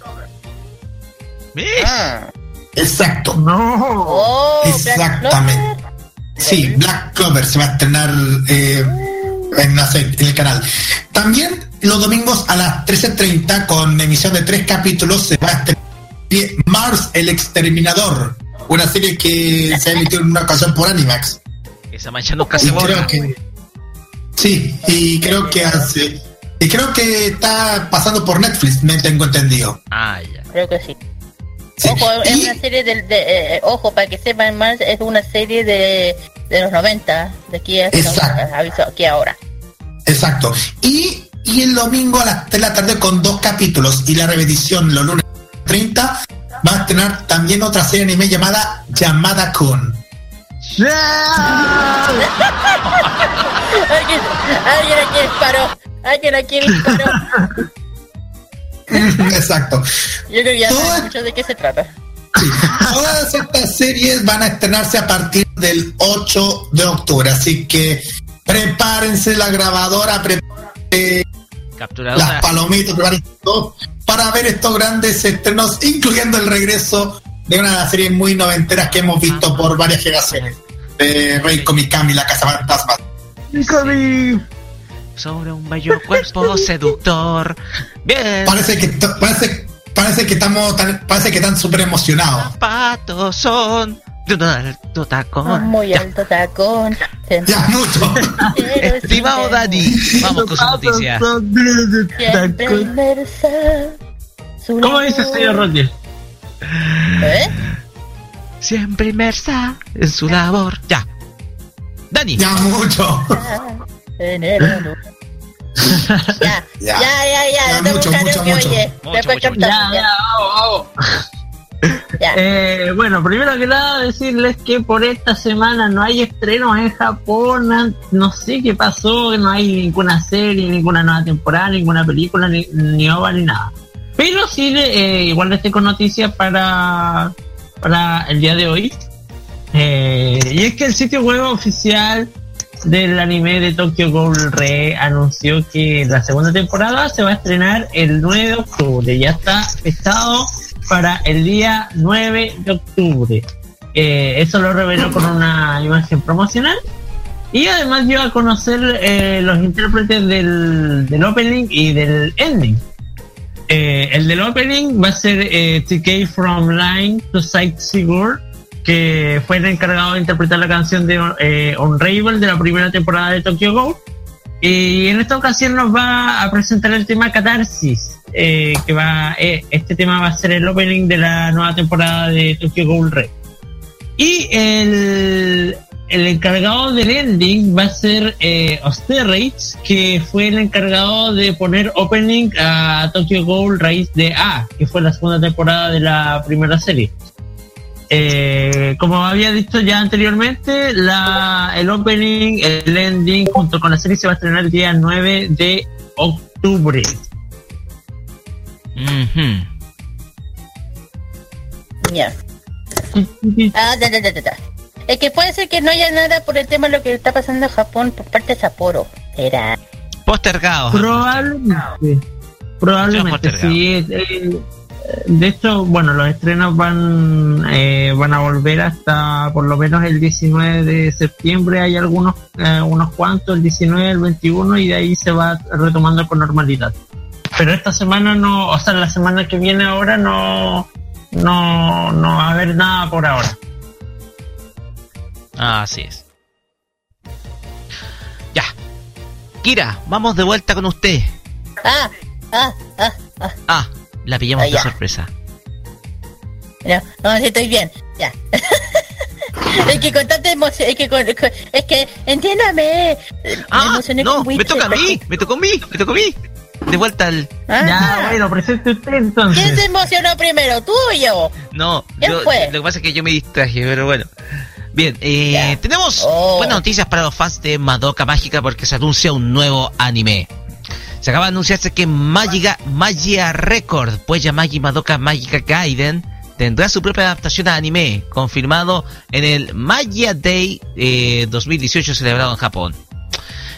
Exacto. Oh, Exactamente. Sí, Black Clover se va a estrenar eh, en, la se- en el canal. También los domingos a las 13.30 con emisión de tres capítulos se va a estrenar Mars el Exterminador, una serie que se ha emitido en una ocasión por Animax. Esa mancha nunca se borra. sí, y creo que hace y creo que está pasando por Netflix, me tengo entendido. Ah, ya. Creo que sí. Ojo, es una serie de, de- eh, ojo, para que sepan más, es una serie de, de los 90, de aquí a Exacto. aviso aquí ahora. Exacto. Y, y el domingo a las 3 de la tarde con dos capítulos y la repetición los lunes 30 va a estrenar también otra serie anime llamada Llamada Kun. *laughs* alguien, alguien aquí disparó, alguien aquí disparó. *laughs* *laughs* Exacto. Yo creo que ya saben mucho de qué se trata. Todas estas series van a estrenarse a partir del 8 de octubre, así que prepárense la grabadora, prepárense Capturadora. las palomitas, prepárense todo para ver estos grandes estrenos, incluyendo el regreso de una de las series muy noventeras que hemos visto por varias generaciones. De Rey Komikami, la Casa Fantasma. Sobre un bello cuerpo *laughs* seductor. Bien. Parece que parece, parece que estamos tan, parece que están súper emocionados. Patos son De un alto tacón. Muy alto tacón. Ya, mucho. *laughs* Estimado Dani, vamos con su noticia. Siempre inmersa su ¿Cómo dice el señor Rodríguez? ¿Eh? Siempre inmersa en su labor. Ya. Dani. Ya, mucho. En el. *laughs* *laughs* ya, ya, ya, ya, Ya, no mucho, mucho, que mucho. oye. Mucho, Ya, ya. ya, vamos, vamos. *laughs* Ya. Eh, bueno, primero que nada decirles que por esta semana no hay estrenos en Japón, an- no sé qué pasó, no hay ninguna serie, ninguna nueva temporada, ninguna película, ni, ni OVA, ni nada. Pero sí, eh, igual les tengo noticias para, para el día de hoy. Eh, y es que el sitio web oficial del anime de Tokyo Ghoul Re anunció que la segunda temporada se va a estrenar el 9 de octubre. Ya está fechado para el día 9 de octubre. Eh, eso lo reveló con una imagen promocional. Y además dio a conocer eh, los intérpretes del, del opening y del ending. Eh, el del opening va a ser TK From Line to Sight Sigur, que fue el encargado de interpretar la canción de eh, Unravel de la primera temporada de Tokyo Ghoul. Y en esta ocasión nos va a presentar el tema Catarsis, eh, que va, eh, este tema va a ser el opening de la nueva temporada de Tokyo Ghoul Red. Y el, el encargado del ending va a ser eh, Osterreich, que fue el encargado de poner opening a Tokyo Ghoul Raíz de A, que fue la segunda temporada de la primera serie. Eh, como había dicho ya anteriormente, la, el opening, el ending junto con la serie se va a estrenar el día 9 de octubre. Ya. Ah, ya, ya, ya, ya, ya. Es que puede ser que no haya nada por el tema de lo que está pasando en Japón por parte de Sapporo. Será. Postergado. Probablemente. Probablemente, postergado. sí. eh, de hecho, bueno, los estrenos van eh, van a volver hasta por lo menos el 19 de septiembre. Hay algunos eh, unos cuantos, el 19, el 21 y de ahí se va retomando con normalidad. Pero esta semana no, o sea, la semana que viene ahora no no no va a haber nada por ahora. Así es. Ya. Kira, vamos de vuelta con usted. Ah, ah, ah, ah. Ah, la pillamos Ah, de sorpresa. No, no, estoy bien. Ya. *laughs* es que con tanta emoción, es que con, con- es que, entiéndame. Me Ah, emocioné no, con me toca a mí, me tocó a mí, me tocó a mí. De vuelta al... Ah. Ya, bueno, presente usted entonces. ¿Quién se emocionó primero, tú o yo? No, ¿Quién yo, fue? lo que pasa es que yo me distraje, pero bueno. Bien, eh, tenemos Oh. buenas noticias para los fans de Madoka Mágica porque se anuncia un nuevo anime. Se acaba de anunciarse que Magiga, Magia Record, pues ya Magi Madoka Mágica Gaiden, tendrá su propia adaptación a anime, confirmado en el Magia Day eh, 2018 celebrado en Japón.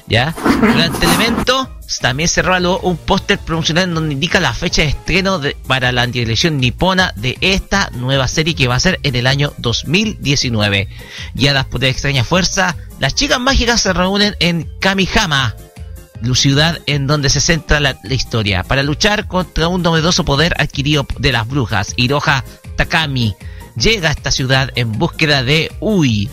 ¿Ya? Durante el evento también se reveló un póster promocional donde indica la fecha de estreno para la televisión nipona de esta nueva serie que va a ser en el año 2019. Guiadas por extraña fuerza, las chicas mágicas se reúnen en Kamihama, ciudad en donde se centra la, la historia, para luchar contra un novedoso poder adquirido de las brujas. Hiroha Takami llega a esta ciudad en búsqueda de Ui,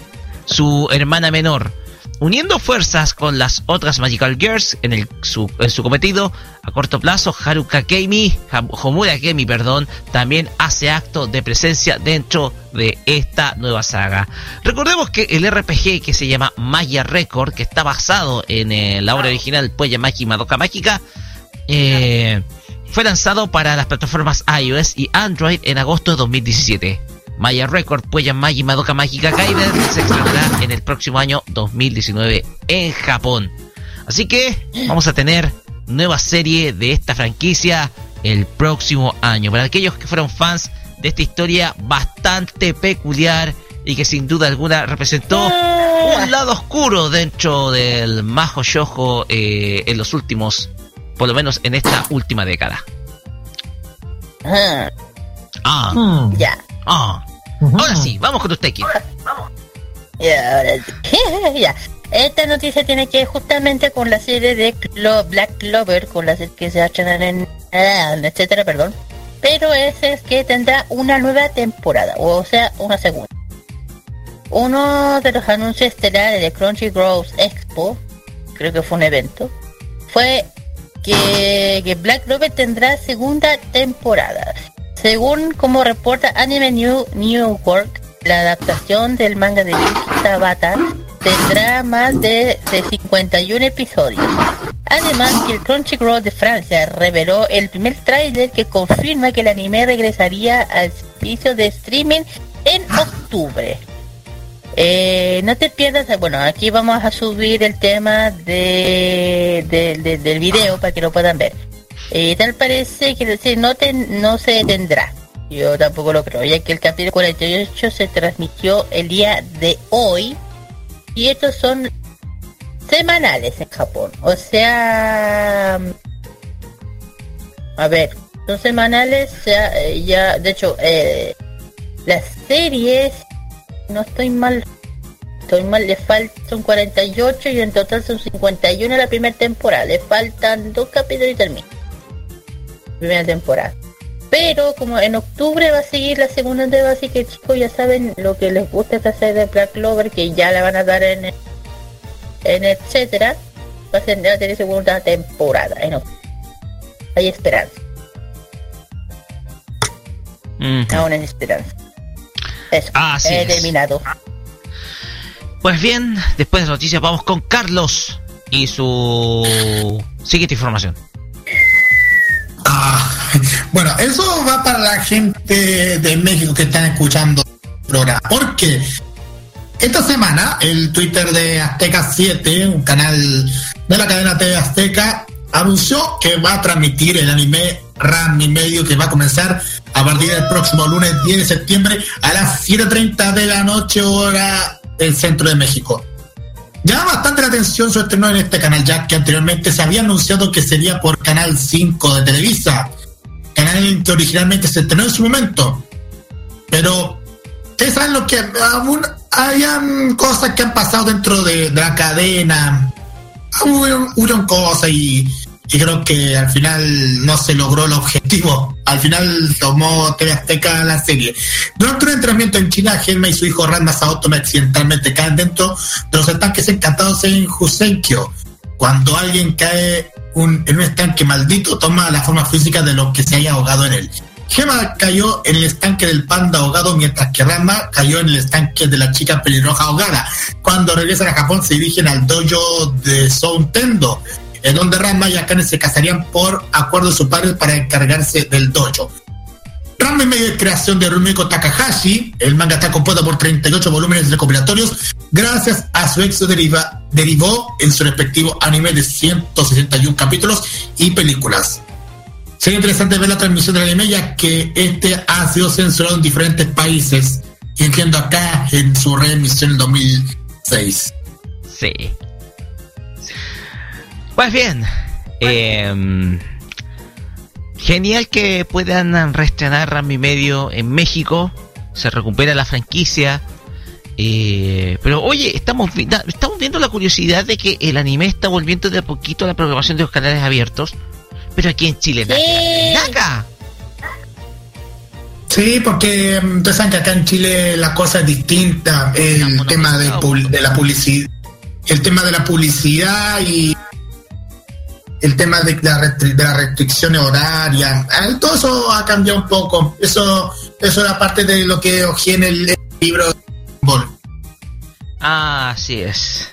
su hermana menor, uniendo fuerzas con las otras Magical Girls en, el, su, en su cometido a corto plazo. Haruka Keimi, Homura Kemi, perdón, también hace acto de presencia dentro de esta nueva saga. Recordemos que el RPG que se llama Magia Record, que está basado en eh, la obra original Puella Magi Madoka Mágica, eh, fue lanzado para las plataformas iOS y Android en agosto de 2017. Maya Record, Puella Magi Madoka Mágica Gaiden se estrenará en el próximo año 2019 en Japón. Así que vamos a tener nueva serie de esta franquicia el próximo año. Para aquellos que fueron fans de esta historia bastante peculiar y que sin duda alguna representó un lado oscuro dentro del Majo Shoujo eh, en los últimos, por lo menos en esta última década. Ah, Ah, Ahora sí, vamos con usted. Ya, ahora sí. *laughs* ya. Esta noticia tiene que ver justamente con la serie de Clo- Black Clover, con las que se estrenan en... ah, etcétera, perdón. Pero ese es que tendrá una nueva temporada, o sea, una segunda. uno de los anuncios estelares de Crunchyroll Expo, creo que fue un evento, fue que, que Black Clover tendrá segunda temporada. Según como reporta Anime New, New la adaptación del manga de Yuki Tabata tendrá más de, de 51 episodios. Además el Crunchyroll de Francia reveló el primer tráiler que confirma que el anime regresaría al servicio de streaming en octubre. Eh, no te pierdas, bueno, aquí vamos a subir el tema de- del video para que lo puedan ver. Eh, tal parece que no, se detendrá. Yo tampoco lo creo, ya que el capítulo 48 se transmitió el día de hoy y estos son semanales en Japón. O sea, a ver, son semanales, ya, eh, ya de hecho, eh, las series, no estoy mal, estoy mal, le faltan 48 y en total son 51 la primera temporada. Le faltan dos capítulos y termina. Primera temporada. Pero como en octubre va a seguir la segunda entrega, así que chicos ya saben lo que les gusta esta serie de Black Clover, que ya la van a dar en en etcétera, va a ser- va a tener segunda temporada. En octubre. Hay esperanza. Aún hay esperanza. Eso. Así he es. terminado. Pues bien, después de las noticias vamos con Carlos y su siguiente información. Bueno, eso va para la gente de México que están escuchando el programa. Porque esta semana el Twitter de Azteca 7, un canal de la cadena TV Azteca, anunció que va a transmitir el anime Ram y medio que va a comenzar a partir del próximo lunes 10 de septiembre a las 7.30 de la noche hora del centro de México. Llama bastante la atención su estreno en este canal, ya que anteriormente se había anunciado que sería por Canal 5 de Televisa, canal que originalmente se estrenó en su momento. Pero ustedes lo que aún hayan cosas que han pasado dentro de, la cadena, hubo, hubo cosas y, creo que al final no se logró el objetivo. Al final tomó TV Azteca la serie. Durante un entrenamiento en China, Gelma y su hijo Ranma Saotome accidentalmente caen dentro de los estanques encantados en Jusenkyo. Cuando alguien cae un- en un estanque maldito, toma la forma física de lo que se haya ahogado en él. Gema cayó en el estanque del panda ahogado, mientras que Ranma cayó en el estanque de la chica pelirroja ahogada. Cuando regresan a Japón, se dirigen al dojo de Soutendo, en donde Ranma y Akane se casarían por acuerdo de su padre para encargarse del dojo. Ranma y medio de creación de Rumiko Takahashi, el manga está compuesto por 38 volúmenes recopilatorios, gracias a su éxito deriva, derivó en su respectivo anime de 161 capítulos y películas. Sería interesante ver la transmisión del anime ya que este ha sido censurado en diferentes países, incluyendo acá en su reemisión en 2006. Sí. Pues bien, em, genial que puedan reestrenar Ram y Medio en México. Se recupera la franquicia. Eh, pero oye, estamos, viendo la curiosidad de que el anime está volviendo de a poquito a la programación de los canales abiertos. Pero aquí en Chile, nada. Sí, porque mm, ustedes saben que acá en Chile la cosa es distinta. El tema de, pul- de la publicidad, el tema de la publicidad y el tema de la, de las restricciones horarias, ah, todo eso ha cambiado un poco. Eso, eso era parte de lo que ojé en el, el libro. Ball. Así es.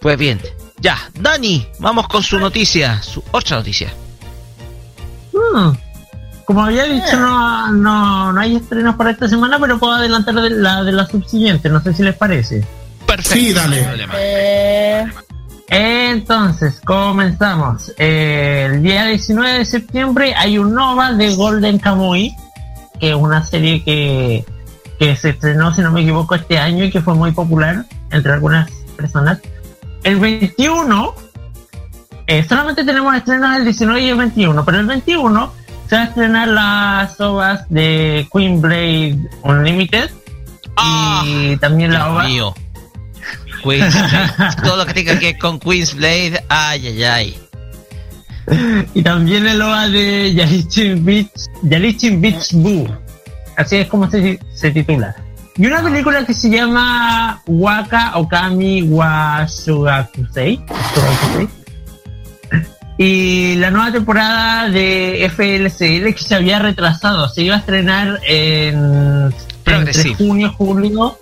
Pues bien, ya, Dani, vamos con su noticia, su otra noticia. Hmm. Como había dicho, no, no, no hay estrenos para esta semana, pero puedo adelantar de la de la subsiguiente, no sé si les parece. Perfecto. Sí, dale. Eh, Entonces, comenzamos. Eh, el día 19 de septiembre hay un Nova de Golden Kamuy, que es una serie que, que se estrenó, si no me equivoco, este año y que fue muy popular entre algunas personas. El 21, eh, solamente tenemos estrenos el 19 y el 21, pero el 21 se va a estrenar las ovas de Queen Blade Unlimited y también la. Ah, mío. Todo lo que tenga que ver con Queen's Blade, ay, ay, ay. y también el OVA de Yalichin Beach, Yalichin Beach Boo. Así es como se, se titula. Y una película que se llama Waka Okami wa Shugakusei. Shugakusei. Y la nueva temporada de FLCL que se había retrasado, se iba a estrenar en entre junio, julio.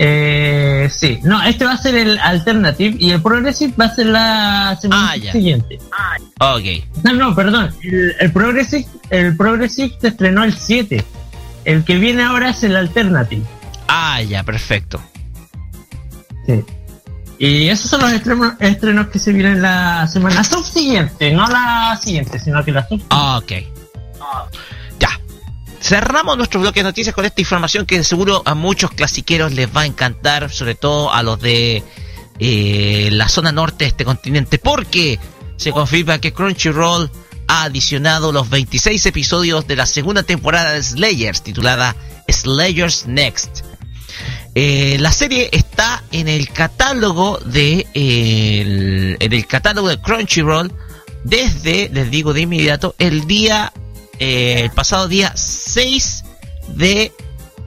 Eh, sí, no, este va a ser el Alternative y el Progressive va a ser la semana Ah, ya. siguiente. Ok. No, no, perdón. El, el Progressive, el Progressive se estrenó el 7. El que viene ahora es el Alternative. Ah, ya, perfecto. Sí. Y esos son los estrenos, estrenos que se vienen la semana subsiguiente, no la siguiente, sino que la subsiguiente. Ah, ok. Ya. Cerramos nuestro bloque de noticias con esta información que seguro a muchos clasiqueros les va a encantar, sobre todo a los de eh, la zona norte de este continente, porque se confirma que Crunchyroll ha adicionado los 26 episodios de la segunda temporada de Slayers, titulada Slayers Next. Eh, la serie está en el catálogo de el- en el catálogo de Crunchyroll desde, les digo de inmediato, el día eh, el pasado día 6 de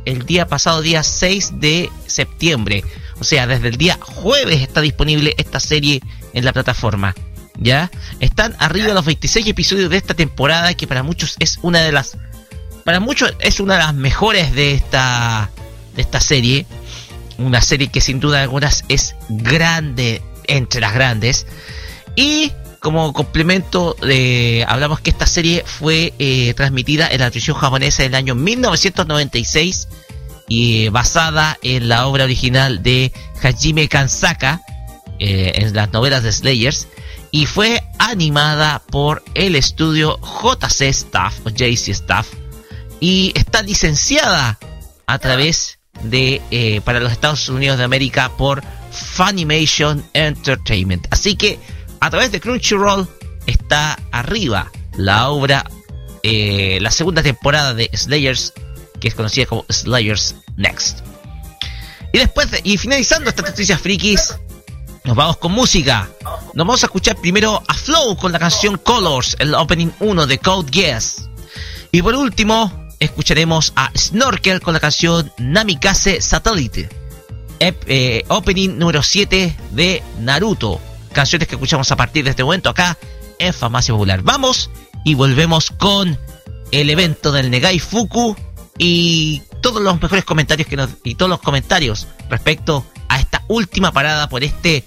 el día pasado día 6 de septiembre. O sea, desde el día jueves está disponible esta serie en la plataforma. ¿Ya? Están arriba los 26 episodios de esta temporada que para muchos es una de las para muchos es una de las mejores de esta de esta serie. Una serie que sin duda algunas es grande entre las grandes. Y como complemento, eh, hablamos que esta serie fue eh, transmitida en la televisión japonesa en el año 1996 y eh, basada en la obra original de Hajime Kansaka, en las novelas de Slayers, y fue animada por el estudio JC Staff o JC Staff y está licenciada a través de eh, para los Estados Unidos de América por Funimation Entertainment. Así que a través de Crunchyroll está arriba la obra, eh, la segunda temporada de Slayers, que es conocida como Slayers Next. Y después, de- y finalizando estas noticias frikis, nos vamos con música. Nos vamos a escuchar primero a Flow con la canción Colors, el opening 1 de Code Geass. Y por último, escucharemos a Snorkel con la canción Namikaze Satellite, eh, opening número 7 de Naruto. Canciones que escuchamos a partir de este momento acá en Farmacia Popular. Vamos y volvemos con el evento del Negai Fuku y todos los mejores comentarios que nos, y todos los comentarios respecto a última parada por este,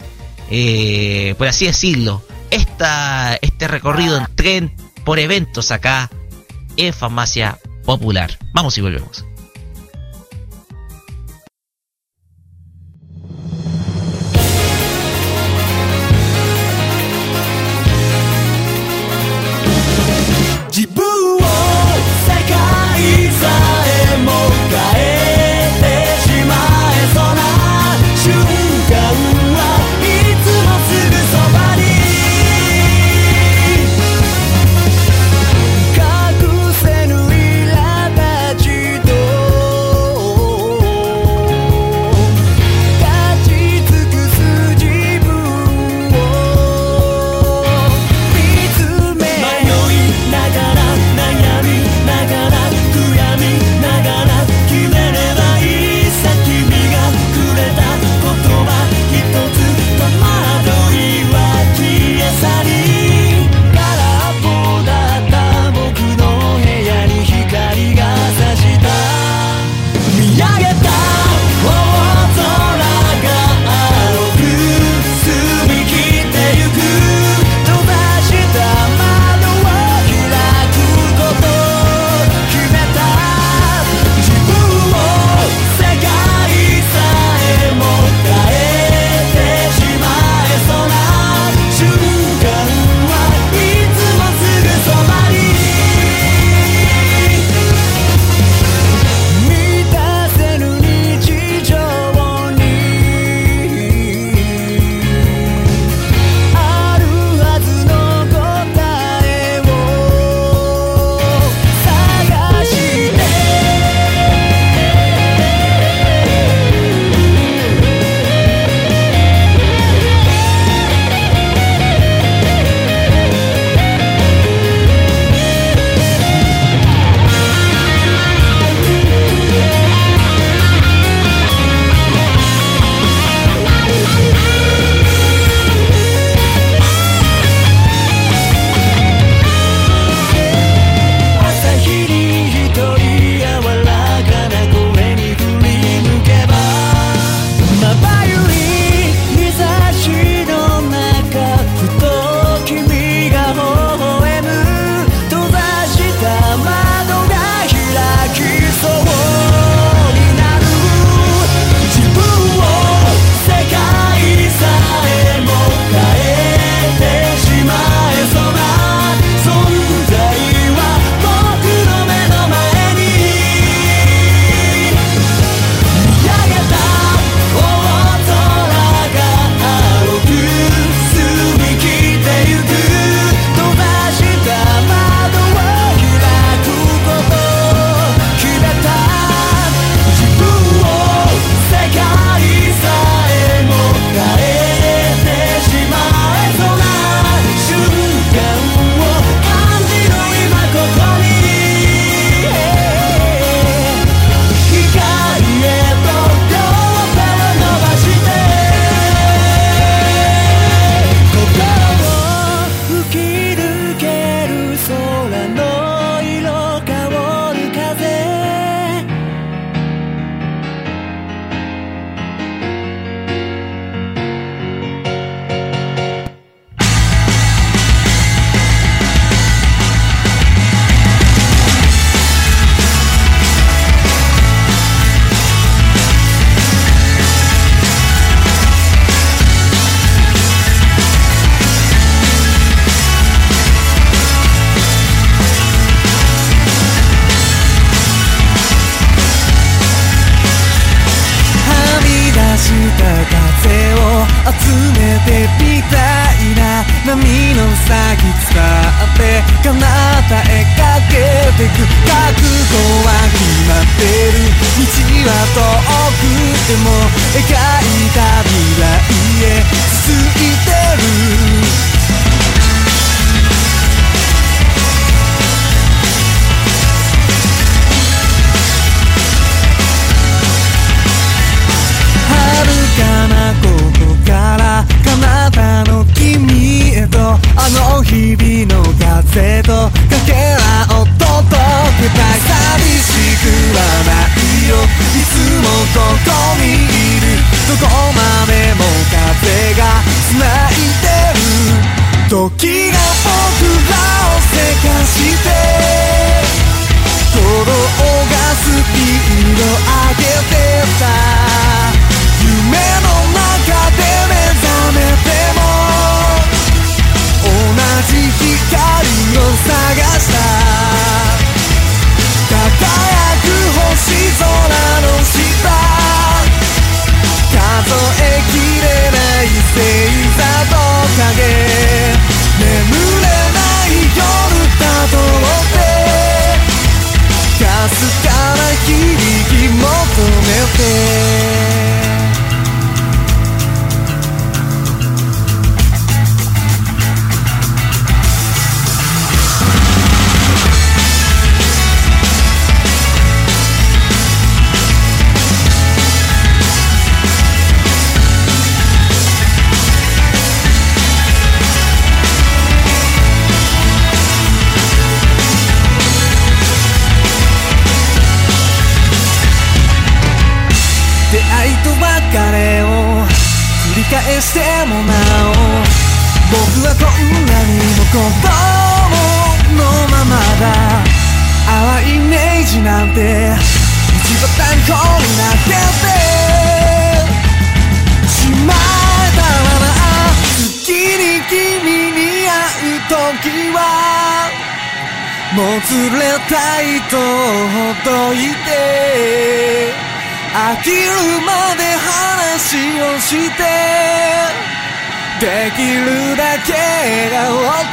eh, por así decirlo, esta, este recorrido en tren por eventos acá en Farmacia Popular. Vamos y volvemos.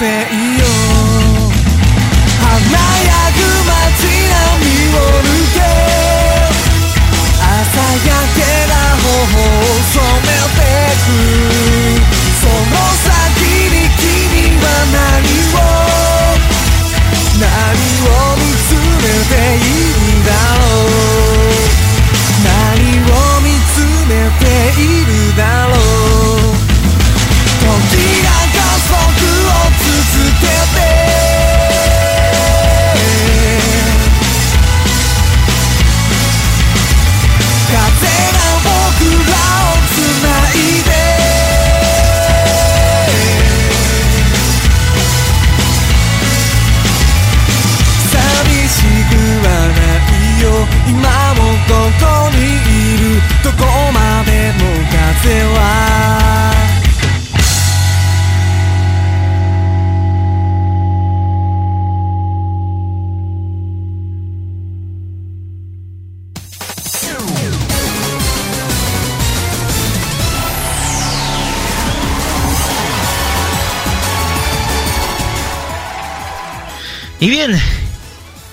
bit.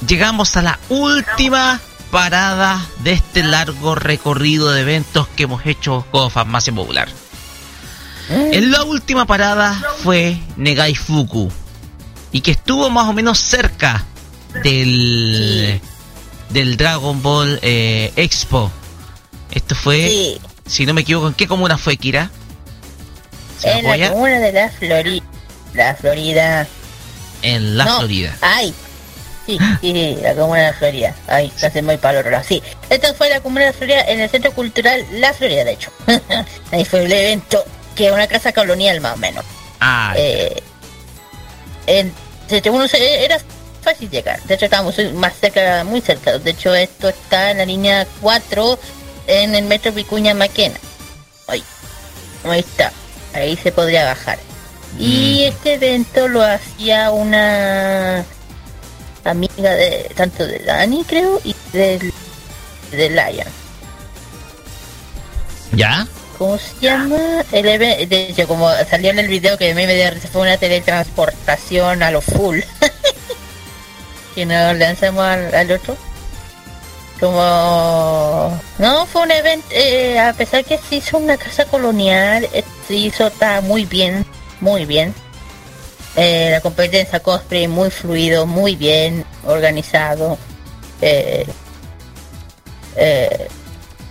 llegamos a la última parada de este largo recorrido de eventos que hemos hecho con Farmacia Popular. Eh. En la última parada fue Negai Fuku y que estuvo más o menos cerca del del Dragon Ball eh, Expo. Esto fue, si no me equivoco, ¿en qué comuna fue, Kira? En la comuna de la Florida. La Florida. En la. Florida. Ay, sí, sí, la Comuna de la Florida. Ay, se hace muy para Sí, esta fue la Comuna de la Florida en el Centro Cultural La Florida, de hecho. *laughs* Ahí fue el evento, que es una casa colonial más o menos. Ah. Eh, en, eh, era fácil llegar. De hecho, estábamos más cerca, muy cerca. De hecho, esto está en la línea 4 en el metro Vicuña Maquena. Ahí, ahí está. Ahí se podría bajar. Y mm. este evento lo hacía una amiga de tanto de Dani, creo, y de, de Lion. ¿Ya? ¿Cómo se llama? El evento de hecho, como salió en el video que a mí me dio fue una teletransportación a lo full. *laughs* que nos lanzamos al, al, otro. Como... No, fue un evento, eh, a pesar que se hizo una casa colonial, eh, se hizo está muy bien, muy bien eh, la competencia cosplay muy fluido, muy bien organizado. eh, eh,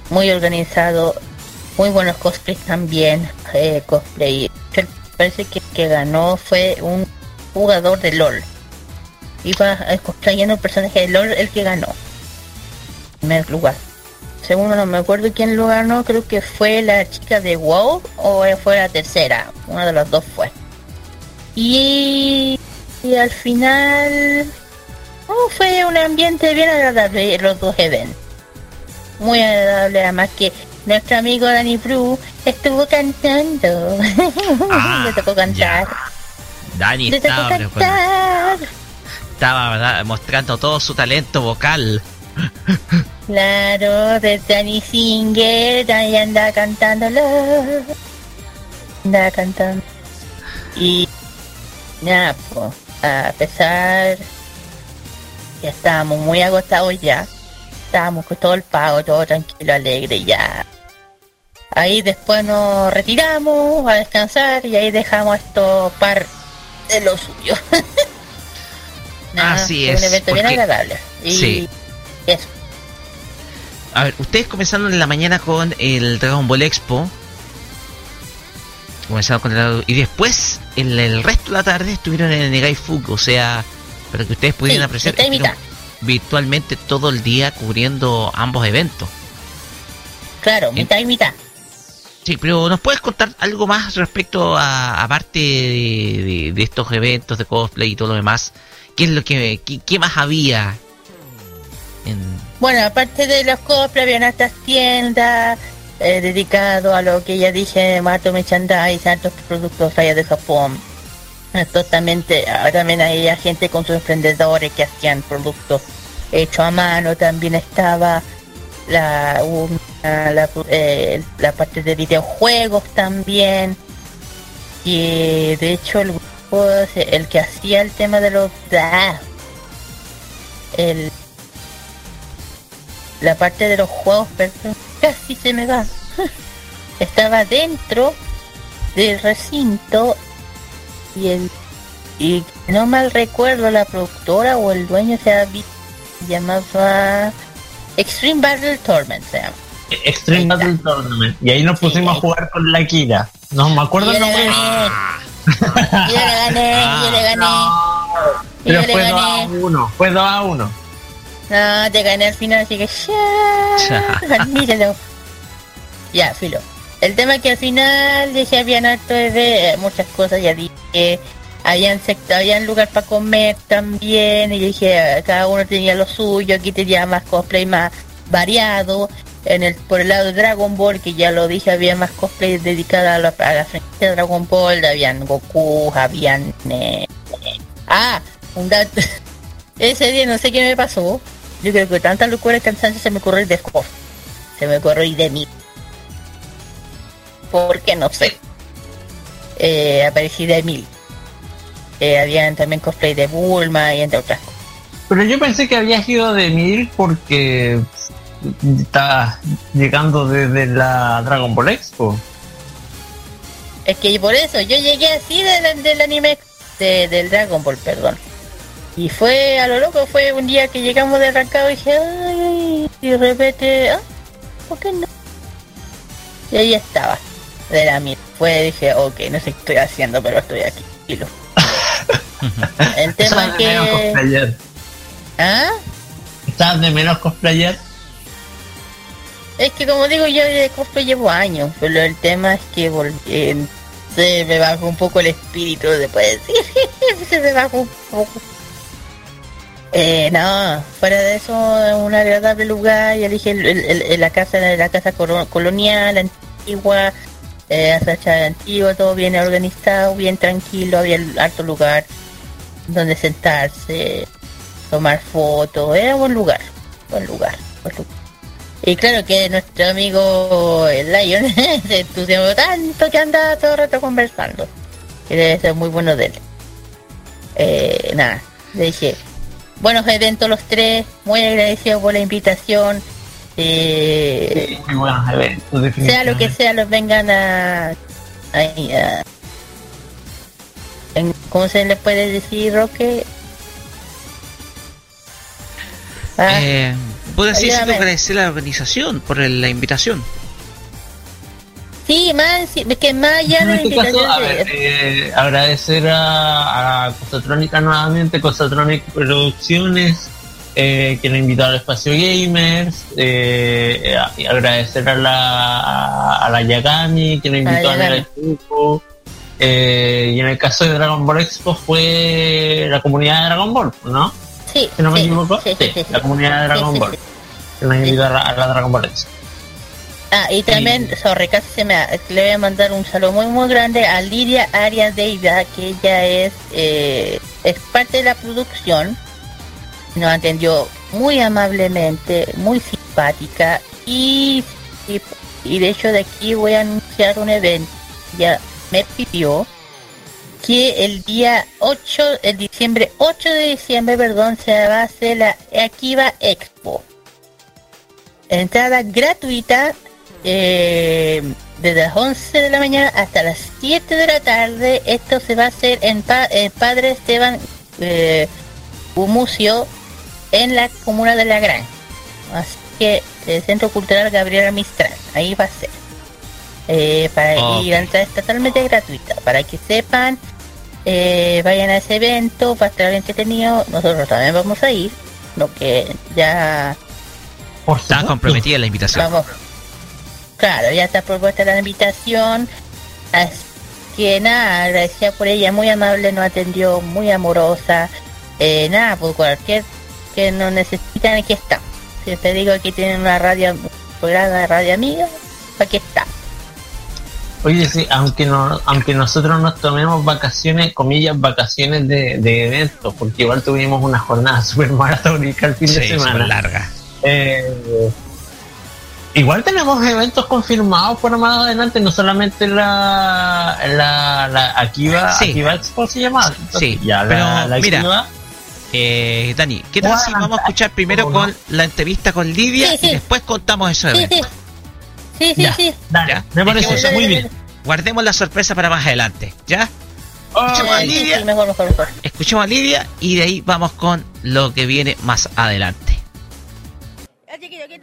muy organizado, muy buenos cosplays también. cosplay. Parece que que ganó fue un jugador de LOL. Iba cosplayando un personaje de LOL el que ganó. Primer lugar. Segundo, no me acuerdo quién lo ganó, creo que fue la chica de WoW o fue la tercera. Una de las dos fue. Y, y al final oh, fue un ambiente bien agradable los dos eventos. Muy agradable, además que nuestro amigo Danny Bru estuvo cantando. *laughs* Le tocó cantar. Dani Le tocó estaba, con- cantar. estaba mostrando todo su talento vocal. Claro, de Danny Singer, ahí anda cantándolo. Anda cantando. Y nada, pues, a pesar que estábamos muy agotados ya, estábamos con todo el pago, todo tranquilo, alegre ya. Ahí después nos retiramos a descansar y ahí dejamos esto par de lo suyo. *laughs* Nada, Así fue es, Un evento bien porque- agradable. Y Sí. eso. A ver, ustedes comenzaron en la mañana con el Dragon Ball Expo. Comenzaron con el... Y después, en el resto de la tarde, estuvieron en el Negai Fug. O sea, para que ustedes pudieran Sí, apreciar, virtualmente todo el día cubriendo ambos eventos. Claro, mitad y mitad. Sí, pero ¿nos puedes contar algo más respecto a, aparte de, de- de estos eventos de cosplay y todo lo demás? ¿Qué es lo que, qué, qué más había? En, Bueno, aparte de los cosplay, habían estas tiendas eh, dedicado a lo que ya dije, Mato Merchandise, altos productos allá de Japón. Totalmente, también había gente con sus emprendedores que hacían productos hechos a mano, también estaba la, eh, la parte de videojuegos también. Y de hecho el grupo, el que hacía el tema de los... ah, el la parte de los juegos, perdón, casi se me va. *laughs* Estaba dentro del recinto y el y no mal recuerdo la productora o el dueño se había llamaba Extreme Battle Tournament se llama. Extreme Battle Tournament. Y ahí nos pusimos a jugar con la Kira. No me acuerdo el le nombre. gané. Y yo le gané, y yo le gané. Y Pero yo le fue 2 a gané. 1. Fue 2 a 1. No, te gané al final, así que ya, admíralo. Ya, filo. El tema es que al final dije habían harto de eh, muchas cosas, ya dije, habían habían lugar para comer también, y dije, cada uno tenía lo suyo, aquí tenía más cosplay más variado. En el, por el lado de Dragon Ball, que ya lo dije, había más cosplay dedicada a la, a la franquicia de Dragon Ball, habían Goku, habían... eh, ah, un dato. *laughs* Ese día no sé qué me pasó. Yo creo que tanta locura y cansancio se me ocurrió ir de Scorp. Se me ocurrió ir de mí. Porque no sé. Eh, aparecí de Emil. Eh, habían también cosplay de Bulma y entre otras cosas. Pero yo pensé que habías ido de mil porque estabas llegando desde la Dragon Ball Expo. Es que por eso yo llegué así del, del anime de- del Dragon Ball, perdón. Y fue a lo loco, fue un día que llegamos de arrancado y dije, ay, y de repente, ah, ¿por qué no? Y ahí estaba, de la mía. Fue, dije, ok, no sé qué estoy haciendo, pero estoy aquí. Kilo. *laughs* El tema es que... ¿Ah? Estabas de menos cosplayer. Es que como digo yo de cosplay llevo años, pero el tema es que eh, se me bajó un poco el espíritu, se puede decir, *laughs* se me bajó un poco. Eh, no, fuera de eso, un agradable lugar, ya dije, la casa la casa colo- colonial, antigua, eh, hasta antigua, todo bien organizado, bien tranquilo, había harto lugar donde sentarse, tomar fotos, era buen lugar, buen lugar, buen lugar. Y claro que nuestro amigo el Lion *laughs* se entusiasmó tanto que anda todo el rato conversando. Que debe ser muy bueno de él. Eh, nada, le dije, buenos eventos los tres, muy agradecido por la invitación. Eh, Muy buenos eventos, sea lo que sea, los vengan a... a- a- en- ¿Cómo se le puede decir, Roque? Ah, Eh, puedo decir agradecer a la organización por el- la invitación. Sí, más, es que más allá de En la este caso, a ver, eh, agradecer a, a Cosatrónica nuevamente, Cosatronic Producciones, eh, que nos invitó al espacio Gamers, eh, agradecer a la, a, la Yagami, que nos invitó A el grupo. Eh, y en el caso de Dragon Ball Expo fue la comunidad de Dragon Ball, ¿no? Sí, Si no me sí, equivoco, sí, sí, sí, la comunidad de Dragon Ball, que nos invitó a la, a la Dragon Ball Expo. Ah, y también, sorry, casi se me ha- le voy a mandar un saludo muy muy grande a Lidia Arias Deiva, que ella es, eh, es parte de la producción. Nos atendió muy amablemente, muy simpática y, y, y de hecho de aquí voy a anunciar un evento. Ya me pidió que el día 8, el diciembre, 8 de diciembre, perdón, se va a hacer la Akiva Expo. Entrada gratuita eh, desde las 11 de la mañana hasta las 7 de la tarde. Esto se va a hacer en, Pa- en Padre Esteban eh, Gumucio en la comuna de La Gran. Así que el Centro Cultural Gabriela Mistral, ahí va a ser. Eh, para Ok. y la entrada es totalmente gratuita. Para que sepan, eh, vayan a ese evento, va a estar entretenido. Nosotros también vamos a ir. Lo que ya Está comprometida la invitación. Vamos. Claro, ya está propuesta la invitación. Así que nada, agradecida por ella, muy amable, nos atendió, muy amorosa. Eh, nada, por cualquier que nos necesitan, aquí está. Siempre digo aquí tienen una radio, un programa de radio amiga, aquí está. Oye, sí, aunque no, aunque nosotros nos tomemos vacaciones, comillas, vacaciones de, de eventos, porque igual tuvimos una jornada *laughs* súper maratónica el fin de Sí, semana. larga. Eh, igual tenemos eventos confirmados por más adelante, no solamente la, la, la Akiva, Sí. Akiva Expo se llama. Sí, ya, la- pero la mira, Akiva- eh, Dani, ¿qué tal si vamos a escuchar primero con la entrevista con Lidia Sí, sí. y después contamos eso de Sí, sí. Sí, sí, Ya. sí. ¿Ya? me parece muy bien. Guardemos la sorpresa para más adelante, ¿ya? Escuchemos a Lidia, sí, mejor, mejor, mejor. escuchemos a Lidia y de ahí vamos con lo que viene más adelante.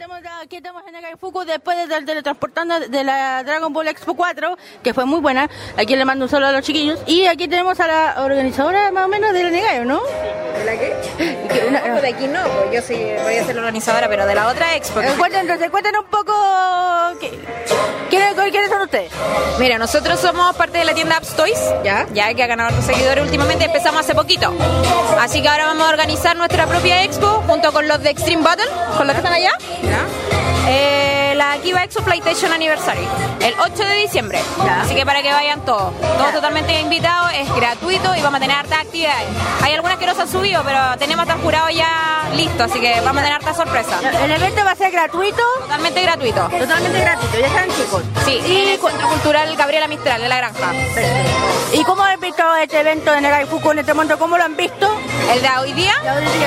Aquí estamos, aquí estamos en Acapulco después de estar teletransportando de la Dragon Ball Expo 4, que fue muy buena. Aquí le mando un saludo a los chiquillos. Y aquí tenemos a la organizadora más o menos de la Negayo, ¿no? ¿De la qué? No, de aquí no, pues yo sí voy a ser la organizadora, pero de la otra expo. Eh, entonces, cuenten un poco quiénes, son ustedes. Mira, nosotros somos parte de la tienda Apps Toys, ¿ya? ya que ha ganado seguidores últimamente, empezamos hace poquito. Así que ahora vamos a organizar nuestra propia expo junto con los de Extreme Battle, con los que están allá. Né? É La Kiva Expo PlayStation Anniversary, el 8 de diciembre. Así que para que vayan todos. Todos totalmente invitados, es gratuito y vamos a tener hartas actividades. Hay algunas que no se han subido, pero tenemos hasta el jurado ya listo, así que vamos a tener hartas sorpresas. ¿El evento va a ser gratuito? Totalmente gratuito. Totalmente gratuito, ya saben chicos. Sí, en el Centro Cultural Gabriela Mistral de la Granja. ¿Y cómo han visto este evento en Acapulco en este momento? ¿Cómo lo han visto? ¿El de hoy día?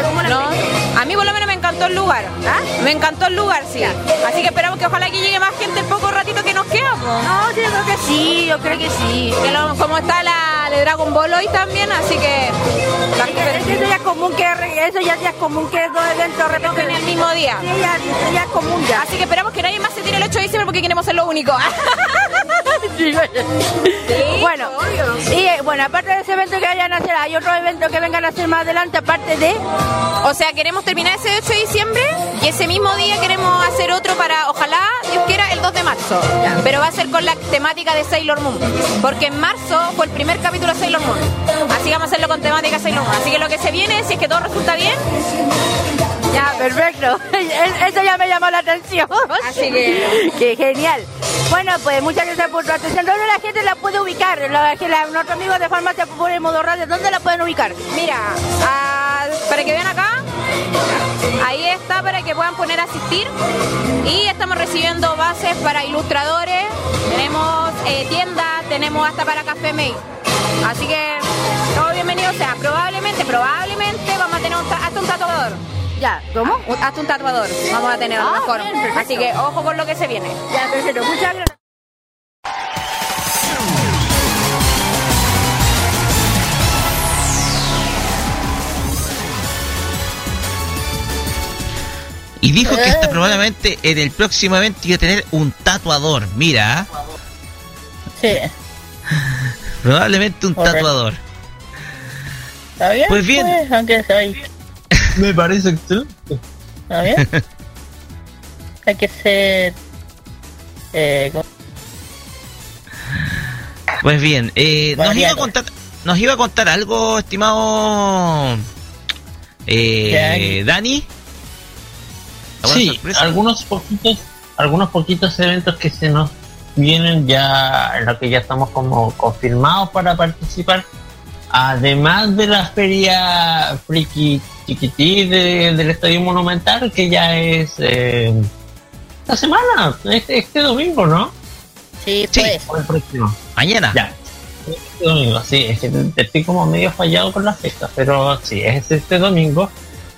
¿cómo lo No, visto? a mí por lo menos me encantó el lugar. ¿Ah? Me encantó el lugar, sí. Así que esperamos que ojalá que llegue más gente el poco ratito que nos queda. po. No, sí, yo creo que sí, yo creo que sí. Que lo- como está la de Dragon Ball hoy también, así que... la- Es que- es que eso ya es común que eso ya, ya es común que dos eventos repiten en el mismo día. Sí, ya, es común ya. Así que esperamos que nadie más se tire el 8 de diciembre porque queremos ser los únicos. *laughs* bueno, y eh, bueno, aparte de ese evento que vayan a hacer, hay otros eventos que vengan a hacer más adelante, aparte de. O sea, queremos terminar ese 8 de diciembre y ese mismo día queremos hacer otro para, ojalá, Dios quiera, el 2 de marzo. Pero va a ser con la temática de Sailor Moon. Porque en marzo fue el primer capítulo de Sailor Moon. Así que vamos a hacerlo con temática Sailor Moon. Así que lo que se viene, si es que todo resulta bien, Ya, perfecto. *laughs* Eso ya me llamó la atención. Así que- *laughs* Qué genial. Bueno, pues muchas gracias por tu atención. ¿Dónde la gente la puede ubicar? La, que la- nuestros amigos de Farmacia Popular y Modo Radio, ¿dónde la pueden ubicar? Mira, ah, para que vean acá, Ahí está para que puedan poner a asistir. Y estamos recibiendo bases para ilustradores. Tenemos eh, tiendas, tenemos hasta para Café May. Así que todo bienvenido sea. Probablemente, probablemente vamos a tener un ta- hasta un tatuador. Ya, ¿cómo? Un- hasta un tatuador vamos a tener Ah, mejor. bien, perfecto. Así que ojo con lo que se viene. Ya, perfecto. Muchas gracias. Y dijo que Eh. hasta probablemente en el próximo evento iba a tener un tatuador. Mira, Sí, probablemente un Correcto. tatuador. ¿está bien? Pues bien. aunque soy... *laughs* Me parece excelente. ¿Está *laughs* bien? Hay que ser... Eh. Pues bien, eh, nos, iba a contar, nos iba a contar algo, estimado eh, Dani. ¿Alguna Sí, sorpresa? algunos poquitos, algunos poquitos eventos que se nos vienen ya, en los que ya estamos como confirmados para participar. Además de la feria Friki Chiquití de- del Estadio Monumental, que ya es eh, esta semana, este, este domingo, ¿no? Sí, Sí. El próximo. Mañana. Ya. Este domingo, sí, es que estoy como medio fallado con las fechas, pero sí, es este domingo.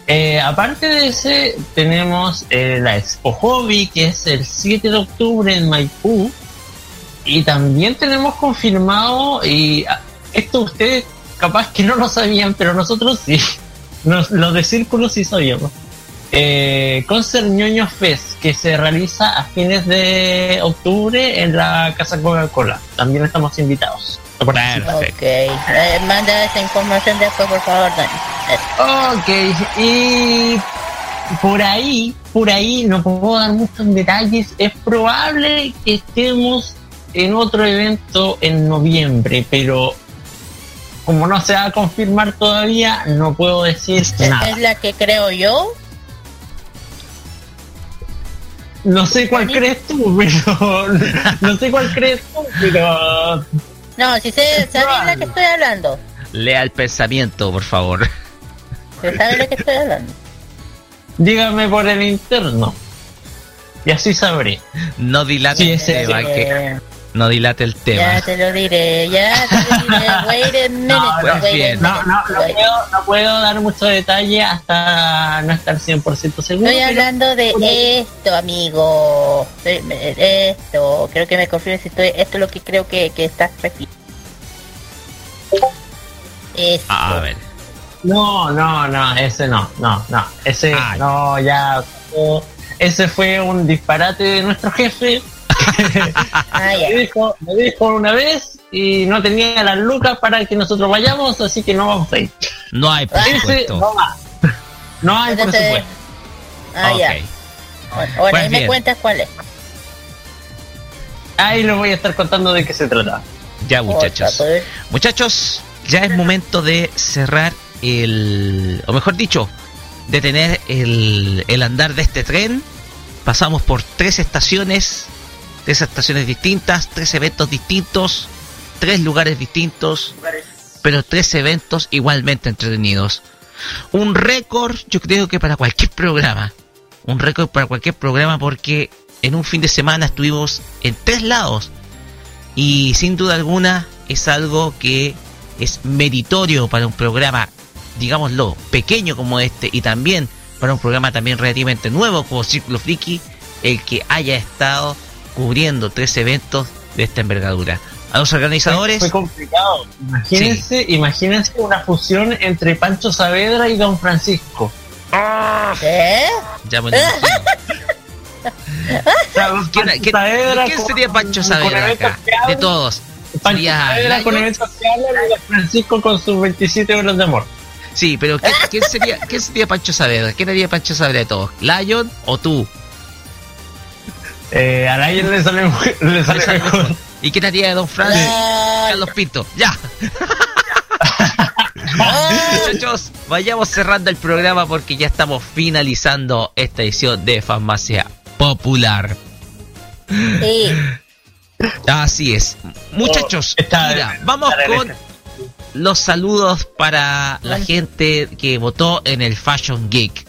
Eh, aparte de ese, tenemos eh, la Expo Hobby, que es el 7 de octubre en Maipú. Y también tenemos confirmado, y ah, esto ustedes capaz que no lo sabían, pero nosotros sí, Nos- los de Círculo sí sabíamos. Eh, Concert Ñoño Fest, que se realiza a fines de octubre en la Casa Coca-Cola. También estamos invitados. Ok, eh, manda esa información después, por favor, Dani. Ok, y por ahí, por ahí, no puedo dar muchos detalles. Es probable que estemos en otro evento en noviembre, pero como no se va a confirmar todavía, no puedo decir nada. Es la que creo yo. No sé cuál crees tú, *laughs* pero no sé cuál crees tú, pero No, si sé, ¿sabes la que estoy hablando? Lea el pensamiento, por favor. ¿Se sabe la que estoy hablando? dígame por el interno. Y así sabré. No dilate Sí, ese- que no dilate el tema. Ya te lo diré, ya te lo diré. *laughs* Wait a minute, No, pues no, wait a minute, No, no, no puedo, no puedo dar mucho detalle hasta no estar 100% seguro. Estoy pero- hablando de esto, amigo. Esto, creo que me confirmes si estoy. Esto es lo que creo que, que estás refiriendo. Esto. Ah, a ver. No, no, no, ese no, no, no, ese Ay. no, ya, ese fue un disparate de nuestro jefe. Ah, ya. me, dijo, me dijo una vez y no tenía las lucas para que nosotros vayamos, así que no vamos a ir. No hay Ese presupuesto. no va. No hay por Entonces, supuesto. Ah, ya. Ok. Bueno, bueno, Pues ahí me cuentas cuál es. Ahí les voy a estar contando de qué se trata. Ya, muchachos. Otra, pues. Muchachos, ya es momento de cerrar el. O mejor dicho, de tener el, el andar de este tren. Pasamos por tres estaciones, tres estaciones distintas, tres eventos distintos, tres lugares distintos, pero tres eventos igualmente entretenidos. Un récord, yo creo que para cualquier programa. Un récord para cualquier programa porque en un fin de semana estuvimos en tres lados. Y sin duda alguna es algo que es meritorio para un programa, digámoslo, pequeño como este y también para un programa también relativamente nuevo como Círculo Friki, el que haya estado cubriendo tres eventos de esta envergadura. A los organizadores, Fue complicado. Imagínense, imagínense una fusión entre Pancho Saavedra y Don Francisco. ¿Eh? ya me Don *laughs* ¿Quién, quién- Saavedra quién con- sería Pancho Saavedra acá? De todos. Pancho Sería Saavedra con eventos y Don Francisco con sus 27 horas de amor. Sí, pero ¿quién, quién sería, ¿quién sería Pancho Saavedra? ¿Quién haría Pancho Saavedra de todos? ¿Lion o tú? Eh, a Lion le sale, *laughs* le sale mejor. mejor. ¿Y quién haría de Don Francis? Carlos Pinto. Ya. *laughs* Muchachos, vayamos cerrando el programa porque ya estamos finalizando esta edición de Farmacia Popular. Sí. Así es. Muchachos, Oh, está- mira, vamos está con los saludos para la gente que votó en el Fashion Geek.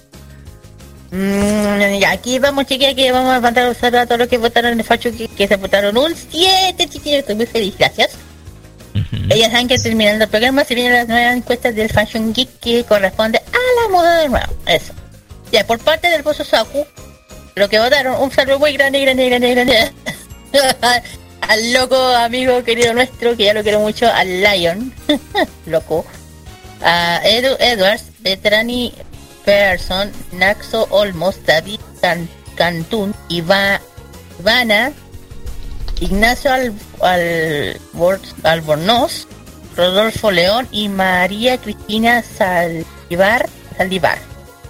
Mm, aquí vamos, chiquillos, que vamos a mandar un saludo a todos los que votaron en el Facho que, que se votaron un 7, chiquillos. Estoy muy feliz, gracias. Ellas saben que terminando el programa se vienen las nuevas encuestas del Fashion Geek que corresponde a la moda de nuevo. Eso. Ya, por parte del Bozo Saku, lo que votaron, un saludo muy grande, grande, grande, grande. *laughs* al loco amigo querido nuestro, que ya lo quiero mucho, al Lion. *laughs* loco. A Edu Edwards, Veterani Pearson, Naxo Olmos, David Can- Cantún, Iva, Ivana, Ignacio Al, Albor- Albornoz, Rodolfo León y María Cristina Saldivar, Saldivar.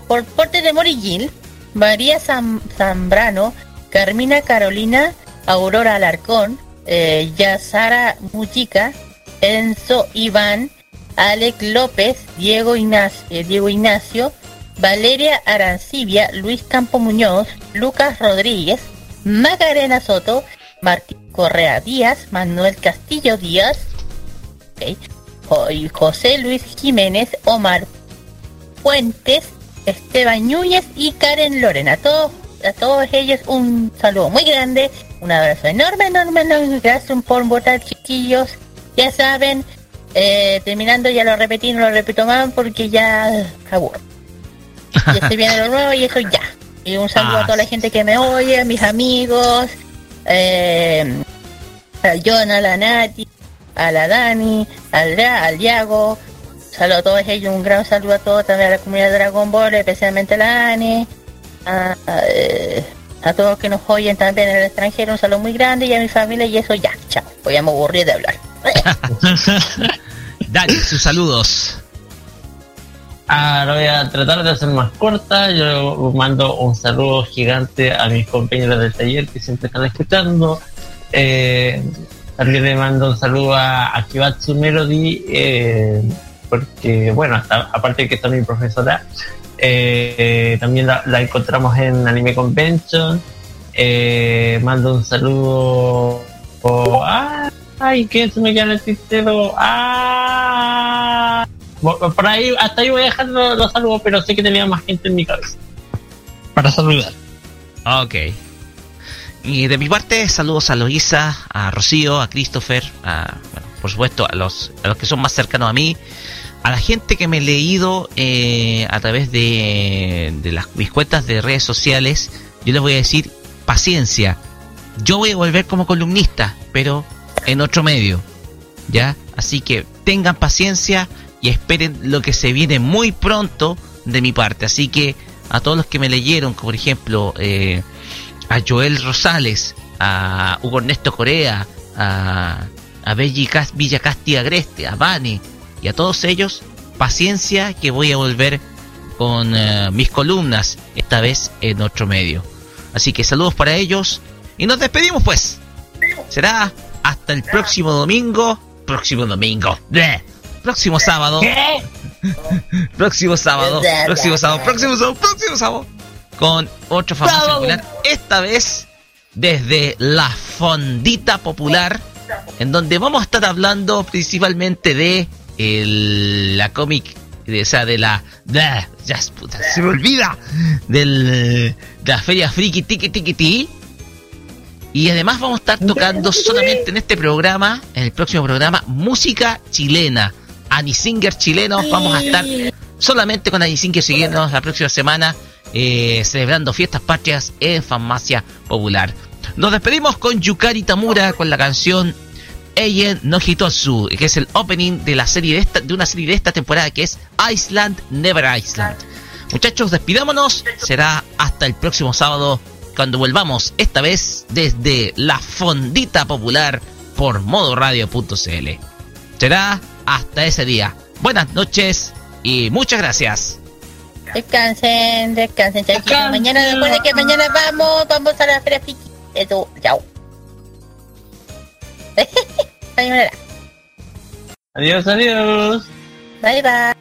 Por parte de Morigil, María Zam- Zambrano, Carmina Carolina, Aurora Alarcón, eh, Yazara Mujica, Enzo Iván, Alex López, Diego eh, Diego Ignacio, Valeria Arancibia, Luis Campo Muñoz, Lucas Rodríguez, Macarena Soto, Martín Correa Díaz, Manuel Castillo Díaz, José Luis Jiménez, Omar Fuentes, Esteban Núñez y Karen Lorena. A todos, a todos ellos un saludo muy grande, un abrazo enorme, enorme, enorme. Gracias por votar, chiquillos. Ya saben, eh, terminando ya lo repetí, no lo repito más porque ya aburro. Ya se viene lo nuevo y eso ya. Y un saludo a toda la gente que me oye, a mis amigos, eh, a John, a la Nati, a la Dani, al, al Diago. Saludo a todos ellos, un gran saludo a todos, también a la comunidad de Dragon Ball, especialmente a la Dani, a, a, eh, a todos que nos oyen también en el extranjero, un saludo muy grande y a mi familia y eso ya, chao, voy a me aburrir de hablar. *laughs* Dani, sus saludos. Ah, lo voy a tratar de hacer más corta. Yo mando un saludo gigante a mis compañeros del taller que siempre están escuchando. Eh, también le mando un saludo a Akibatsu Melody, eh, porque, bueno, aparte de que está mi profesora, eh, también la, la encontramos en Anime Convention. Mando un saludo. oh, ¡Ay! ¿Qué se me queda el tintero? ¡Ah! Por ahí, hasta ahí voy a dejar los, saludos, pero sé que tenía más gente en mi cabeza. Para saludar. Ok. Y de mi parte, saludos a Loisa, a Rocío, a Christopher, a, bueno, por supuesto, a los, a los que son más cercanos a mí, a la gente que me he leído eh, a través de, de las, mis cuentas de redes sociales. Yo les voy a decir, paciencia. Yo voy a volver como columnista, pero en otro medio. ¿Ya? Así que tengan paciencia y esperen lo que se viene muy pronto de mi parte. Así que a todos los que me leyeron, como por ejemplo eh, a Joel Rosales, a Hugo Ernesto Corea, a, a Belli Villa Casti Agreste, a Vane y a todos ellos, paciencia que voy a volver con eh, mis columnas, esta vez en otro medio. Así que saludos para ellos y nos despedimos pues. Será hasta el próximo domingo. Próximo domingo. Bleh. Próximo sábado. próximo sábado. Próximo sábado. Próximo sábado. Próximo sábado. Con otro famoso popular. Esta vez desde la Fondita Popular. En donde vamos a estar hablando principalmente de el- la cómic. De, o sea, de la. Ya, puta, se me olvida. Del, de la Feria Friki Tiki Tiki Ti. Y además vamos a estar tocando solamente en este programa, en el próximo programa, música chilena. Anisinger chilenos, vamos a estar solamente con Anisinger chilenos la próxima semana, eh, celebrando fiestas patrias en Farmacia Popular. Nos despedimos con Yukari Tamura con la canción Eien no Hitotsu, que es el opening de la serie de esta, de una serie de esta temporada que es Iceland Never Iceland. Muchachos, despidámonos. Será hasta el próximo sábado cuando volvamos, esta vez desde la Fondita Popular por modoradio.cl. Será hasta ese día. Buenas noches y muchas gracias. Descansen, descansen, chachitos. Mañana, recuerden que mañana vamos, vamos a la feria friki. Eso, chao. *laughs* Adiós, adiós. Bye, bye.「